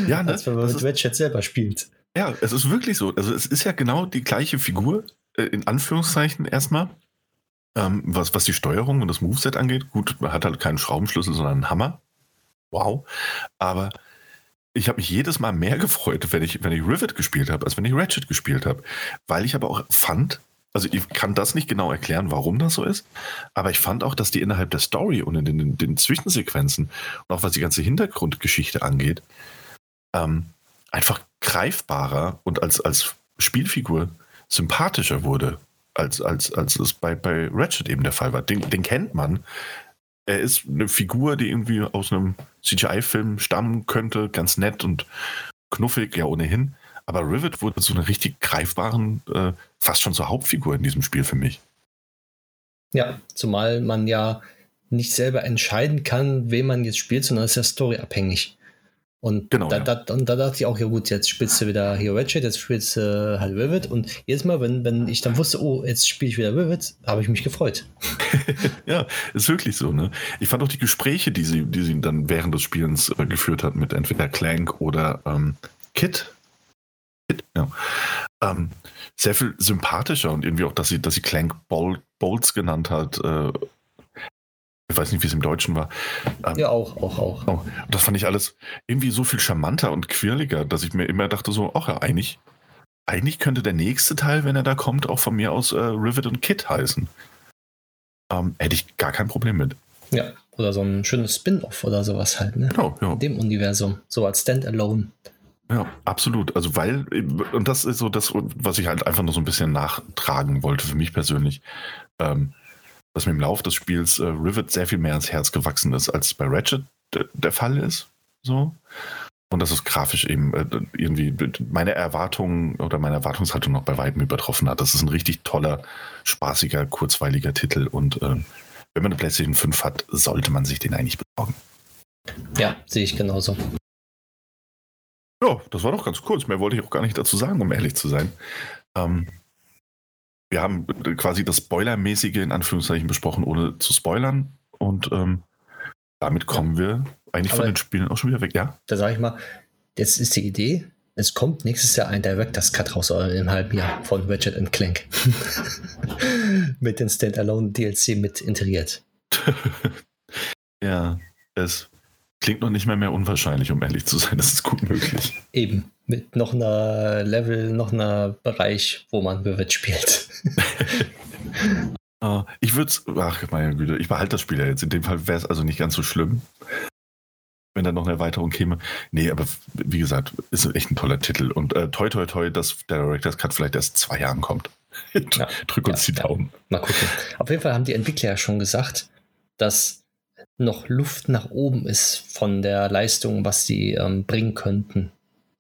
Ja, ne? als wenn man das mit Ratchet selber spielt. Ja, es ist wirklich so. Also es ist ja genau die gleiche Figur, äh, in Anführungszeichen erstmal. Ähm, was, was die Steuerung und das Moveset angeht. Gut, man hat halt keinen Schraubenschlüssel, sondern einen Hammer. Wow. Aber ich habe mich jedes Mal mehr gefreut, wenn ich, wenn ich Rivet gespielt habe, als wenn ich Ratchet gespielt habe. Weil ich aber auch fand, also ich kann das nicht genau erklären, warum das so ist, aber ich fand auch, dass die innerhalb der Story und in den, den Zwischensequenzen und auch was die ganze Hintergrundgeschichte angeht, ähm, einfach greifbarer und als, als Spielfigur sympathischer wurde, als, als, als es bei, bei Ratchet eben der Fall war. Den, den kennt man. Er ist eine Figur, die irgendwie aus einem CGI-Film stammen könnte, ganz nett und knuffig, ja ohnehin. Aber Rivet wurde zu einer richtig greifbaren, äh, fast schon zur Hauptfigur in diesem Spiel für mich. Ja, zumal man ja nicht selber entscheiden kann, wen man jetzt spielt, sondern es ist ja storyabhängig. Und, genau, da, ja. da, und da dachte ich auch, ja gut, jetzt spielst du wieder hier Ratchet, jetzt spielst du halt Rivet. Und jedes Mal, wenn, wenn ich dann wusste, oh, jetzt spiele ich wieder Rivet, habe ich mich gefreut. (laughs) ja, ist wirklich so. Ne? Ich fand auch die Gespräche, die sie, die sie dann während des Spielens äh, geführt hat mit entweder Clank oder ähm, Kit. Ja. Ähm, sehr viel sympathischer und irgendwie auch, dass sie, dass sie Clank Bolt, Bolts genannt hat, äh, ich weiß nicht, wie es im Deutschen war. Ähm, ja, auch, auch, auch. Oh, das fand ich alles irgendwie so viel charmanter und quirliger, dass ich mir immer dachte so, ach ja, eigentlich, eigentlich könnte der nächste Teil, wenn er da kommt, auch von mir aus äh, Rivet und Kit heißen. Ähm, hätte ich gar kein Problem mit. Ja, oder so ein schönes Spin-off oder sowas halt, ne? Genau, ja. In dem Universum, so als Standalone. Ja, absolut. Also weil, und das ist so das, was ich halt einfach nur so ein bisschen nachtragen wollte für mich persönlich. Ähm, dass mir im Laufe des Spiels äh, Rivet sehr viel mehr ans Herz gewachsen ist, als bei Ratchet der Fall ist. So. Und dass es grafisch eben äh, irgendwie meine Erwartungen oder meine Erwartungshaltung noch bei weitem übertroffen hat. Das ist ein richtig toller, spaßiger, kurzweiliger Titel und äh, wenn man eine PlayStation 5 hat, sollte man sich den eigentlich besorgen. Ja, sehe ich genauso. Ja, das war doch ganz kurz. Mehr wollte ich auch gar nicht dazu sagen, um ehrlich zu sein. Ähm, wir haben quasi das Spoilermäßige in Anführungszeichen besprochen, ohne zu spoilern. Und ähm, damit kommen wir eigentlich Aber von den Spielen auch schon wieder weg, ja? Da sage ich mal, jetzt ist die Idee, es kommt nächstes Jahr ein Director's Cut raus, oder im halben Jahr von Ratchet Clank. (laughs) mit den Standalone DLC mit integriert. (laughs) ja, es klingt noch nicht mehr mehr unwahrscheinlich, um ehrlich zu sein. Das ist gut möglich. Eben. mit noch einer Level, noch einer Bereich, wo man Vivid spielt. uh, (laughs) ich würde es, ach meine Güte, ich behalte das Spiel ja jetzt. In dem Fall wäre es also nicht ganz so schlimm, wenn da noch eine Erweiterung käme. Nee, aber wie gesagt, ist echt ein toller Titel. Und äh, toi, toi, toi, dass der Director's Cut vielleicht erst zwei Jahren kommt. (laughs) ja, Drück uns ja, die Daumen. Ja. Mal gucken. Auf jeden Fall haben die Entwickler ja schon gesagt, dass noch Luft nach oben ist von der Leistung, was sie ähm, bringen könnten.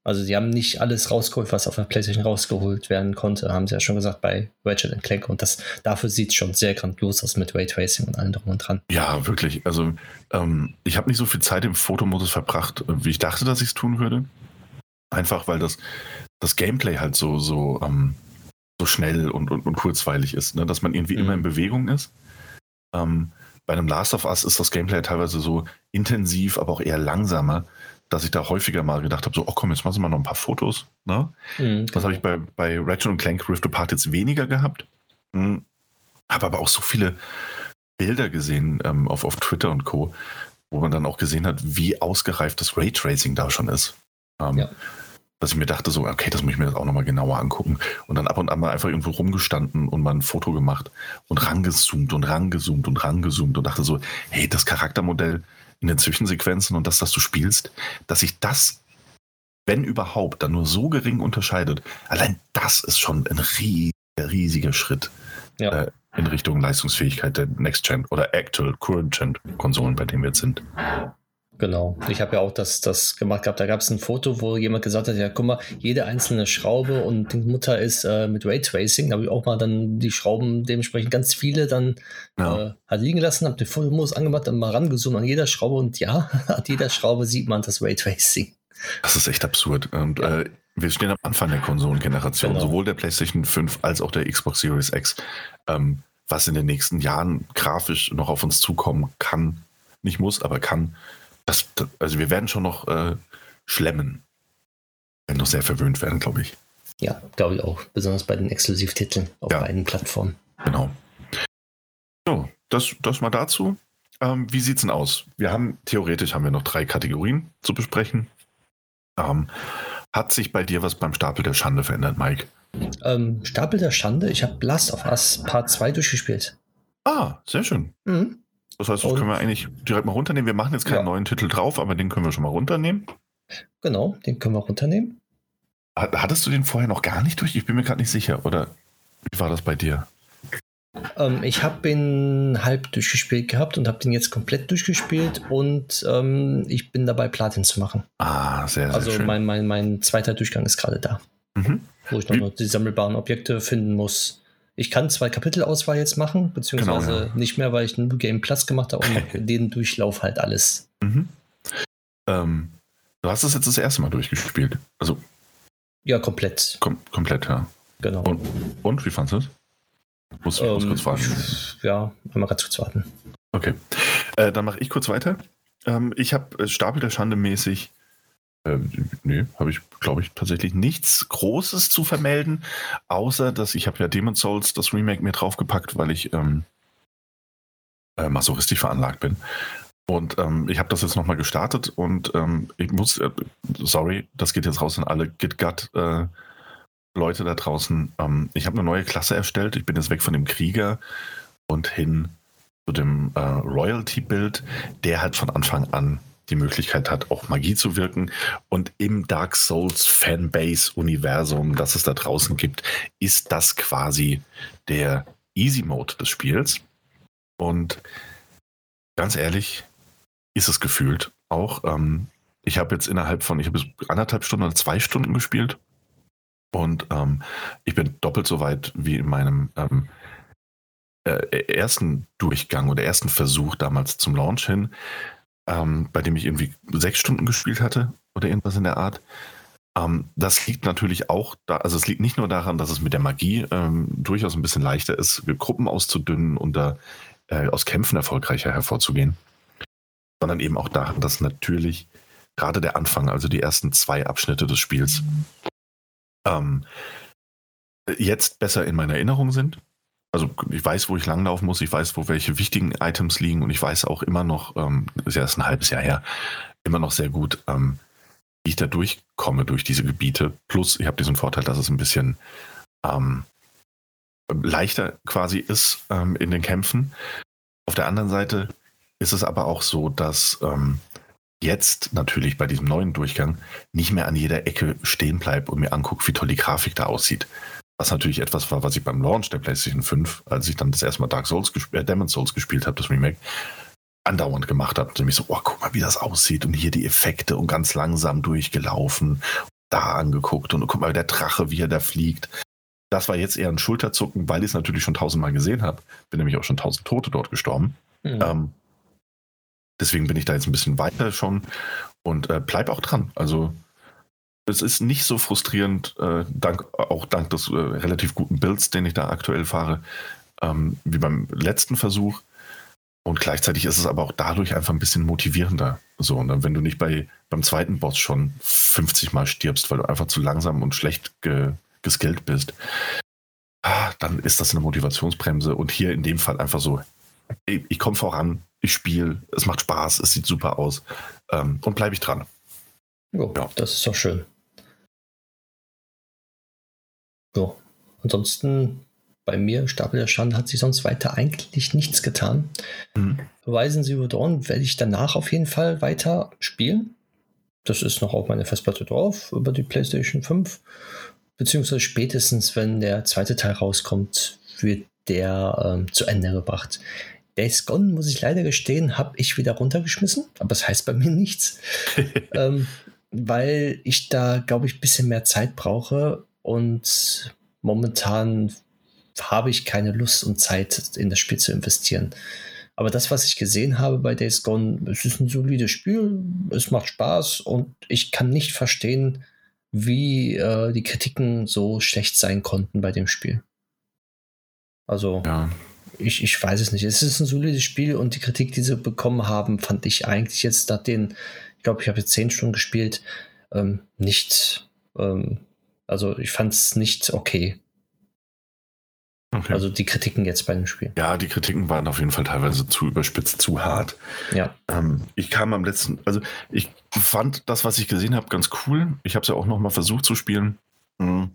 Also sie haben nicht alles rausgeholt, was auf der PlayStation rausgeholt werden konnte, haben sie ja schon gesagt bei Ratchet Clank und das dafür sieht es schon sehr grandios aus mit Raytracing und allem drum und dran. Ja, wirklich. Also ähm, ich habe nicht so viel Zeit im Fotomodus verbracht, wie ich dachte, dass ich es tun würde. Einfach weil das, das Gameplay halt so, so, ähm, so schnell und, und, und kurzweilig ist, ne? dass man irgendwie mhm. immer in Bewegung ist. Ähm, bei einem Last of Us ist das Gameplay teilweise so intensiv, aber auch eher langsamer dass ich da häufiger mal gedacht habe, so, oh komm, jetzt machen wir noch ein paar Fotos. Ne? Mhm, das habe ich bei, bei Ratchet Clank Rift Apart jetzt weniger gehabt. Mhm. Habe aber auch so viele Bilder gesehen ähm, auf, auf Twitter und Co., wo man dann auch gesehen hat, wie ausgereift das Raytracing da schon ist. Ähm, ja. Dass ich mir dachte, so, okay, das muss ich mir jetzt auch nochmal genauer angucken. Und dann ab und an mal einfach irgendwo rumgestanden und mal ein Foto gemacht und rangezoomt und rangezoomt und rangezoomt und dachte so, hey, das Charaktermodell in den Zwischensequenzen und das, was du spielst, dass sich das, wenn überhaupt, dann nur so gering unterscheidet. Allein das ist schon ein riesiger, riesiger Schritt ja. äh, in Richtung Leistungsfähigkeit der Next Gen oder Actual Current Gen Konsolen, bei denen wir jetzt sind. Genau. Ich habe ja auch das, das gemacht gehabt. Da gab es ein Foto, wo jemand gesagt hat: Ja, guck mal, jede einzelne Schraube und die Mutter ist äh, mit Raytracing. Da habe ich auch mal dann die Schrauben dementsprechend ganz viele dann ja. äh, hat liegen lassen, habe den Fotomodus angemacht, dann mal rangezoomt an jeder Schraube und ja, (laughs) an jeder Schraube sieht man das Raytracing. Das ist echt absurd. Und ja. äh, wir stehen am Anfang der Konsolengeneration, genau. sowohl der PlayStation 5 als auch der Xbox Series X. Ähm, was in den nächsten Jahren grafisch noch auf uns zukommen kann, nicht muss, aber kann das, also wir werden schon noch äh, schlemmen. Wir werden noch sehr verwöhnt werden, glaube ich. Ja, glaube ich auch. Besonders bei den Exklusivtiteln auf ja. beiden Plattformen. Genau. So, das, das mal dazu. Ähm, wie sieht's denn aus? Wir haben, theoretisch haben wir noch drei Kategorien zu besprechen. Ähm, hat sich bei dir was beim Stapel der Schande verändert, Mike? Ähm, Stapel der Schande? Ich habe Last of Us Part 2 durchgespielt. Ah, sehr schön. Mhm. Das heißt, das und, können wir eigentlich direkt mal runternehmen. Wir machen jetzt keinen ja. neuen Titel drauf, aber den können wir schon mal runternehmen. Genau, den können wir runternehmen. Hattest du den vorher noch gar nicht durch? Ich bin mir gerade nicht sicher. Oder wie war das bei dir? Ähm, ich habe ihn halb durchgespielt gehabt und habe den jetzt komplett durchgespielt und ähm, ich bin dabei, Platin zu machen. Ah, sehr, sehr also schön. Also mein, mein, mein zweiter Durchgang ist gerade da. Mhm. Wo ich noch, noch die sammelbaren Objekte finden muss. Ich kann zwei Kapitelauswahl jetzt machen, beziehungsweise genau, ja. nicht mehr, weil ich einen Game Plus gemacht habe und (laughs) den Durchlauf halt alles. Mhm. Ähm, du hast es jetzt das erste Mal durchgespielt. Also. Ja, komplett. Kom komplett, ja. Genau. Und, und wie fandest du es? Muss, ähm, muss kurz warten. Ja, einmal ganz kurz warten. Okay. Äh, dann mache ich kurz weiter. Ähm, ich habe äh, Stapel der Schande mäßig ähm, nee, habe ich, glaube ich, tatsächlich nichts Großes zu vermelden, außer dass ich habe ja Demon's Souls, das Remake, mir draufgepackt, weil ich ähm, äh, masochistisch veranlagt bin. Und ähm, ich habe das jetzt nochmal gestartet und ähm, ich muss, äh, sorry, das geht jetzt raus an alle GitGut äh, da draußen. Ähm, ich habe eine neue Klasse erstellt. Ich bin jetzt weg von dem Krieger und hin zu dem äh, Royalty-Bild, der halt von Anfang an die Möglichkeit hat, auch Magie zu wirken. Und im Dark Souls Fanbase-Universum, das es da draußen gibt, ist das quasi der Easy Mode des Spiels. Und ganz ehrlich, ist es gefühlt auch. Ähm, ich habe jetzt innerhalb von, ich habe anderthalb Stunden oder zwei Stunden gespielt. Und ähm, ich bin doppelt so weit wie in meinem ähm, äh, ersten Durchgang oder ersten Versuch damals zum Launch hin ähm, bei dem ich irgendwie sechs Stunden gespielt hatte oder irgendwas in der Art. Ähm, das liegt natürlich auch da, also es liegt nicht nur daran, dass es mit der Magie ähm, durchaus ein bisschen leichter ist, Gruppen auszudünnen und da äh, aus Kämpfen erfolgreicher hervorzugehen, sondern eben auch daran, dass natürlich gerade der Anfang, also die ersten zwei Abschnitte des Spiels, ähm, jetzt besser in meiner Erinnerung sind also ich weiß, wo ich langlaufen muss, ich weiß, wo welche wichtigen Items liegen und ich weiß auch immer noch, ähm, ist ja erst ein halbes Jahr her, immer noch sehr gut, ähm, wie ich da durchkomme durch diese Gebiete. Plus, ich habe diesen Vorteil, dass es ein bisschen ähm, leichter quasi ist ähm, in den Kämpfen. Auf der anderen Seite ist es aber auch so, dass ähm, jetzt natürlich bei diesem neuen Durchgang nicht mehr an jeder Ecke stehen bleibe und mir angucke, wie toll die Grafik da aussieht. Was natürlich etwas war, was ich beim Launch der PlayStation 5, als ich dann das erste Mal Dark Souls, äh, Demon's Souls gespielt habe, das Remake, andauernd gemacht habe. Nämlich so, oh, guck mal, wie das aussieht und hier die Effekte und ganz langsam durchgelaufen, da angeguckt und guck mal, der Drache, wie er da fliegt. Das war jetzt eher ein Schulterzucken, weil ich es natürlich schon tausendmal gesehen habe. Bin nämlich auch schon tausend Tote dort gestorben. Mhm. Ähm, deswegen bin ich da jetzt ein bisschen weiter schon und äh, bleib auch dran. Also es ist nicht so frustrierend, äh, dank, auch dank des äh, relativ guten Builds, den ich da aktuell fahre, ähm, wie beim letzten Versuch. Und gleichzeitig ist es aber auch dadurch einfach ein bisschen motivierender. So, und dann, wenn du nicht bei, beim zweiten Boss schon 50 Mal stirbst, weil du einfach zu langsam und schlecht ge, geskillt bist, ah, dann ist das eine Motivationsbremse. Und hier in dem Fall einfach so, ich, ich komme voran, ich spiele, es macht Spaß, es sieht super aus ähm, und bleibe ich dran. Oh, ja, das ist doch schön. So, ansonsten bei mir, Stapel der Schande, hat sich sonst weiter eigentlich nichts getan. Mhm. Horizon Zero Dawn werde ich danach auf jeden Fall weiter spielen. Das ist noch auf meiner Festplatte drauf, über die PlayStation 5. Beziehungsweise spätestens, wenn der zweite Teil rauskommt, wird der ähm, zu Ende gebracht. Days Gone, muss ich leider gestehen, habe ich wieder runtergeschmissen, aber das heißt bei mir nichts, (laughs) ähm, weil ich da, glaube ich, ein bisschen mehr Zeit brauche und momentan habe ich keine Lust und Zeit, in das Spiel zu investieren. Aber das, was ich gesehen habe bei Days Gone, es ist ein solides Spiel, es macht Spaß und ich kann nicht verstehen, wie äh, die Kritiken so schlecht sein konnten bei dem Spiel. Also, ja. ich, ich weiß es nicht. Es ist ein solides Spiel und die Kritik, die sie bekommen haben, fand ich eigentlich jetzt nach den, ich glaube, ich habe jetzt zehn Stunden gespielt, ähm, nicht, ähm, also ich fand es nicht okay. Okay. Also die Kritiken jetzt bei dem Spiel. Ja, die Kritiken waren auf jeden Fall teilweise zu überspitzt, zu hart. Ja. Ähm, ich kam am letzten, also ich fand das, was ich gesehen habe, ganz cool. Ich habe es ja auch nochmal versucht zu spielen. Mhm.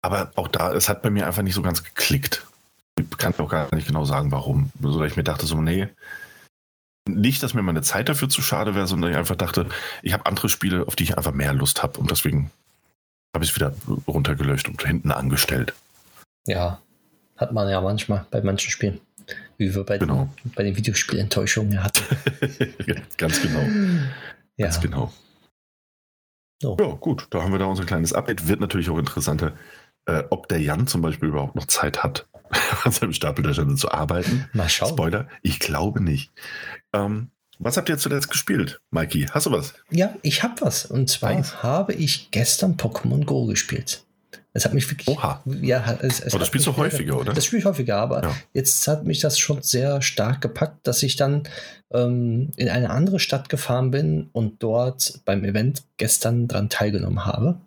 Aber auch da, es hat bei mir einfach nicht so ganz geklickt. Ich kann auch gar nicht genau sagen, warum. So, dass ich mir dachte, so, nee, nicht, dass mir meine Zeit dafür zu schade wäre, sondern ich einfach dachte, ich habe andere Spiele, auf die ich einfach mehr Lust habe und deswegen habe ich es wieder runtergelöscht und hinten angestellt. Ja, hat man ja manchmal bei manchen Spielen. Wie wir bei, genau. den, bei den Videospielenttäuschungen hatten. (laughs) Ganz genau. Ja. Ganz genau. So. Ja, gut, da haben wir da unser kleines Update. Wird natürlich auch interessanter, äh, ob der Jan zum Beispiel überhaupt noch Zeit hat, (laughs) an seinem Stapel der Stelle zu arbeiten. Mal schauen. Spoiler, ich glaube nicht. Ähm, was habt ihr zuletzt gespielt, Mikey? Hast du was? Ja, ich habe was. Und zwar was? habe ich gestern Pokémon Go gespielt. Es hat mich wirklich. Oha. Ja, es, es aber das spielst du häufiger, oder? Das spiele ich häufiger, aber ja. jetzt hat mich das schon sehr stark gepackt, dass ich dann ähm, in eine andere Stadt gefahren bin und dort beim Event gestern dran teilgenommen habe.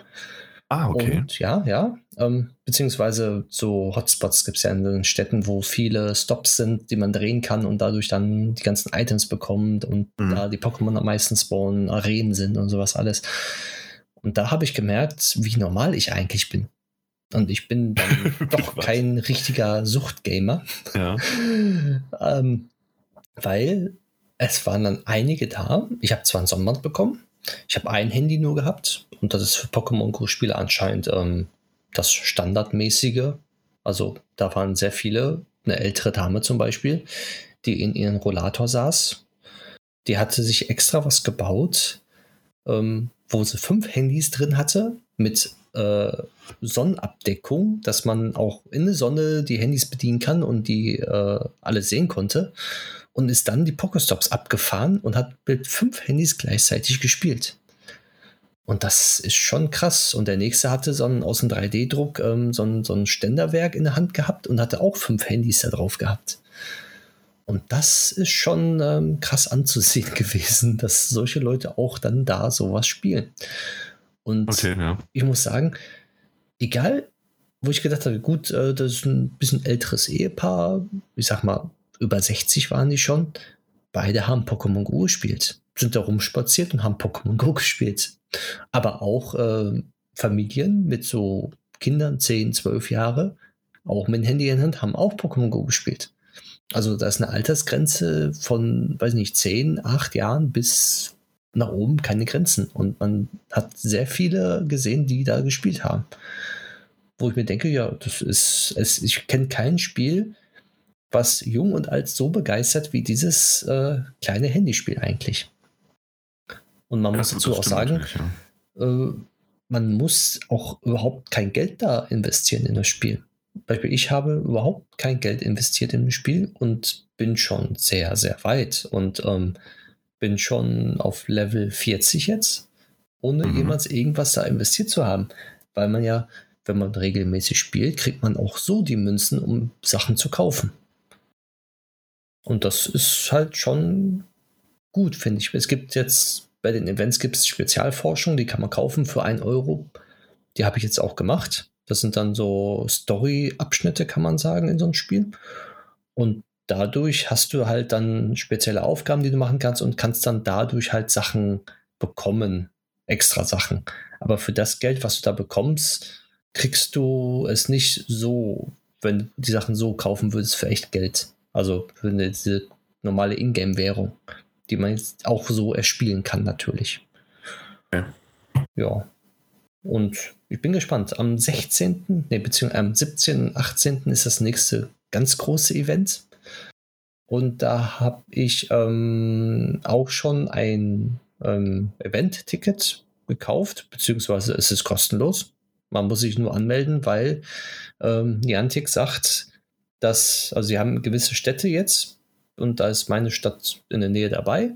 Ah, okay. Und ja, ja. Ähm, beziehungsweise so Hotspots gibt es ja in den Städten, wo viele Stops sind, die man drehen kann und dadurch dann die ganzen Items bekommt und mhm. da die Pokémon am meisten spawnen, Arenen sind und sowas alles. Und da habe ich gemerkt, wie normal ich eigentlich bin. Und ich bin dann (laughs) doch kein richtiger Suchtgamer. Ja. (laughs) ähm, weil es waren dann einige da. Ich habe zwar ein Sonnenband bekommen, ich habe ein Handy nur gehabt und das ist für Pokémon Go-Spiele anscheinend ähm, das Standardmäßige. Also da waren sehr viele, eine ältere Dame zum Beispiel, die in ihrem Rollator saß. Die hatte sich extra was gebaut, ähm, wo sie fünf Handys drin hatte mit äh, Sonnenabdeckung, dass man auch in der Sonne die Handys bedienen kann und die äh, alle sehen konnte. Und ist dann die Pokestops abgefahren und hat mit fünf Handys gleichzeitig gespielt. Und das ist schon krass. Und der nächste hatte so einen, aus dem 3D-Druck ähm, so, ein, so ein Ständerwerk in der Hand gehabt und hatte auch fünf Handys da drauf gehabt. Und das ist schon ähm, krass anzusehen (laughs) gewesen, dass solche Leute auch dann da sowas spielen. Und okay, ja. ich muss sagen, egal, wo ich gedacht habe, gut, äh, das ist ein bisschen älteres Ehepaar, ich sag mal, über 60 waren die schon, beide haben Pokémon Go gespielt. Sind da rumspaziert und haben Pokémon Go (laughs) gespielt. Aber auch äh, Familien mit so Kindern, 10, 12 Jahre, auch mit dem Handy in Hand, haben auch Pokémon Go gespielt. Also da ist eine Altersgrenze von, weiß nicht, 10, 8 Jahren bis nach oben keine Grenzen. Und man hat sehr viele gesehen, die da gespielt haben. Wo ich mir denke, ja, das ist, es, ich kenne kein Spiel, was jung und alt so begeistert wie dieses äh, kleine Handyspiel eigentlich. Und man ja, muss dazu auch sagen, ja. äh, man muss auch überhaupt kein Geld da investieren in das Spiel. Beispiel, ich habe überhaupt kein Geld investiert in das Spiel und bin schon sehr, sehr weit und ähm, bin schon auf Level 40 jetzt, ohne mhm. jemals irgendwas da investiert zu haben. Weil man ja, wenn man regelmäßig spielt, kriegt man auch so die Münzen, um Sachen zu kaufen. Und das ist halt schon gut, finde ich. Es gibt jetzt bei den Events gibt es Spezialforschung, die kann man kaufen für 1 Euro. Die habe ich jetzt auch gemacht. Das sind dann so Story-Abschnitte, kann man sagen, in so einem Spiel. Und dadurch hast du halt dann spezielle Aufgaben, die du machen kannst und kannst dann dadurch halt Sachen bekommen, extra Sachen. Aber für das Geld, was du da bekommst, kriegst du es nicht so, wenn du die Sachen so kaufen würdest für echt Geld. Also für eine, diese normale Ingame-Währung, die man jetzt auch so erspielen kann, natürlich. Ja. ja. Und ich bin gespannt. Am 16., nee, beziehungsweise am 17. und 18. ist das nächste ganz große Event. Und da habe ich ähm, auch schon ein ähm, Event-Ticket gekauft, beziehungsweise es ist kostenlos. Man muss sich nur anmelden, weil ähm, Niantic sagt, dass, also sie haben gewisse Städte jetzt und da ist meine Stadt in der Nähe dabei,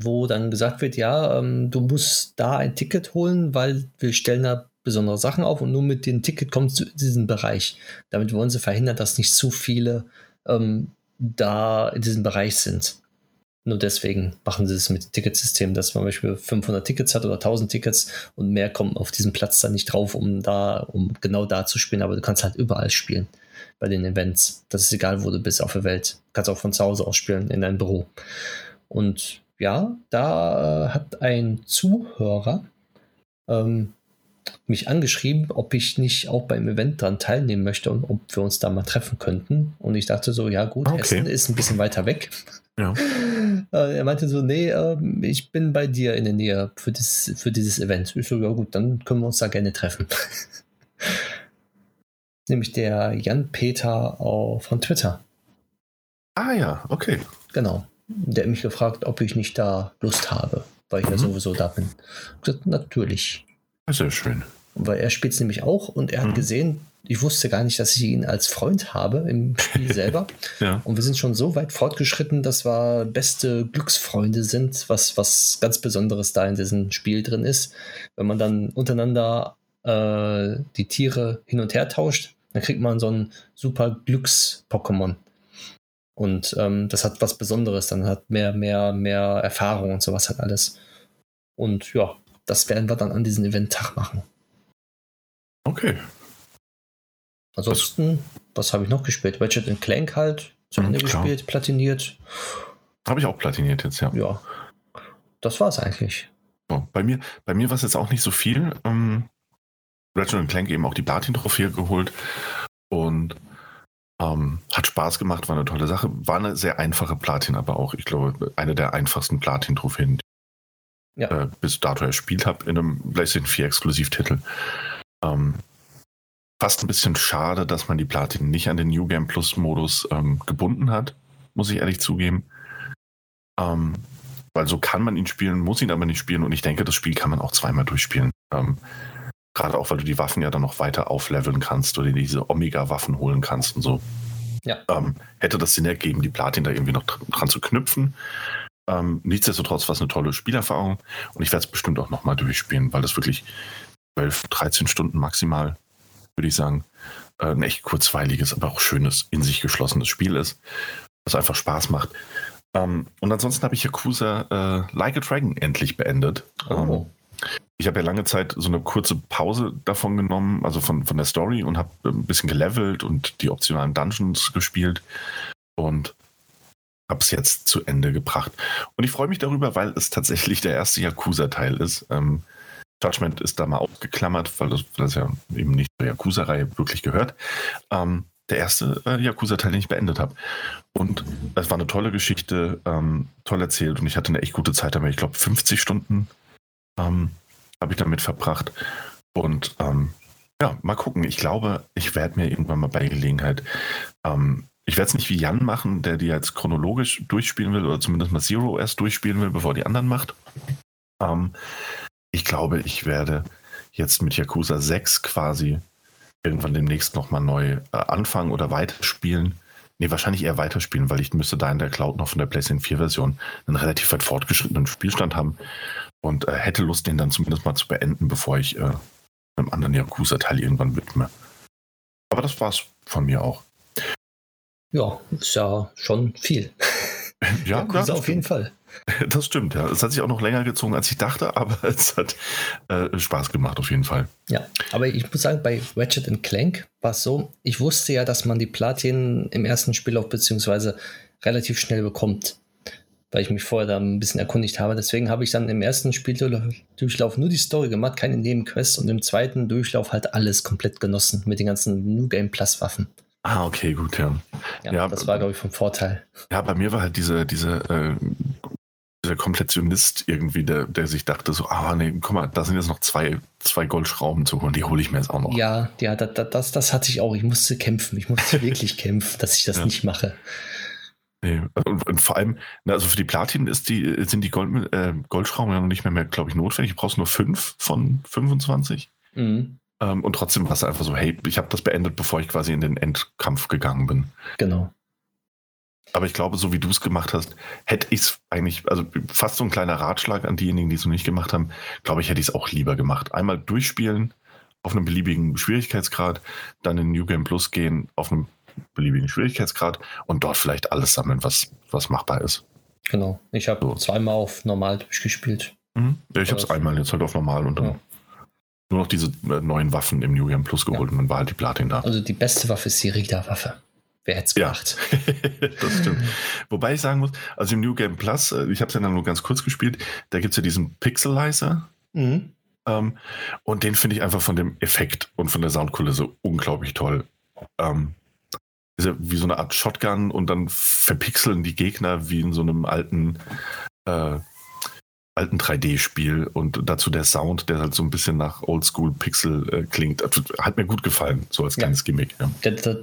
wo dann gesagt wird, ja, ähm, du musst da ein Ticket holen, weil wir stellen da besondere Sachen auf und nur mit dem Ticket kommst du in diesen Bereich. Damit wollen sie verhindern, dass nicht zu viele ähm, da in diesem Bereich sind. Nur deswegen machen sie es mit dem Ticketsystem, dass man zum Beispiel 500 Tickets hat oder 1000 Tickets und mehr kommen auf diesem Platz dann nicht drauf, um da, um genau da zu spielen. Aber du kannst halt überall spielen bei den Events. Das ist egal, wo du bist auf der Welt. Du kannst auch von zu Hause aus spielen, in deinem Büro. Und ja, da äh, hat ein Zuhörer ähm, mich angeschrieben, ob ich nicht auch beim Event dran teilnehmen möchte und ob wir uns da mal treffen könnten. Und ich dachte so, ja gut, okay. Essen ist ein bisschen weiter weg. Ja. (laughs) Äh, er meinte so, nee, äh, ich bin bei dir in der Nähe für, das, für dieses Event. Ich so, ja gut, dann können wir uns da gerne treffen. (laughs) nämlich der Jan-Peter von Twitter. Ah ja, okay. Genau. Der hat mich gefragt, ob ich nicht da Lust habe, weil ich mhm. ja sowieso da bin. Ich gesagt, natürlich. Sehr schön. Weil er spielt es nämlich auch und er hat mhm. gesehen, ich wusste gar nicht, dass ich ihn als Freund habe im Spiel (laughs) selber. ja. Und wir sind schon so weit fortgeschritten, dass wir beste Glücksfreunde sind, was, was ganz Besonderes da in diesem Spiel drin ist. Wenn man dann untereinander äh, die Tiere hin und her tauscht, dann kriegt man so ein super Glücks-Pokémon. Und ähm, das hat was Besonderes, dann hat mehr, mehr, mehr Erfahrung und sowas hat alles. Und ja, das werden wir dann an diesem Event-Tag machen. Okay. Ansonsten, was, was habe ich noch gespielt? Ratchet Clank halt zu Ende mhm, gespielt, platiniert. Habe ich auch platiniert jetzt, ja. Ja. Das war es eigentlich. Bei mir, bei mir war es jetzt auch nicht so viel. Ähm, Ratchet Clank eben auch die Platin-Trophäe geholt und ähm, hat Spaß gemacht, war eine tolle Sache. War eine sehr einfache Platin, aber auch, ich glaube, eine der einfachsten Platin-Trophäen, die ja. ich äh, bis dato erspielt habe in einem PlayStation 4 Exklusivtitel. Ähm, fast ein bisschen schade, dass man die Platin nicht an den New Game Plus Modus ähm, gebunden hat, muss ich ehrlich zugeben. Ähm, weil so kann man ihn spielen, muss ihn aber nicht spielen und ich denke, das Spiel kann man auch zweimal durchspielen. Ähm, Gerade auch, weil du die Waffen ja dann noch weiter aufleveln kannst oder diese Omega-Waffen holen kannst und so. Ja. Ähm, hätte das Sinn ergeben, die Platin da irgendwie noch dran zu knüpfen. Ähm, nichtsdestotrotz war es eine tolle Spielerfahrung und ich werde es bestimmt auch nochmal durchspielen, weil das wirklich 12, 13 Stunden maximal, würde ich sagen, äh, ein echt kurzweiliges, aber auch schönes, in sich geschlossenes Spiel ist, was einfach Spaß macht. Ähm, und ansonsten habe ich Yakuza äh, Like a Dragon endlich beendet. Oh. Ich habe ja lange Zeit so eine kurze Pause davon genommen, also von, von der Story und habe ein bisschen gelevelt und die optionalen Dungeons gespielt und habe es jetzt zu Ende gebracht. Und ich freue mich darüber, weil es tatsächlich der erste Yakuza-Teil ist. Ähm, Judgment ist da mal ausgeklammert, weil das, das ja eben nicht zur Yakuza-Reihe wirklich gehört. Ähm, der erste äh, Yakuza-Teil, den ich beendet habe. Und es war eine tolle Geschichte, ähm, toll erzählt und ich hatte eine echt gute Zeit damit. Ich glaube, 50 Stunden ähm, habe ich damit verbracht. Und ähm, ja, mal gucken. Ich glaube, ich werde mir irgendwann mal bei Gelegenheit ähm, ich werde es nicht wie Jan machen, der die jetzt chronologisch durchspielen will oder zumindest mal Zero erst durchspielen will, bevor die anderen macht. Ähm, ich glaube, ich werde jetzt mit Yakuza 6 quasi irgendwann demnächst nochmal neu äh, anfangen oder weiterspielen. Nee, wahrscheinlich eher weiterspielen, weil ich müsste da in der Cloud noch von der PlayStation 4 Version einen relativ weit fortgeschrittenen Spielstand haben und äh, hätte Lust, den dann zumindest mal zu beenden, bevor ich äh, einem anderen Yakuza-Teil irgendwann widme. Aber das war's von mir auch. Ja, ist ja schon viel. (laughs) Ja, Yakuza ja auf jeden Fall. (laughs) Das stimmt, ja. Es hat sich auch noch länger gezogen, als ich dachte, aber (laughs) es hat äh, Spaß gemacht, auf jeden Fall. Ja, aber ich muss sagen, bei Ratchet Clank war es so, ich wusste ja, dass man die Platin im ersten Spiellauf beziehungsweise relativ schnell bekommt, weil ich mich vorher da ein bisschen erkundigt habe. Deswegen habe ich dann im ersten Spieldurchlauf nur die Story gemacht, keine Nebenquests und im zweiten Durchlauf halt alles komplett genossen mit den ganzen New Game Plus Waffen. Ah, okay, gut, ja. Ja, ja das war, glaube ich, vom Vorteil. Ja, bei mir war halt diese, diese, äh, dieser Komplettionist irgendwie, der, der sich dachte so, ah nee, guck mal, da sind jetzt noch zwei, zwei Goldschrauben zu holen, die hole ich mir jetzt auch noch. Ja, ja, das, das, das hatte ich auch. Ich musste kämpfen. Ich musste wirklich (laughs) kämpfen, dass ich das ja. nicht mache. Nee, und, und, vor allem, also für die Platin ist die, sind die Gold, äh, Goldschrauben ja noch nicht mehr, mehr glaube ich, notwendig. Du brauchst nur fünf von 25. Mhm. Ähm, und trotzdem war es einfach so, hey, ich habe das beendet, bevor ich quasi in den Endkampf gegangen bin. Genau. Aber ich glaube, so wie du es gemacht hast, hätte ich es eigentlich, also fast so ein kleiner Ratschlag an diejenigen, die es noch nicht gemacht haben, glaube ich, hätte ich es auch lieber gemacht. Einmal durchspielen auf einem beliebigen Schwierigkeitsgrad, dann in New Game Plus gehen auf einem beliebigen Schwierigkeitsgrad und dort vielleicht alles sammeln, was, was machbar ist. Genau. Ich habe so. zweimal auf normal durchgespielt. Mhm. Ja, ich habe es einmal jetzt halt auf normal und dann ja nur noch diese äh, neuen Waffen im New Game Plus geholt ja. und dann war halt die Platin da. Also die beste Waffe ist die Rita-Waffe. Wer hätte es gedacht? Ja, (laughs) das stimmt. Wobei ich sagen muss, also im New Game Plus, äh, ich habe es ja dann nur ganz kurz gespielt, da gibt es ja diesen Pixelizer. Mhm. Ähm, und den finde ich einfach von dem Effekt und von der Soundkulisse unglaublich toll. Ähm, ist ja wie so eine Art Shotgun und dann verpixeln die Gegner wie in so einem alten äh, alten 3D-Spiel und dazu der Sound, der halt so ein bisschen nach Oldschool Pixel äh, klingt. Also, hat mir gut gefallen, so als kleines ja. Gimmick. Ja. Das,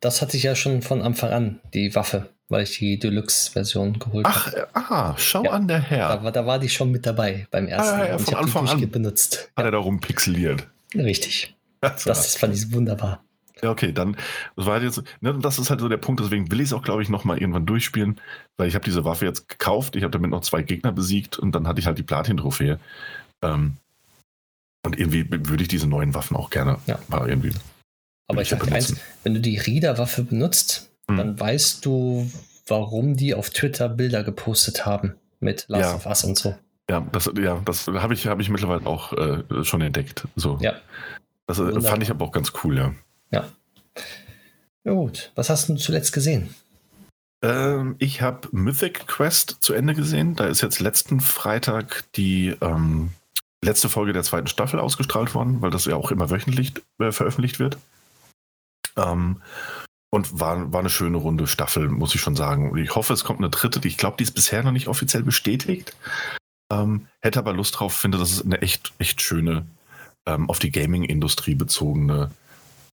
das, hatte ich ja schon von Anfang an, die Waffe, weil ich die Deluxe-Version geholt habe. Ach, aha, schau ja, an der Herr. Da, da, war die schon mit dabei beim ah, ersten ah, ja, und ich Anfang die an benutzt. Hat er darum pixeliert. Richtig. (laughs) Das, das fand ich wunderbar. Ja, okay, dann das war jetzt, ne, das ist halt so der Punkt, deswegen will ich es auch, glaube ich, nochmal irgendwann durchspielen, weil ich habe diese Waffe jetzt gekauft, ich habe damit noch zwei Gegner besiegt und dann hatte ich halt die Platin-Trophäe. Ähm, und irgendwie würde ich diese neuen Waffen auch gerne ja. mal irgendwie. Aber ich sage eins, wenn du die Reader-Waffe benutzt, hm. dann weißt du, warum die auf Twitter Bilder gepostet haben mit Last ja. of Us und so. Ja, das, ja, das habe ich, hab ich mittlerweile auch äh, schon entdeckt. So. Ja. Das äh, fand ich aber auch ganz cool, ja. Ja. Ja, gut. Was hast du zuletzt gesehen? Ähm, ich habe Mythic Quest zu Ende gesehen. Da ist jetzt letzten Freitag die ähm, letzte Folge der zweiten Staffel ausgestrahlt worden, weil das ja auch immer wöchentlich äh, veröffentlicht wird. Ähm, und war, war eine schöne runde Staffel, muss ich schon sagen. Ich hoffe, es kommt eine dritte. Ich glaube, die ist bisher noch nicht offiziell bestätigt. Ähm, hätte aber Lust drauf, finde, das ist eine echt, echt schöne, ähm, auf die Gaming-Industrie bezogene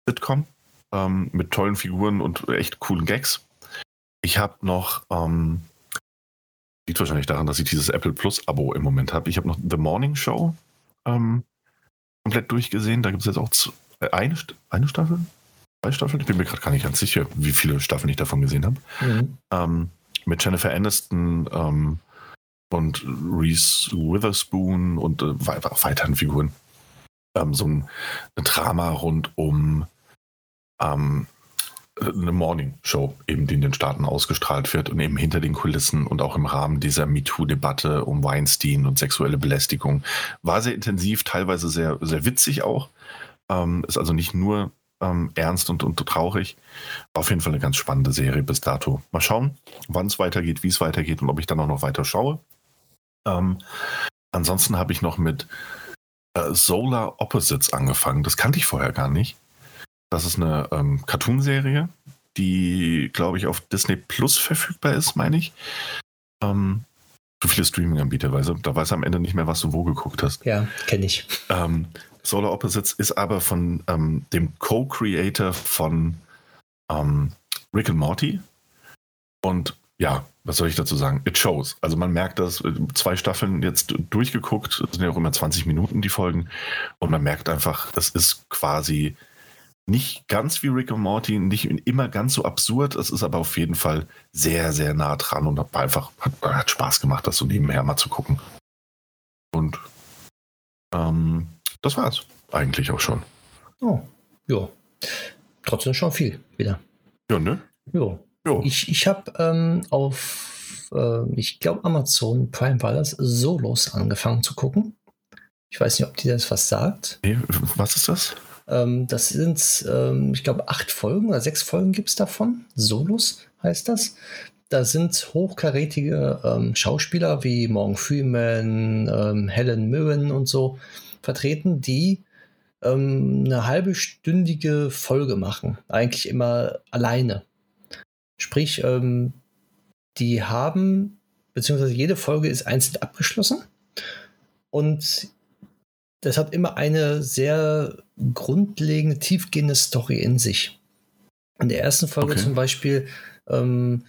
Sitcom ähm, mit tollen Figuren und echt coolen Gags. Ich habe noch, ähm, liegt wahrscheinlich daran, dass ich dieses Apple Plus Abo im Moment habe. Ich habe noch The Morning Show ähm, komplett durchgesehen. Da gibt es jetzt auch äh, eine, eine Staffel, zwei Staffeln. Ich bin mir gerade gar nicht ganz sicher, wie viele Staffeln ich davon gesehen habe. Mhm. Ähm, mit Jennifer Aniston ähm, und Reese Witherspoon und äh, weiteren Figuren. Ähm, so ein, Drama rund um ähm, eine Morning Show, eben die in den Staaten ausgestrahlt wird und eben hinter den Kulissen und auch im Rahmen dieser MeToo-Debatte um Weinstein und sexuelle Belästigung. War sehr intensiv, teilweise sehr, sehr witzig auch. Ähm, ist also nicht nur ähm, ernst und, und traurig. Auf jeden Fall eine ganz spannende Serie bis dato. Mal schauen, wann es weitergeht, wie es weitergeht und ob ich dann auch noch weiter schaue. Ähm, ansonsten habe ich noch mit äh, Solar Opposites angefangen. Das kannte ich vorher gar nicht. Das ist eine ähm, Cartoon-Serie, die, glaube ich, auf Disney Plus verfügbar ist, meine ich. Ähm, zu viele Streaming-Anbieter, weil da weiß am Ende nicht mehr, was du wo geguckt hast. Ja, kenne ich. Ähm, Solar Opposites ist aber von ähm, dem Co-Creator von ähm, Rick and Morty. Und ja, was soll ich dazu sagen? It shows. Also man merkt das, äh, zwei Staffeln jetzt durchgeguckt, sind ja auch immer 20 Minuten die Folgen. Und man merkt einfach, das ist quasi nicht ganz wie Rick und Morty, nicht immer ganz so absurd. Es ist aber auf jeden Fall sehr, sehr nah dran und hat einfach hat, hat Spaß gemacht, das so nebenher mal zu gucken. Und ähm, das war's eigentlich auch schon. Oh, ja. Trotzdem schon viel wieder. Ja, ne? Ja. Jo. Ich, ich habe ähm, auf, äh, ich glaube, Amazon Prime war das, Solos angefangen zu gucken. Ich weiß nicht, ob dir das was sagt. Nee, was ist das? Ähm, das sind, ähm, ich glaube, acht Folgen oder sechs Folgen gibt es davon. Solos heißt das. Da sind hochkarätige ähm, Schauspieler wie Morgan Freeman, ähm, Helen Mirren und so vertreten, die ähm, eine halbe stündige Folge machen. Eigentlich immer alleine. Sprich, ähm, die haben, beziehungsweise jede Folge ist einzeln abgeschlossen und das hat immer eine sehr grundlegende, tiefgehende Story in sich. In der ersten Folge okay. zum Beispiel ähm,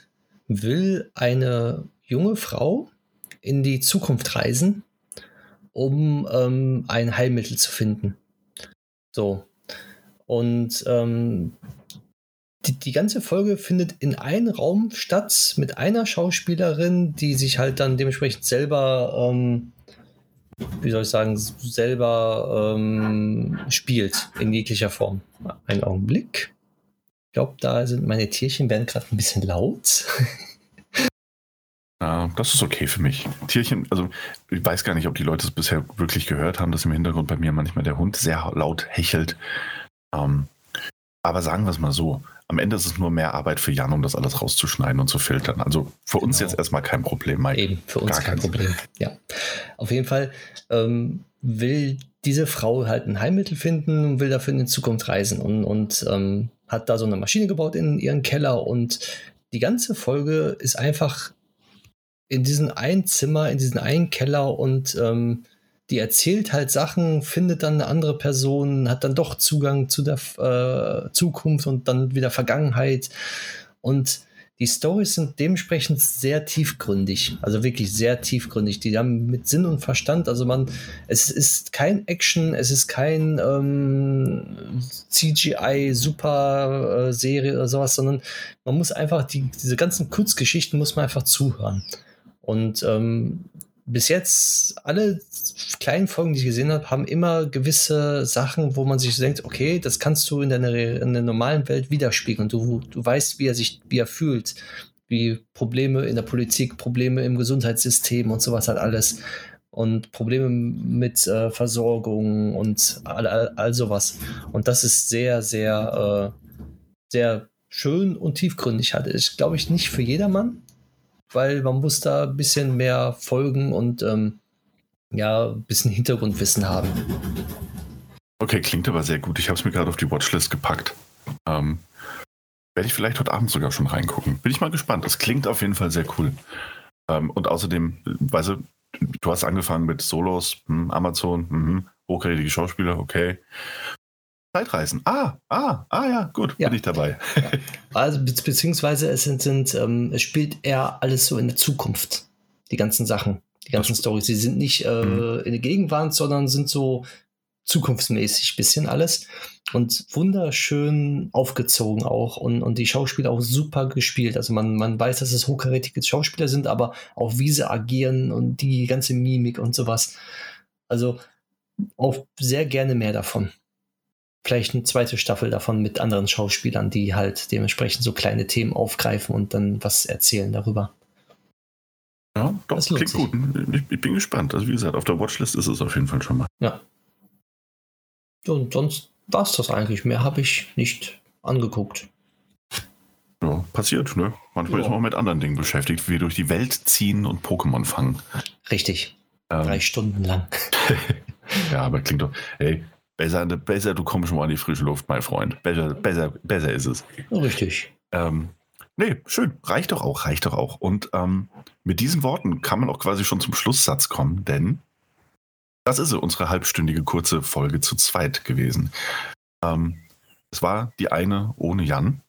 will eine junge Frau in die Zukunft reisen, um ähm, ein Heilmittel zu finden. So. Und ähm, die, die ganze Folge findet in einem Raum statt mit einer Schauspielerin, die sich halt dann dementsprechend selber ähm, wie soll ich sagen, selber ähm, spielt in jeglicher Form. Einen Augenblick. Ich glaube, da sind meine Tierchen werden gerade ein bisschen laut. (laughs) Ja, das ist okay für mich. Tierchen, also ich weiß gar nicht, ob die Leute es bisher wirklich gehört haben, dass im Hintergrund bei mir manchmal der Hund sehr laut hechelt. Ähm, aber sagen wir es mal so, am Ende ist es nur mehr Arbeit für Jan, um das alles rauszuschneiden und zu filtern. Also für genau. uns jetzt erstmal kein Problem, Mike. Eben, für uns Gar kein Problem. Ja. Auf jeden Fall ähm, will diese Frau halt ein Heilmittel finden und will dafür in die Zukunft reisen und, und ähm, hat da so eine Maschine gebaut in ihren Keller und die ganze Folge ist einfach in diesem einen Zimmer, in diesem einen Keller und ähm, die erzählt halt Sachen, findet dann eine andere Person, hat dann doch Zugang zu der äh, Zukunft und dann wieder Vergangenheit. Und die Stories sind dementsprechend sehr tiefgründig, also wirklich sehr tiefgründig. Die haben mit Sinn und Verstand, also man, es ist kein Action, es ist kein ähm, CGI-Super-Serie oder sowas, sondern man muss einfach die, diese ganzen Kurzgeschichten muss man einfach zuhören. Und ähm, bis jetzt alle kleinen Folgen, die ich gesehen habe, haben immer gewisse Sachen, wo man sich denkt, okay, das kannst du in deiner in der normalen Welt widerspiegeln. Du, du weißt, wie er sich, wie er fühlt, wie Probleme in der Politik, Probleme im Gesundheitssystem und sowas hat alles und Probleme mit äh, Versorgung und all, all, all, sowas. Und das ist sehr, sehr, äh, sehr schön und tiefgründig. Hatte ich, glaube ich, nicht für jedermann weil man muss da ein bisschen mehr folgen und ähm, ja, ein bisschen Hintergrundwissen haben. Okay, klingt aber sehr gut. Ich habe es mir gerade auf die Watchlist gepackt. Ähm, Werde ich vielleicht heute Abend sogar schon reingucken. Bin ich mal gespannt. Das klingt auf jeden Fall sehr cool. Ähm, und außerdem, weißt du, du hast angefangen mit Solos, hm, Amazon, hm, hochkarätige Schauspieler, okay. Zeitreisen. Ah, ah, ah ja, gut, ja. bin ich dabei. Ja. (laughs) Also be beziehungsweise es sind, sind ähm, es spielt eher alles so in der Zukunft, die ganzen Sachen, die ganzen Stories. Sie sind nicht äh, mhm. in der Gegenwart, sondern sind so zukunftsmäßig bisschen alles und wunderschön aufgezogen auch und, und die Schauspieler auch super gespielt. Also man, man weiß, dass es hochkarätige Schauspieler sind, aber auch wie sie agieren und die ganze Mimik und sowas. Also auch sehr gerne mehr davon vielleicht eine zweite Staffel davon mit anderen Schauspielern, die halt dementsprechend so kleine Themen aufgreifen und dann was erzählen darüber. Ja, doch, das klingt gut. Ich, ich, bin gespannt. Also wie gesagt, auf der Watchlist ist es auf jeden Fall schon mal. Ja. Und sonst war es das eigentlich. Mehr habe ich nicht angeguckt. Ja, passiert, ne? Manchmal Ja. ist man auch mit anderen Dingen beschäftigt, wie durch die Welt ziehen und Pokémon fangen. Richtig. Ähm, Drei Stunden lang. (laughs) ja, aber klingt doch, ey, besser, besser, du kommst schon mal an die frische Luft, mein Freund. Besser, besser, besser ist es. Richtig. Ähm, nee, schön. Reicht doch auch, reicht doch auch. Und ähm, mit diesen Worten kann man auch quasi schon zum Schlusssatz kommen, denn das ist unsere halbstündige kurze Folge zu zweit gewesen. Ähm, es war die eine ohne Jan.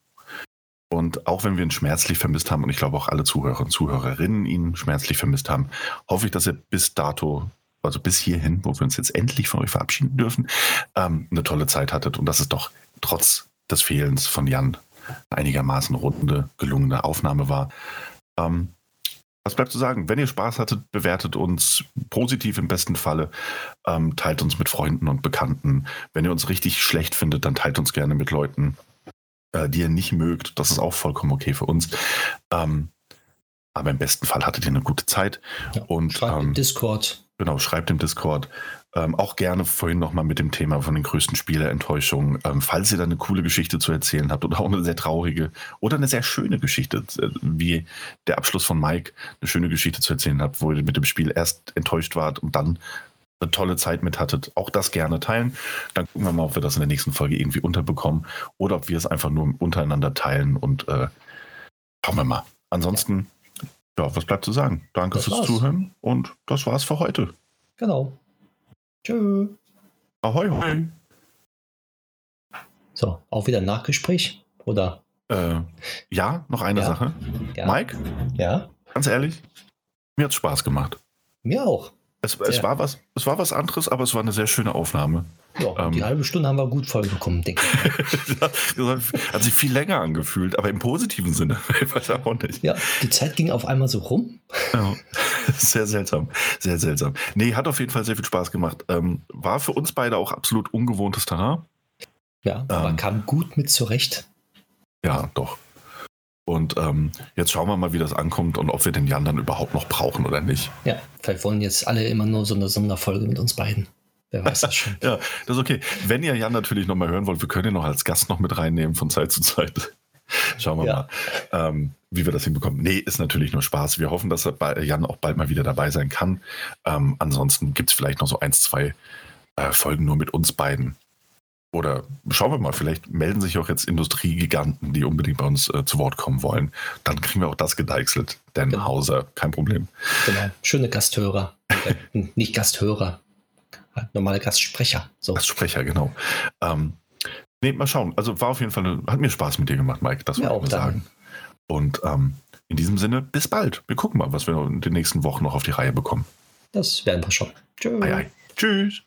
Und auch wenn wir ihn schmerzlich vermisst haben, und ich glaube auch alle Zuhörer und Zuhörerinnen ihn schmerzlich vermisst haben, hoffe ich, dass ihr bis dato, also bis hierhin, wo wir uns jetzt endlich von euch verabschieden dürfen, ähm, eine tolle Zeit hattet und dass es doch trotz des Fehlens von Jan einigermaßen runde, gelungene Aufnahme war. Ähm, was bleibt zu sagen? Wenn ihr Spaß hattet, bewertet uns positiv im besten Falle, ähm, teilt uns mit Freunden und Bekannten. Wenn ihr uns richtig schlecht findet, dann teilt uns gerne mit Leuten, äh, die ihr nicht mögt. Das ist auch vollkommen okay für uns. Ähm, aber im besten Fall hattet ihr eine gute Zeit. Ja. Und Schreibt ähm, Discord. Genau, schreibt im Discord. Ähm, auch gerne vorhin nochmal mit dem Thema von den größten Spielerenttäuschungen. Ähm, falls ihr da eine coole Geschichte zu erzählen habt oder auch eine sehr traurige oder eine sehr schöne Geschichte, äh, wie der Abschluss von Mike, eine schöne Geschichte zu erzählen habt, wo ihr mit dem Spiel erst enttäuscht wart und dann eine tolle Zeit mit hattet, auch das gerne teilen. Dann gucken wir mal, ob wir das in der nächsten Folge irgendwie unterbekommen oder ob wir es einfach nur untereinander teilen und äh, schauen wir mal. Ansonsten, ja, was bleibt zu sagen? Danke Das fürs war's. Zuhören und das war's für heute. Genau. Tschö. Ahoi, hoi. So, auch wieder ein Nachgespräch? Oder? Äh, ja, noch eine Ja. Sache. Ja. Mike, Ja, ganz ehrlich, mir hat's Spaß gemacht. mir auch. Es, es, war was, es war was anderes, aber es war eine sehr schöne Aufnahme. Ja, Ähm. die halbe Stunde haben wir gut voll bekommen, denke ich. (laughs) hat sich viel länger angefühlt, aber im positiven Sinne. (laughs) Ich weiß auch nicht. Ja, die Zeit ging auf einmal so rum. Ja. Sehr seltsam. Sehr seltsam. Nee, hat auf jeden Fall sehr viel Spaß gemacht. Ähm, war für uns beide auch absolut ungewohntes Terrain. Ja, aber Ähm. kam gut mit zurecht. Ja, doch. Und ähm, jetzt schauen wir mal, wie das ankommt und ob wir den Jan dann überhaupt noch brauchen oder nicht. Ja, vielleicht wollen jetzt alle immer nur so eine Sonderfolge mit uns beiden. Wer weiß das schon. (laughs) Ja, das ist okay. Wenn ihr Jan natürlich noch mal hören wollt, wir können ihn noch als Gast noch mit reinnehmen von Zeit zu Zeit. (laughs) Schauen wir Ja. mal, ähm, wie wir das hinbekommen. Nee, ist natürlich nur Spaß. Wir hoffen, dass Jan auch bald mal wieder dabei sein kann. Ähm, ansonsten gibt es vielleicht noch so eins, zwei äh, Folgen nur mit uns beiden. Oder schauen wir mal, vielleicht melden sich auch jetzt Industriegiganten, die unbedingt bei uns äh, zu Wort kommen wollen. Dann kriegen wir auch das gedeichselt. Denn Genau. Hauser, kein Problem. Genau. Schöne Gasthörer. (laughs) Äh, Nicht Gasthörer. Normale Gastsprecher. So. Als Sprecher, genau. Ähm, nee, mal schauen. Also war auf jeden Fall, eine, hat mir Spaß mit dir gemacht, Mike. Das wollte auch, ich sagen. Und ähm, in diesem Sinne, bis bald. Wir gucken mal, was wir in den nächsten Wochen noch auf die Reihe bekommen. Das werden wir schon. Tschüss. Ei, ei. Tschüss.